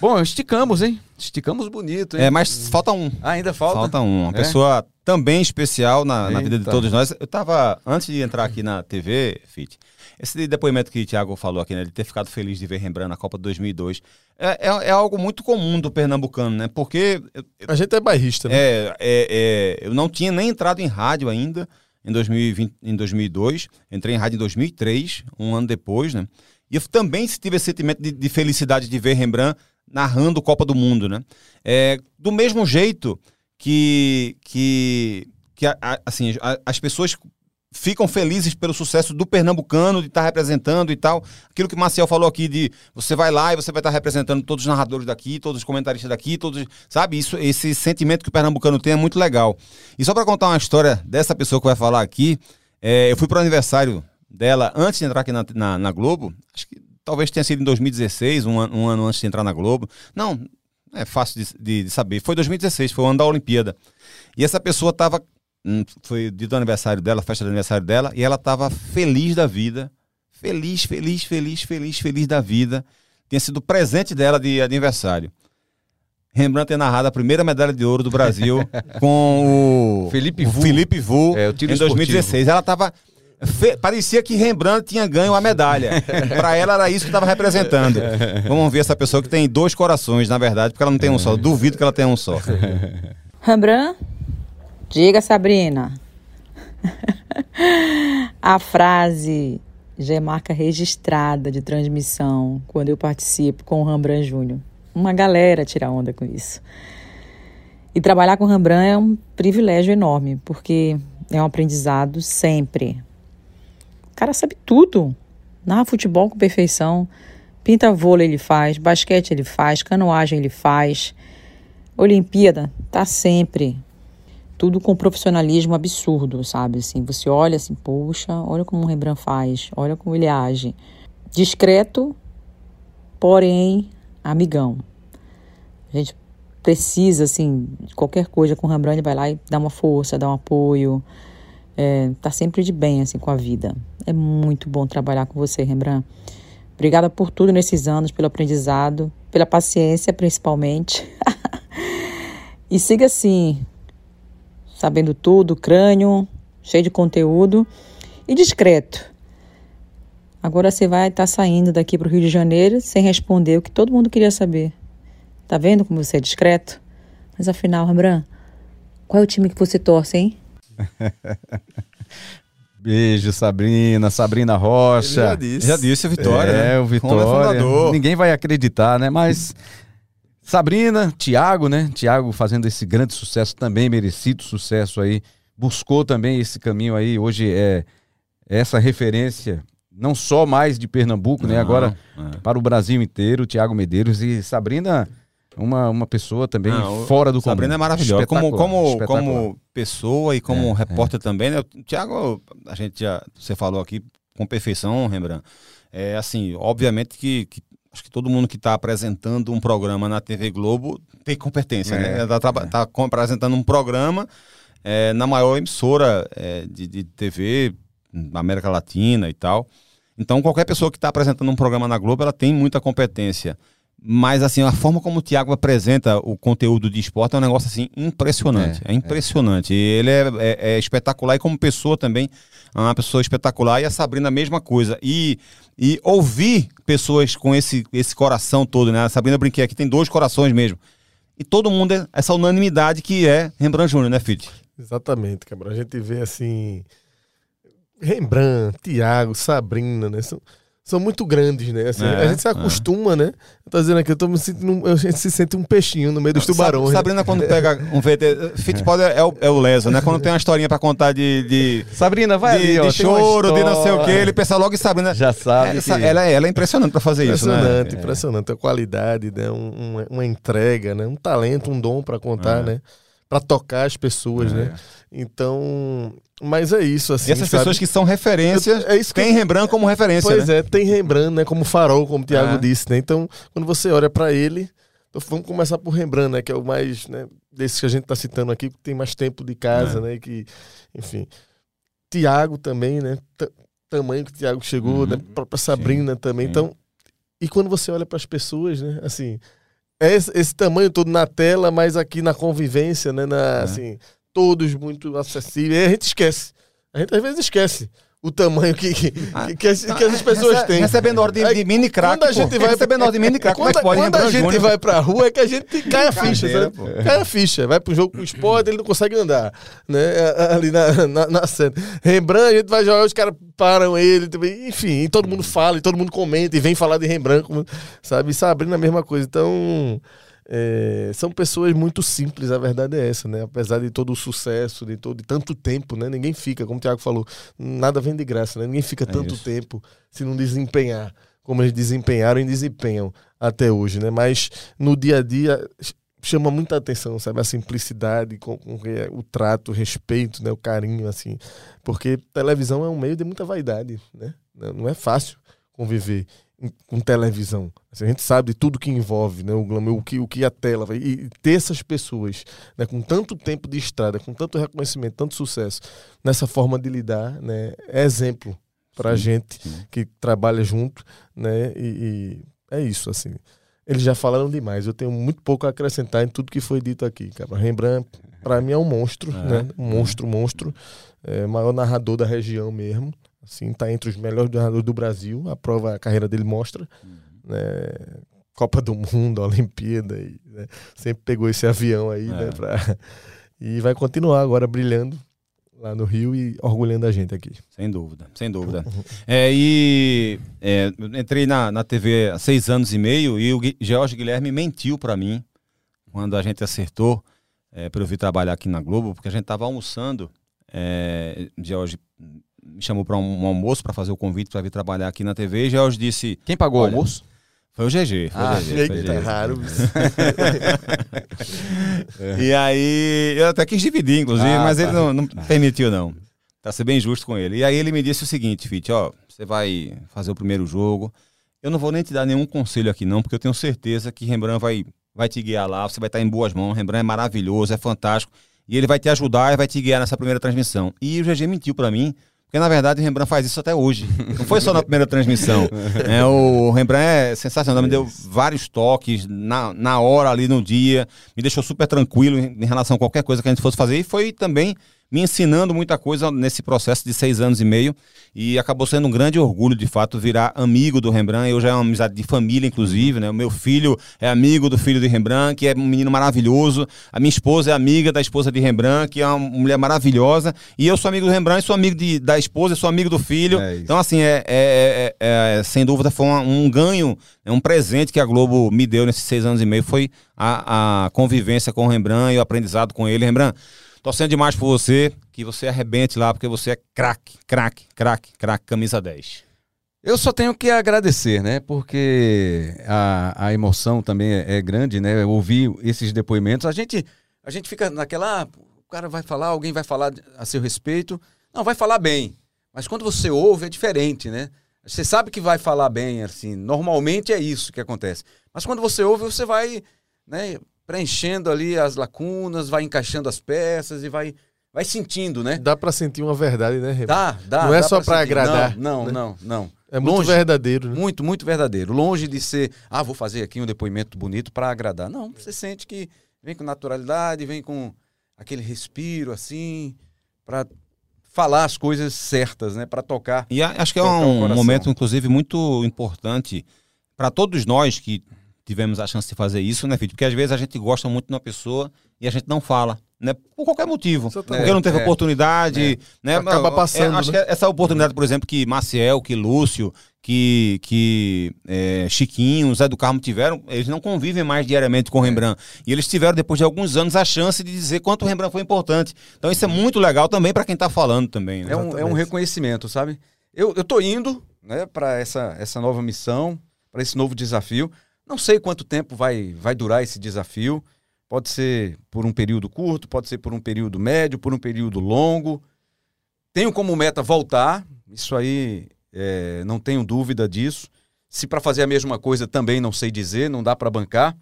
Bom, esticamos, hein? Esticamos bonito, hein? É, mas falta um. Ah, ainda falta? Falta um. Uma é? pessoa também especial na, na, vida de todos nós. Eu tava, antes de entrar aqui na TV, Fit, esse depoimento que o Thiago falou aqui, né, de ter ficado feliz de ver Rembrandt na Copa de 2002, é, é, é algo muito comum do pernambucano, né? Porque... A gente é bairrista, né? É, é, é, eu não tinha nem entrado em rádio ainda, em, 2020, em 2002, entrei em rádio em 2003, um ano depois, né? E eu também tive esse sentimento de, de felicidade de ver Rembrandt narrando Copa do Mundo, né? É, do mesmo jeito que, que, que assim, as pessoas ficam felizes pelo sucesso do pernambucano de estar tá representando e tal. Aquilo que o Marcel falou aqui de você vai lá e você vai estar tá representando todos os narradores daqui, todos os comentaristas daqui, todos, sabe? Isso, esse sentimento que o pernambucano tem é muito legal. E só para contar uma história dessa pessoa que vai falar aqui, é, eu fui para o aniversário dela antes de entrar aqui na, na, na, Globo. Acho que talvez tenha sido em 2016, um, um ano antes de entrar na Globo. Não, é fácil de, de, de saber. Foi 2016, foi o ano da Olimpíada. E essa pessoa estava Hum, foi dia do aniversário dela, festa do aniversário dela, e ela estava feliz da vida. Feliz, feliz, feliz, feliz, feliz da vida. Tinha sido presente dela de aniversário. Rembrandt ter narrado a primeira medalha de ouro do Brasil com o Felipe Vu, o Felipe Vu é, em 2016. Esportivo. Ela estava Fe... Parecia que Rembrandt tinha ganho a medalha. Para ela era isso que estava representando. Vamos ver essa pessoa que tem dois corações, na verdade, porque ela não tem um só. Duvido que ela tenha um só. Rembrandt Diga, Sabrina. a frase já é marca registrada de transmissão quando eu participo com o Rembrandt Júnior. Uma galera tira onda com isso. E trabalhar com o Rembrandt é um privilégio enorme, porque é um aprendizado sempre. Cara sabe tudo. Narra futebol com perfeição. Pinta vôlei ele faz, basquete ele faz, canoagem ele faz. Olimpíada tá sempre tudo com profissionalismo absurdo, sabe? Assim, você olha assim, poxa, olha como o Rembrandt faz, olha como ele age. Discreto, porém amigão. A gente precisa, assim, de qualquer coisa com o Rembrandt, ele vai lá e dá uma força, dá um apoio. É, tá sempre de bem, assim, com a vida. É muito bom trabalhar com você, Rembrandt. Obrigada por tudo nesses anos, pelo aprendizado, pela paciência, principalmente. e siga assim, sabendo tudo, crânio, cheio de conteúdo e discreto. Agora você vai estar tá saindo daqui para o Rio de Janeiro sem responder o que todo mundo queria saber. Tá vendo como você é discreto? Mas afinal, Rembrandt, qual é o time que você torce, hein? Beijo, Sabrina, Sabrina Rocha. já disse. Já disse a Vitória, é, né? o Vitória. Ninguém vai acreditar, né? Mas Sabrina, Tiago, né? Tiago fazendo esse grande sucesso também, merecido sucesso aí. Buscou também esse caminho aí. Hoje é essa referência não só mais de Pernambuco, né? não, né? Agora é. para o Brasil inteiro, Tiago Medeiros e Sabrina, uma, uma pessoa também não, fora do Sabrina comum. é maravilhosa. Como, como, como pessoa e como é, repórter é. também, né? Tiago, a gente já, você falou aqui com perfeição, Rembrandt. É assim, obviamente que, que acho que todo mundo que está apresentando um programa na TV Globo tem competência, né? Está é. tá apresentando um programa é, na maior emissora é, de, de TV na América Latina e tal. Então, qualquer pessoa que está apresentando um programa na Globo, ela tem muita competência. Mas, assim, a forma como o Thiago apresenta o conteúdo de esporte é um negócio, assim, impressionante. É, é impressionante. É. ele é, é, espetacular e como pessoa também é uma pessoa espetacular. E a Sabrina, a mesma coisa. E, e ouvir pessoas com esse, esse coração todo, né? A Sabrina brinquei aqui, tem dois corações mesmo. E todo mundo, é essa unanimidade que é Rembrandt Júnior, né, Fit? Exatamente, Cabral. A gente vê, assim, Rembrandt, Tiago, Sabrina, né? São, são muito grandes, né? Assim, é, a gente se é. acostuma, é. né? Eu tô dizendo aqui, eu tô me sentindo. A gente se sente um peixinho no meio dos tubarões. Né? Sabrina, quando pega um VT. Fittipaldi é, o, é o leso, né? Quando tem uma historinha pra contar de. de Sabrina, vai de, ali, ó, de choro, de não sei o quê, ele pensa logo em Sabrina. Já sabe. Essa, que... ela, ela é impressionante pra fazer isso, né? Impressionante, impressionante. A qualidade, né? Um, uma, uma, entrega, né? Um talento, um dom pra contar, é. né? Pra tocar as pessoas, né? Então, mas é isso, assim. E essas sabe? pessoas que são referências, é isso que... tem Rembrandt como referência. Pois né? é, tem Rembrandt, né? Como farol, como o Tiago é. disse, né? Então, quando você olha para ele, então vamos começar por Rembrandt, né? Que é o mais, né? Desses que a gente está citando aqui, que tem mais tempo de casa, é. né? Que, enfim. Tiago também, né? T tamanho que o Tiago chegou, uhum. né? A própria Sabrina Sim. também. Sim. Então, e quando você olha para as pessoas, né? Assim, é esse, esse, tamanho todo na tela, mas aqui na convivência, né? Na, é. assim, todos muito acessíveis. A gente esquece. A gente às vezes esquece o tamanho que, que, ah, que, as, que as pessoas Rece, têm. Recebendo ordem de, de mini crack. Quando a gente vai recebendo ordem de mini crack, quando, pode quando a gente vai pra rua é que a gente cai a ficha, sabe? Cai a ficha. Vai pro jogo com o esporte, ele não consegue andar, né? Ali na, na, na cena. Rembrandt, a gente vai jogar, os caras param ele, enfim, e todo mundo fala, e todo mundo comenta, e vem falar de Rembrandt, sabe? Sabrina a mesma coisa. Então. É, são pessoas muito simples, a verdade é essa, né? Apesar de todo o sucesso, de todo de tanto tempo, né? Ninguém fica, como o Tiago falou, nada vem de graça, né? Ninguém fica é tanto isso. tempo se não desempenhar como eles desempenharam e desempenham até hoje, né? Mas no dia a dia chama muita atenção, sabe? A simplicidade com, com o trato, o respeito, né? O carinho, assim. Porque televisão é um meio de muita vaidade, né? Não é fácil conviver com televisão. Assim, a gente sabe de tudo que envolve, né? O glamour, o que, o que a tela vai. E ter essas pessoas né, com tanto tempo de estrada, com tanto reconhecimento, tanto sucesso, nessa forma de lidar, né? É exemplo para a gente sim. que trabalha junto, né? E, e, é isso, assim. Eles já falaram demais. Eu tenho muito pouco a acrescentar em tudo que foi dito aqui, cara. Rembrandt, para mim, é um monstro, é. né? Um monstro, monstro. É, maior narrador da região mesmo. Assim, tá entre os melhores narradores do Brasil. A prova, a carreira dele mostra. Uhum. Né? Copa do Mundo, Olimpíada. E, né? Sempre pegou esse avião aí, né, é. né? Pra... E vai continuar agora brilhando lá no Rio e orgulhando a gente aqui. Sem dúvida, sem dúvida. Uhum. É, e é, entrei na, na TV há seis anos e meio e o George Guilherme mentiu para mim quando a gente acertou é, para eu vir trabalhar aqui na Globo, porque a gente estava almoçando. É, George me chamou para um, um, almoço para fazer o convite para vir trabalhar aqui na TV. E George disse: Quem pagou o almoço? Foi o GG. Foi ah, o GG, foi GG. raro. e aí, eu até quis dividir, inclusive, ah, mas tá. ele não, não permitiu, não. Tá ser bem justo com ele. E aí ele me disse o seguinte, Fit, ó, você vai fazer o primeiro jogo. Eu não vou nem te dar nenhum conselho aqui, não, porque eu tenho certeza que Rembrandt vai vai te guiar lá, você vai estar em boas mãos. Rembrandt é maravilhoso, é fantástico. E ele vai te ajudar e vai te guiar nessa primeira transmissão. E o GG mentiu para mim, porque na verdade o Rembrandt faz isso até hoje. Não foi só na primeira transmissão. É, o Rembrandt é sensacional, me deu vários toques na, na hora ali no dia, me deixou super tranquilo em, em relação a qualquer coisa que a gente fosse fazer. E foi também me ensinando muita coisa nesse processo de seis anos e meio e acabou sendo um grande orgulho, de fato, virar amigo do Rembrandt. Eu já é uma amizade de família, inclusive, né? O meu filho é amigo do filho de Rembrandt, que é um menino maravilhoso. A minha esposa é amiga da esposa de Rembrandt, que é uma mulher maravilhosa. E eu sou amigo do Rembrandt, sou amigo de, da esposa, sou amigo do filho. É então, assim, é, é, é, é, sem dúvida foi um, um ganho, é um presente que a Globo me deu nesses seis anos e meio. Foi a, a convivência com o Rembrandt e o aprendizado com ele. Rembrandt, Torcendo demais por você, que você arrebente lá, porque você é craque, craque, craque, craque, camisa 10. Eu só tenho que agradecer, né? Porque a, a emoção também é, é grande, né? Ouvir esses depoimentos. A gente, a gente fica naquela. Ah, o cara vai falar, alguém vai falar a seu respeito. Não, vai falar bem. Mas quando você ouve é diferente, né? Você sabe que vai falar bem, assim. Normalmente é isso que acontece. Mas quando você ouve, você vai né, preenchendo ali as lacunas, vai encaixando as peças e vai, vai sentindo, né? Dá para sentir uma verdade, né, Remo? Dá, dá. Não é dá só para agradar. Não, né? não, não. É muito Longe- verdadeiro. Né? Muito, muito verdadeiro. Longe de ser, ah, vou fazer aqui um depoimento bonito para agradar. Não, você sente que vem com naturalidade, vem com aquele respiro assim, para falar as coisas certas, né? Para tocar. E acho que é um momento, inclusive, muito importante para todos nós que tivemos a chance de fazer isso, né, Felipe? Porque às vezes a gente gosta muito de uma pessoa e a gente não fala, né? Por qualquer motivo. Exatamente. Porque não teve É, oportunidade, né? Acaba Eu- passando, é, acho né? que essa oportunidade, por exemplo, que Maciel, que Lúcio, que, que é, Chiquinho, Zé do Carmo tiveram, eles não convivem mais diariamente com o Rembrandt. E eles tiveram, depois de alguns anos, a chance de dizer quanto o Rembrandt foi importante. Então isso é muito legal também para quem está falando também. Né? É um, é um reconhecimento, sabe? Eu, eu tô indo, né, para essa, essa nova missão, para esse novo desafio. Não sei quanto tempo vai, vai durar esse desafio. Pode ser por um período curto, pode ser por um período médio, por um período longo. Tenho como meta voltar, isso aí é, não tenho dúvida disso. Se para fazer a mesma coisa também não sei dizer, não dá para bancar.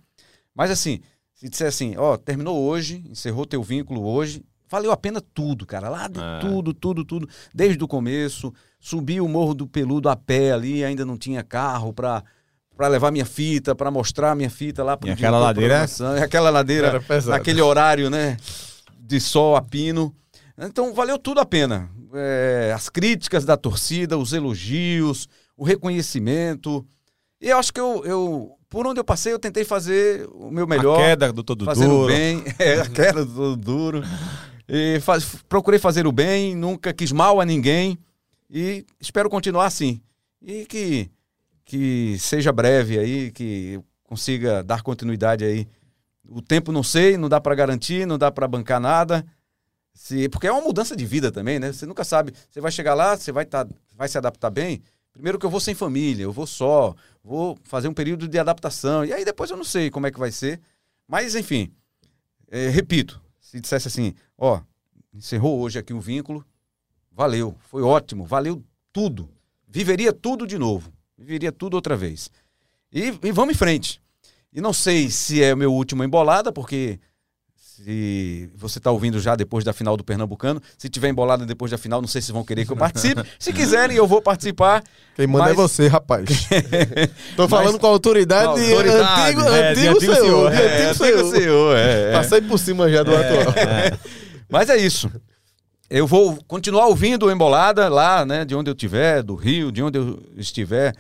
Mas assim, se disser assim, ó, terminou hoje, encerrou teu vínculo hoje, valeu a pena tudo, cara. Lá de É. tudo, tudo, tudo, desde o começo. Subi o Morro do Peludo a pé ali, ainda não tinha carro para para levar minha fita, para mostrar minha fita lá dia aquela ladeira-. E aquela ladeira naquele horário, né? De sol a pino. Então valeu tudo a pena. É, as críticas da torcida, os elogios, o reconhecimento. E eu acho que eu, eu, por onde eu passei, eu tentei fazer o meu melhor. A queda do todo fazer o duro. bem. É, a queda do todo duro. E faz- procurei fazer o bem, nunca quis mal a ninguém. E espero continuar assim. E que, que seja breve aí, que consiga dar continuidade aí. O tempo não sei, não dá para garantir, não dá para bancar nada. Se, porque é uma mudança de vida também, né? Você nunca sabe. Você vai chegar lá, você vai, tá, vai se adaptar bem. Primeiro que eu vou sem família, eu vou só, vou fazer um período de adaptação. E aí depois eu não sei como é que vai ser. Mas, enfim, é, repito, se dissesse assim, ó, encerrou hoje aqui o vínculo, valeu, foi ótimo, valeu tudo. Viveria tudo de novo, viveria tudo outra vez. E, e vamos em frente. E não sei se é o meu último embolada, porque se você está ouvindo já depois da final do Pernambucano, se tiver embolada depois da final, não sei se vão querer que eu participe. se quiserem, eu vou participar. Quem manda é Mas- você, rapaz. Tô Mas- falando com a autoridade, Com a de autoridade, antigo, é, antigo, antigo senhor. senhor, É, antigo senhor. senhor, é, é. Passei por cima já do atual. Mas é isso. Eu vou continuar ouvindo Embolada lá, né, de onde eu estiver, do Rio, de onde eu estiver,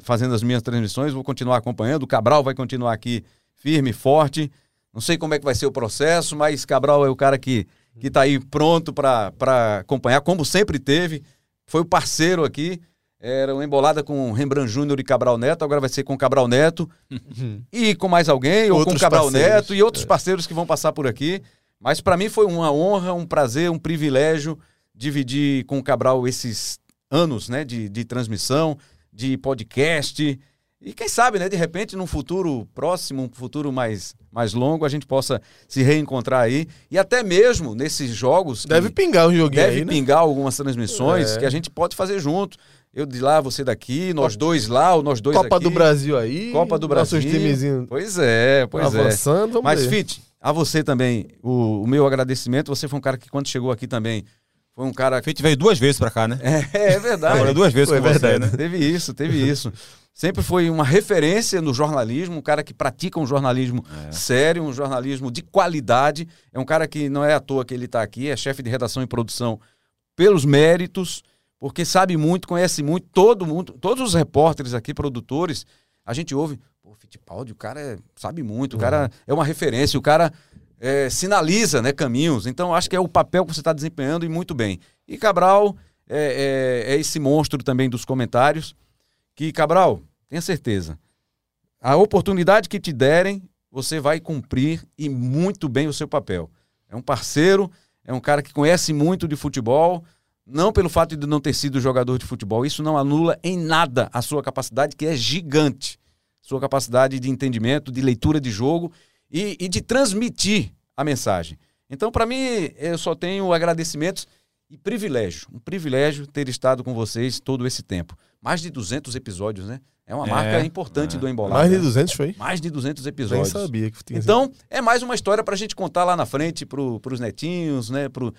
fazendo as minhas transmissões, vou continuar acompanhando. O Cabral vai continuar aqui firme, forte. Não sei como é que vai ser o processo, mas Cabral é o cara que que está aí pronto para acompanhar, como sempre teve. Foi o parceiro aqui. Era uma embolada com Rembrandt Júnior e Cabral Neto, agora vai ser com Cabral Neto. e com mais alguém, ou com Outros Cabral parceiros. Neto e outros parceiros que vão passar por aqui. Mas para mim foi uma honra, um prazer, um privilégio dividir com o Cabral esses anos né, de, de transmissão, de podcast. E quem sabe, né, de repente, num futuro próximo, um futuro mais, mais longo, a gente possa se reencontrar aí. E até mesmo nesses jogos. Deve pingar um joguinho Deve aí, né? pingar algumas transmissões É. que a gente pode fazer junto. Eu de lá, você daqui, nós dois lá, ou nós dois Copa aqui. do Brasil aí. Copa do Brasil. Nossos timezinhos Pois é, pois avançando, é. vamos Mas, ver. Fit, a você também, o, o meu agradecimento. Você foi um cara que, quando chegou aqui também, foi um cara. Fit veio duas vezes pra cá, né? É, é verdade. Agora duas vezes Foi com você, verdade. né? Teve isso, teve isso. Sempre foi uma referência no jornalismo, um cara que pratica um jornalismo É. sério, um jornalismo de qualidade. É um cara que não é à toa que ele está aqui, é chefe de redação e produção pelos méritos, porque sabe muito, conhece muito, todo mundo, todos os repórteres aqui, produtores, a gente ouve, pô, Fittipaldi, o cara é- sabe muito, o cara é uma referência, o cara é, sinaliza né, caminhos. Então, acho que é o papel que você está desempenhando e muito bem. E Cabral é, é- é esse monstro também dos comentários. Que, Cabral, tenha certeza. A oportunidade que te derem, você vai cumprir e muito bem o seu papel. É um parceiro, é um cara que conhece muito de futebol, não pelo fato de não ter sido jogador de futebol. Isso não anula em nada a sua capacidade, que é gigante. Sua capacidade de entendimento, de leitura de jogo e, e de transmitir a mensagem. Então, para mim, eu só tenho agradecimentos e privilégio. Um privilégio ter estado com vocês todo esse tempo. Mais de 200 episódios, né? É uma É, marca importante do Embolado. Mais de né? 200 foi? Mais de 200 Nem episódios. sabia que tinha Então, é mais uma história para a gente contar lá na frente para os netinhos, né? Para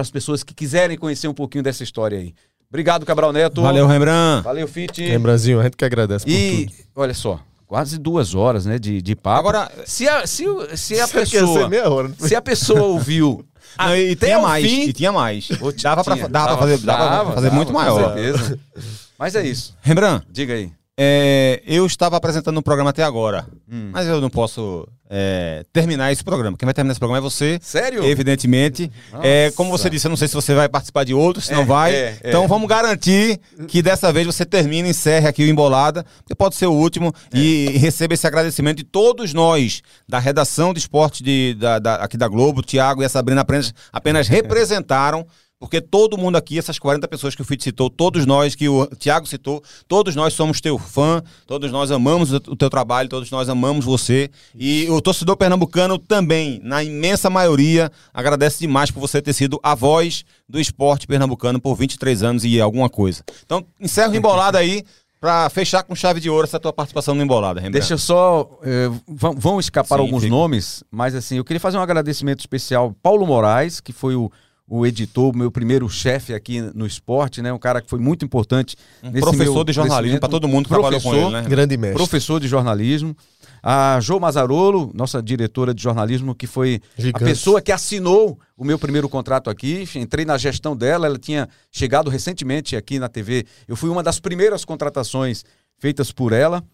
as pessoas que quiserem conhecer um pouquinho dessa história aí. Obrigado, Cabral Neto. Valeu, Rembrandt. Valeu, Fit. Lembrazinho, a gente que agradece por E, tudo. olha só, quase duas horas, né, de, de papo. Agora- se a, se, se a ia pessoa... hora, foi? Se a pessoa ouviu... Não, e tinha mais, fim- e tinha mais. Dava pra, tinha, dava pra fazer, dava pra fazer dava, muito com maior. certeza. Mas é isso. Rembrandt, Diga aí. É, eu estava apresentando um programa até agora, Hum. mas eu não posso é, terminar esse programa. Quem vai terminar esse programa é você. Sério? Evidentemente. É, como você disse, eu não sei se você vai participar de outros, se não vai. é, é. Então vamos garantir que dessa vez você termine, encerre aqui o Embolada, porque pode ser o último, É. e receba esse agradecimento de todos nós, da redação de esporte de, da, da- aqui da Globo, o Tiago e a Sabrina apenas, apenas representaram. Porque todo mundo aqui, essas 40 pessoas que o Fit citou, todos nós que o Tiago citou, todos nós somos teu fã, todos nós amamos o teu trabalho, todos nós amamos você. E o torcedor pernambucano também, na imensa maioria, agradece demais por você ter sido a voz do esporte pernambucano por 23 anos e alguma coisa. Então, encerra o embolada aí pra fechar com chave de ouro essa tua participação no embolada, Rembrandt. Deixa eu só. eh, vão, vão escapar Sim, alguns fica. nomes, mas assim, eu queria fazer um agradecimento especial ao Paulo Moraes, que foi o, o editor, meu primeiro chefe aqui no esporte, né? Um cara que foi muito importante. nesse professor meu de jornalismo pra todo mundo que trabalhou com Professor, ele, né? Grande mestre. Professor de jornalismo. A Jo Mazarolo, nossa diretora de jornalismo, que foi Gigante. a pessoa que assinou o meu primeiro contrato aqui. Entrei na gestão dela, ela tinha chegado recentemente aqui na TV. Eu fui uma das primeiras contratações feitas por ela.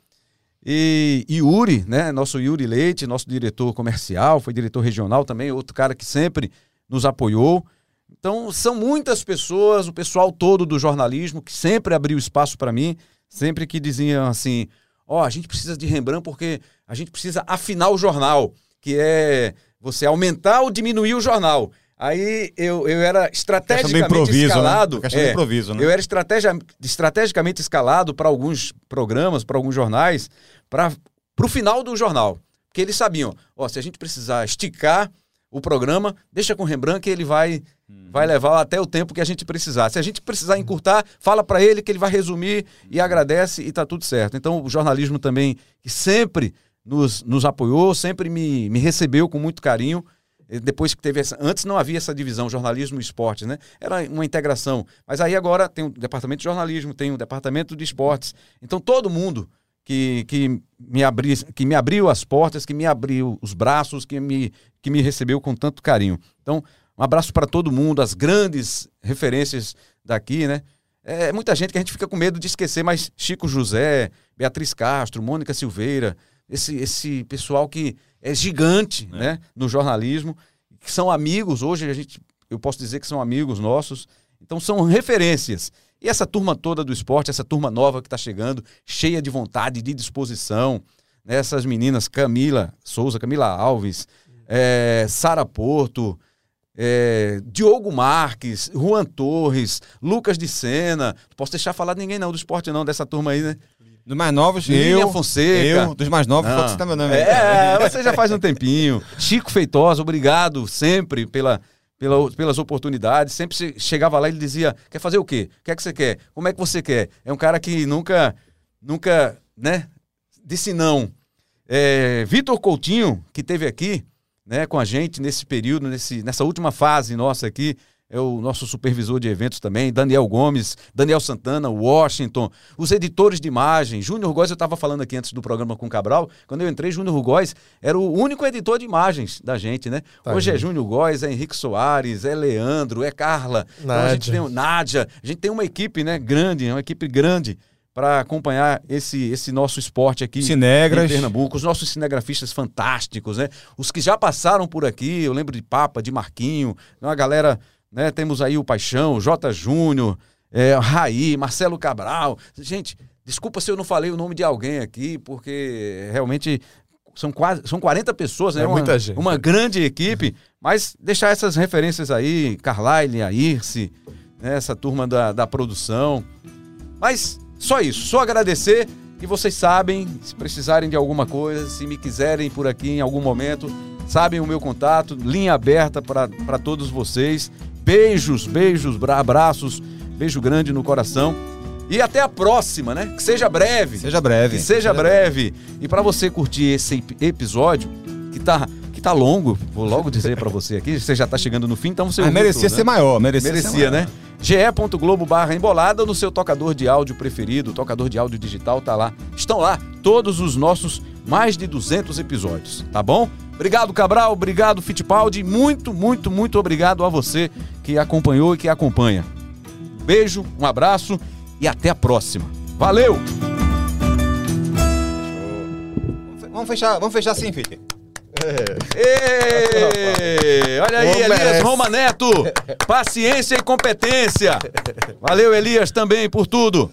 E Yuri, né, nosso Yuri Leite, nosso diretor comercial, foi diretor regional também, outro cara que sempre nos apoiou. Então, são muitas pessoas, o pessoal todo do jornalismo que sempre abriu espaço para mim, sempre que diziam assim: ó, a gente precisa de Rembrandt porque a gente precisa afinar o jornal, que é você aumentar ou diminuir o jornal. Aí eu, eu era estrategicamente improviso, né? escalado. Questão do improviso, né? Eu era estratégia, estrategicamente escalado para alguns programas, para alguns jornais, para o final do jornal. Porque eles sabiam, ó, se a gente precisar esticar o programa, deixa com o Rembrandt que ele vai, vai levar até o tempo que a gente precisar. Se a gente precisar encurtar, fala para ele que ele vai resumir e agradece e tá tudo certo. Então o jornalismo também, que sempre nos, nos apoiou, sempre me, me recebeu com muito carinho. Depois que teve essa. Antes não havia essa divisão, jornalismo e esportes, né? Era uma integração. Mas aí agora tem o departamento de jornalismo, tem o departamento de esportes. Então todo mundo que, que, me, abri, que me abriu as portas, que me abriu os braços, que me, que me recebeu com tanto carinho. Então, um abraço para todo mundo, as grandes referências daqui, né? É muita gente que a gente fica com medo de esquecer, mas Chico José, Beatriz Castro, Mônica Silveira, esse, esse pessoal que é gigante né, no jornalismo, que são amigos, hoje a gente, eu posso dizer que são amigos nossos, então são referências. E essa turma toda do esporte, essa turma nova que está chegando, cheia de vontade, de disposição, né, essas meninas, Camila Souza, Camila Alves, é, Sara Porto, é, Diogo Marques, Juan Torres, Lucas de Sena. Não posso deixar falar de ninguém não do esporte não, dessa turma aí, né? Dos mais novos, Lilian eu. Fonseca. Eu, dos mais novos, Não. pode citar meu nome. É, você já faz um tempinho. Chico Feitosa, obrigado sempre pela, pela- pelas oportunidades. Sempre che- chegava lá e ele dizia: quer fazer o quê? O que é que você quer? Como é que você quer? É um cara que nunca, nunca, né, disse não. É, Vitor Coutinho, que teve aqui, né, com a gente nesse período, nesse, nessa última fase nossa aqui, é o nosso supervisor de eventos também, Daniel Gomes, Daniel Santana, Washington, os editores de imagem, Júnior Góes, eu estava falando aqui antes do programa com o Cabral, quando eu entrei, Júnior Góes era o único editor de imagens da gente, né? Tá Hoje é. Júnior Góes, é Henrique Soares, é Leandro, é Carla, então a gente Nádia. tem o Nádia, a gente tem uma equipe, né, grande, uma equipe grande para acompanhar esse, esse nosso esporte aqui Cinegras. em Pernambuco, os nossos cinegrafistas fantásticos, né? Os que já passaram por aqui, eu lembro de Papa, de Marquinho, uma galera, né? Temos aí o Paixão, J. Júnior, é, Raí, Marcelo Cabral. Gente, desculpa se eu não falei o nome de alguém aqui, porque realmente são quase são 40 pessoas, né? É uma, muita gente. Uma grande equipe, mas deixar essas referências aí, Carlyle, a Irce, né? essa turma da, da produção. Mas só isso, só agradecer. E vocês sabem, se precisarem de alguma coisa, se me quiserem por aqui em algum momento, sabem o meu contato, linha aberta para todos vocês. Beijos, beijos, bra- abraços, beijo grande no coração. E até a próxima, né? Que seja breve. Seja breve. Que seja breve. E para você curtir esse ep- episódio, que tá, que tá longo, vou logo dizer para você aqui, você já tá chegando no fim, então você ouviu merecia tudo, ser maior, merecia, ser Merecia, né? ge.globo barra embolada no seu tocador de áudio preferido, tocador de áudio digital tá lá. Estão lá todos os nossos mais de 200 episódios, tá bom? Obrigado, Cabral, obrigado, Fittipaldi, muito, muito, muito obrigado a você que acompanhou e que acompanha. Beijo, um abraço e até a próxima. Valeu! Vamos fechar, vamos fechar assim, Fite. Ê, olha aí, Elias. Roma Neto. Paciência e competência. Valeu, Elias, também por tudo.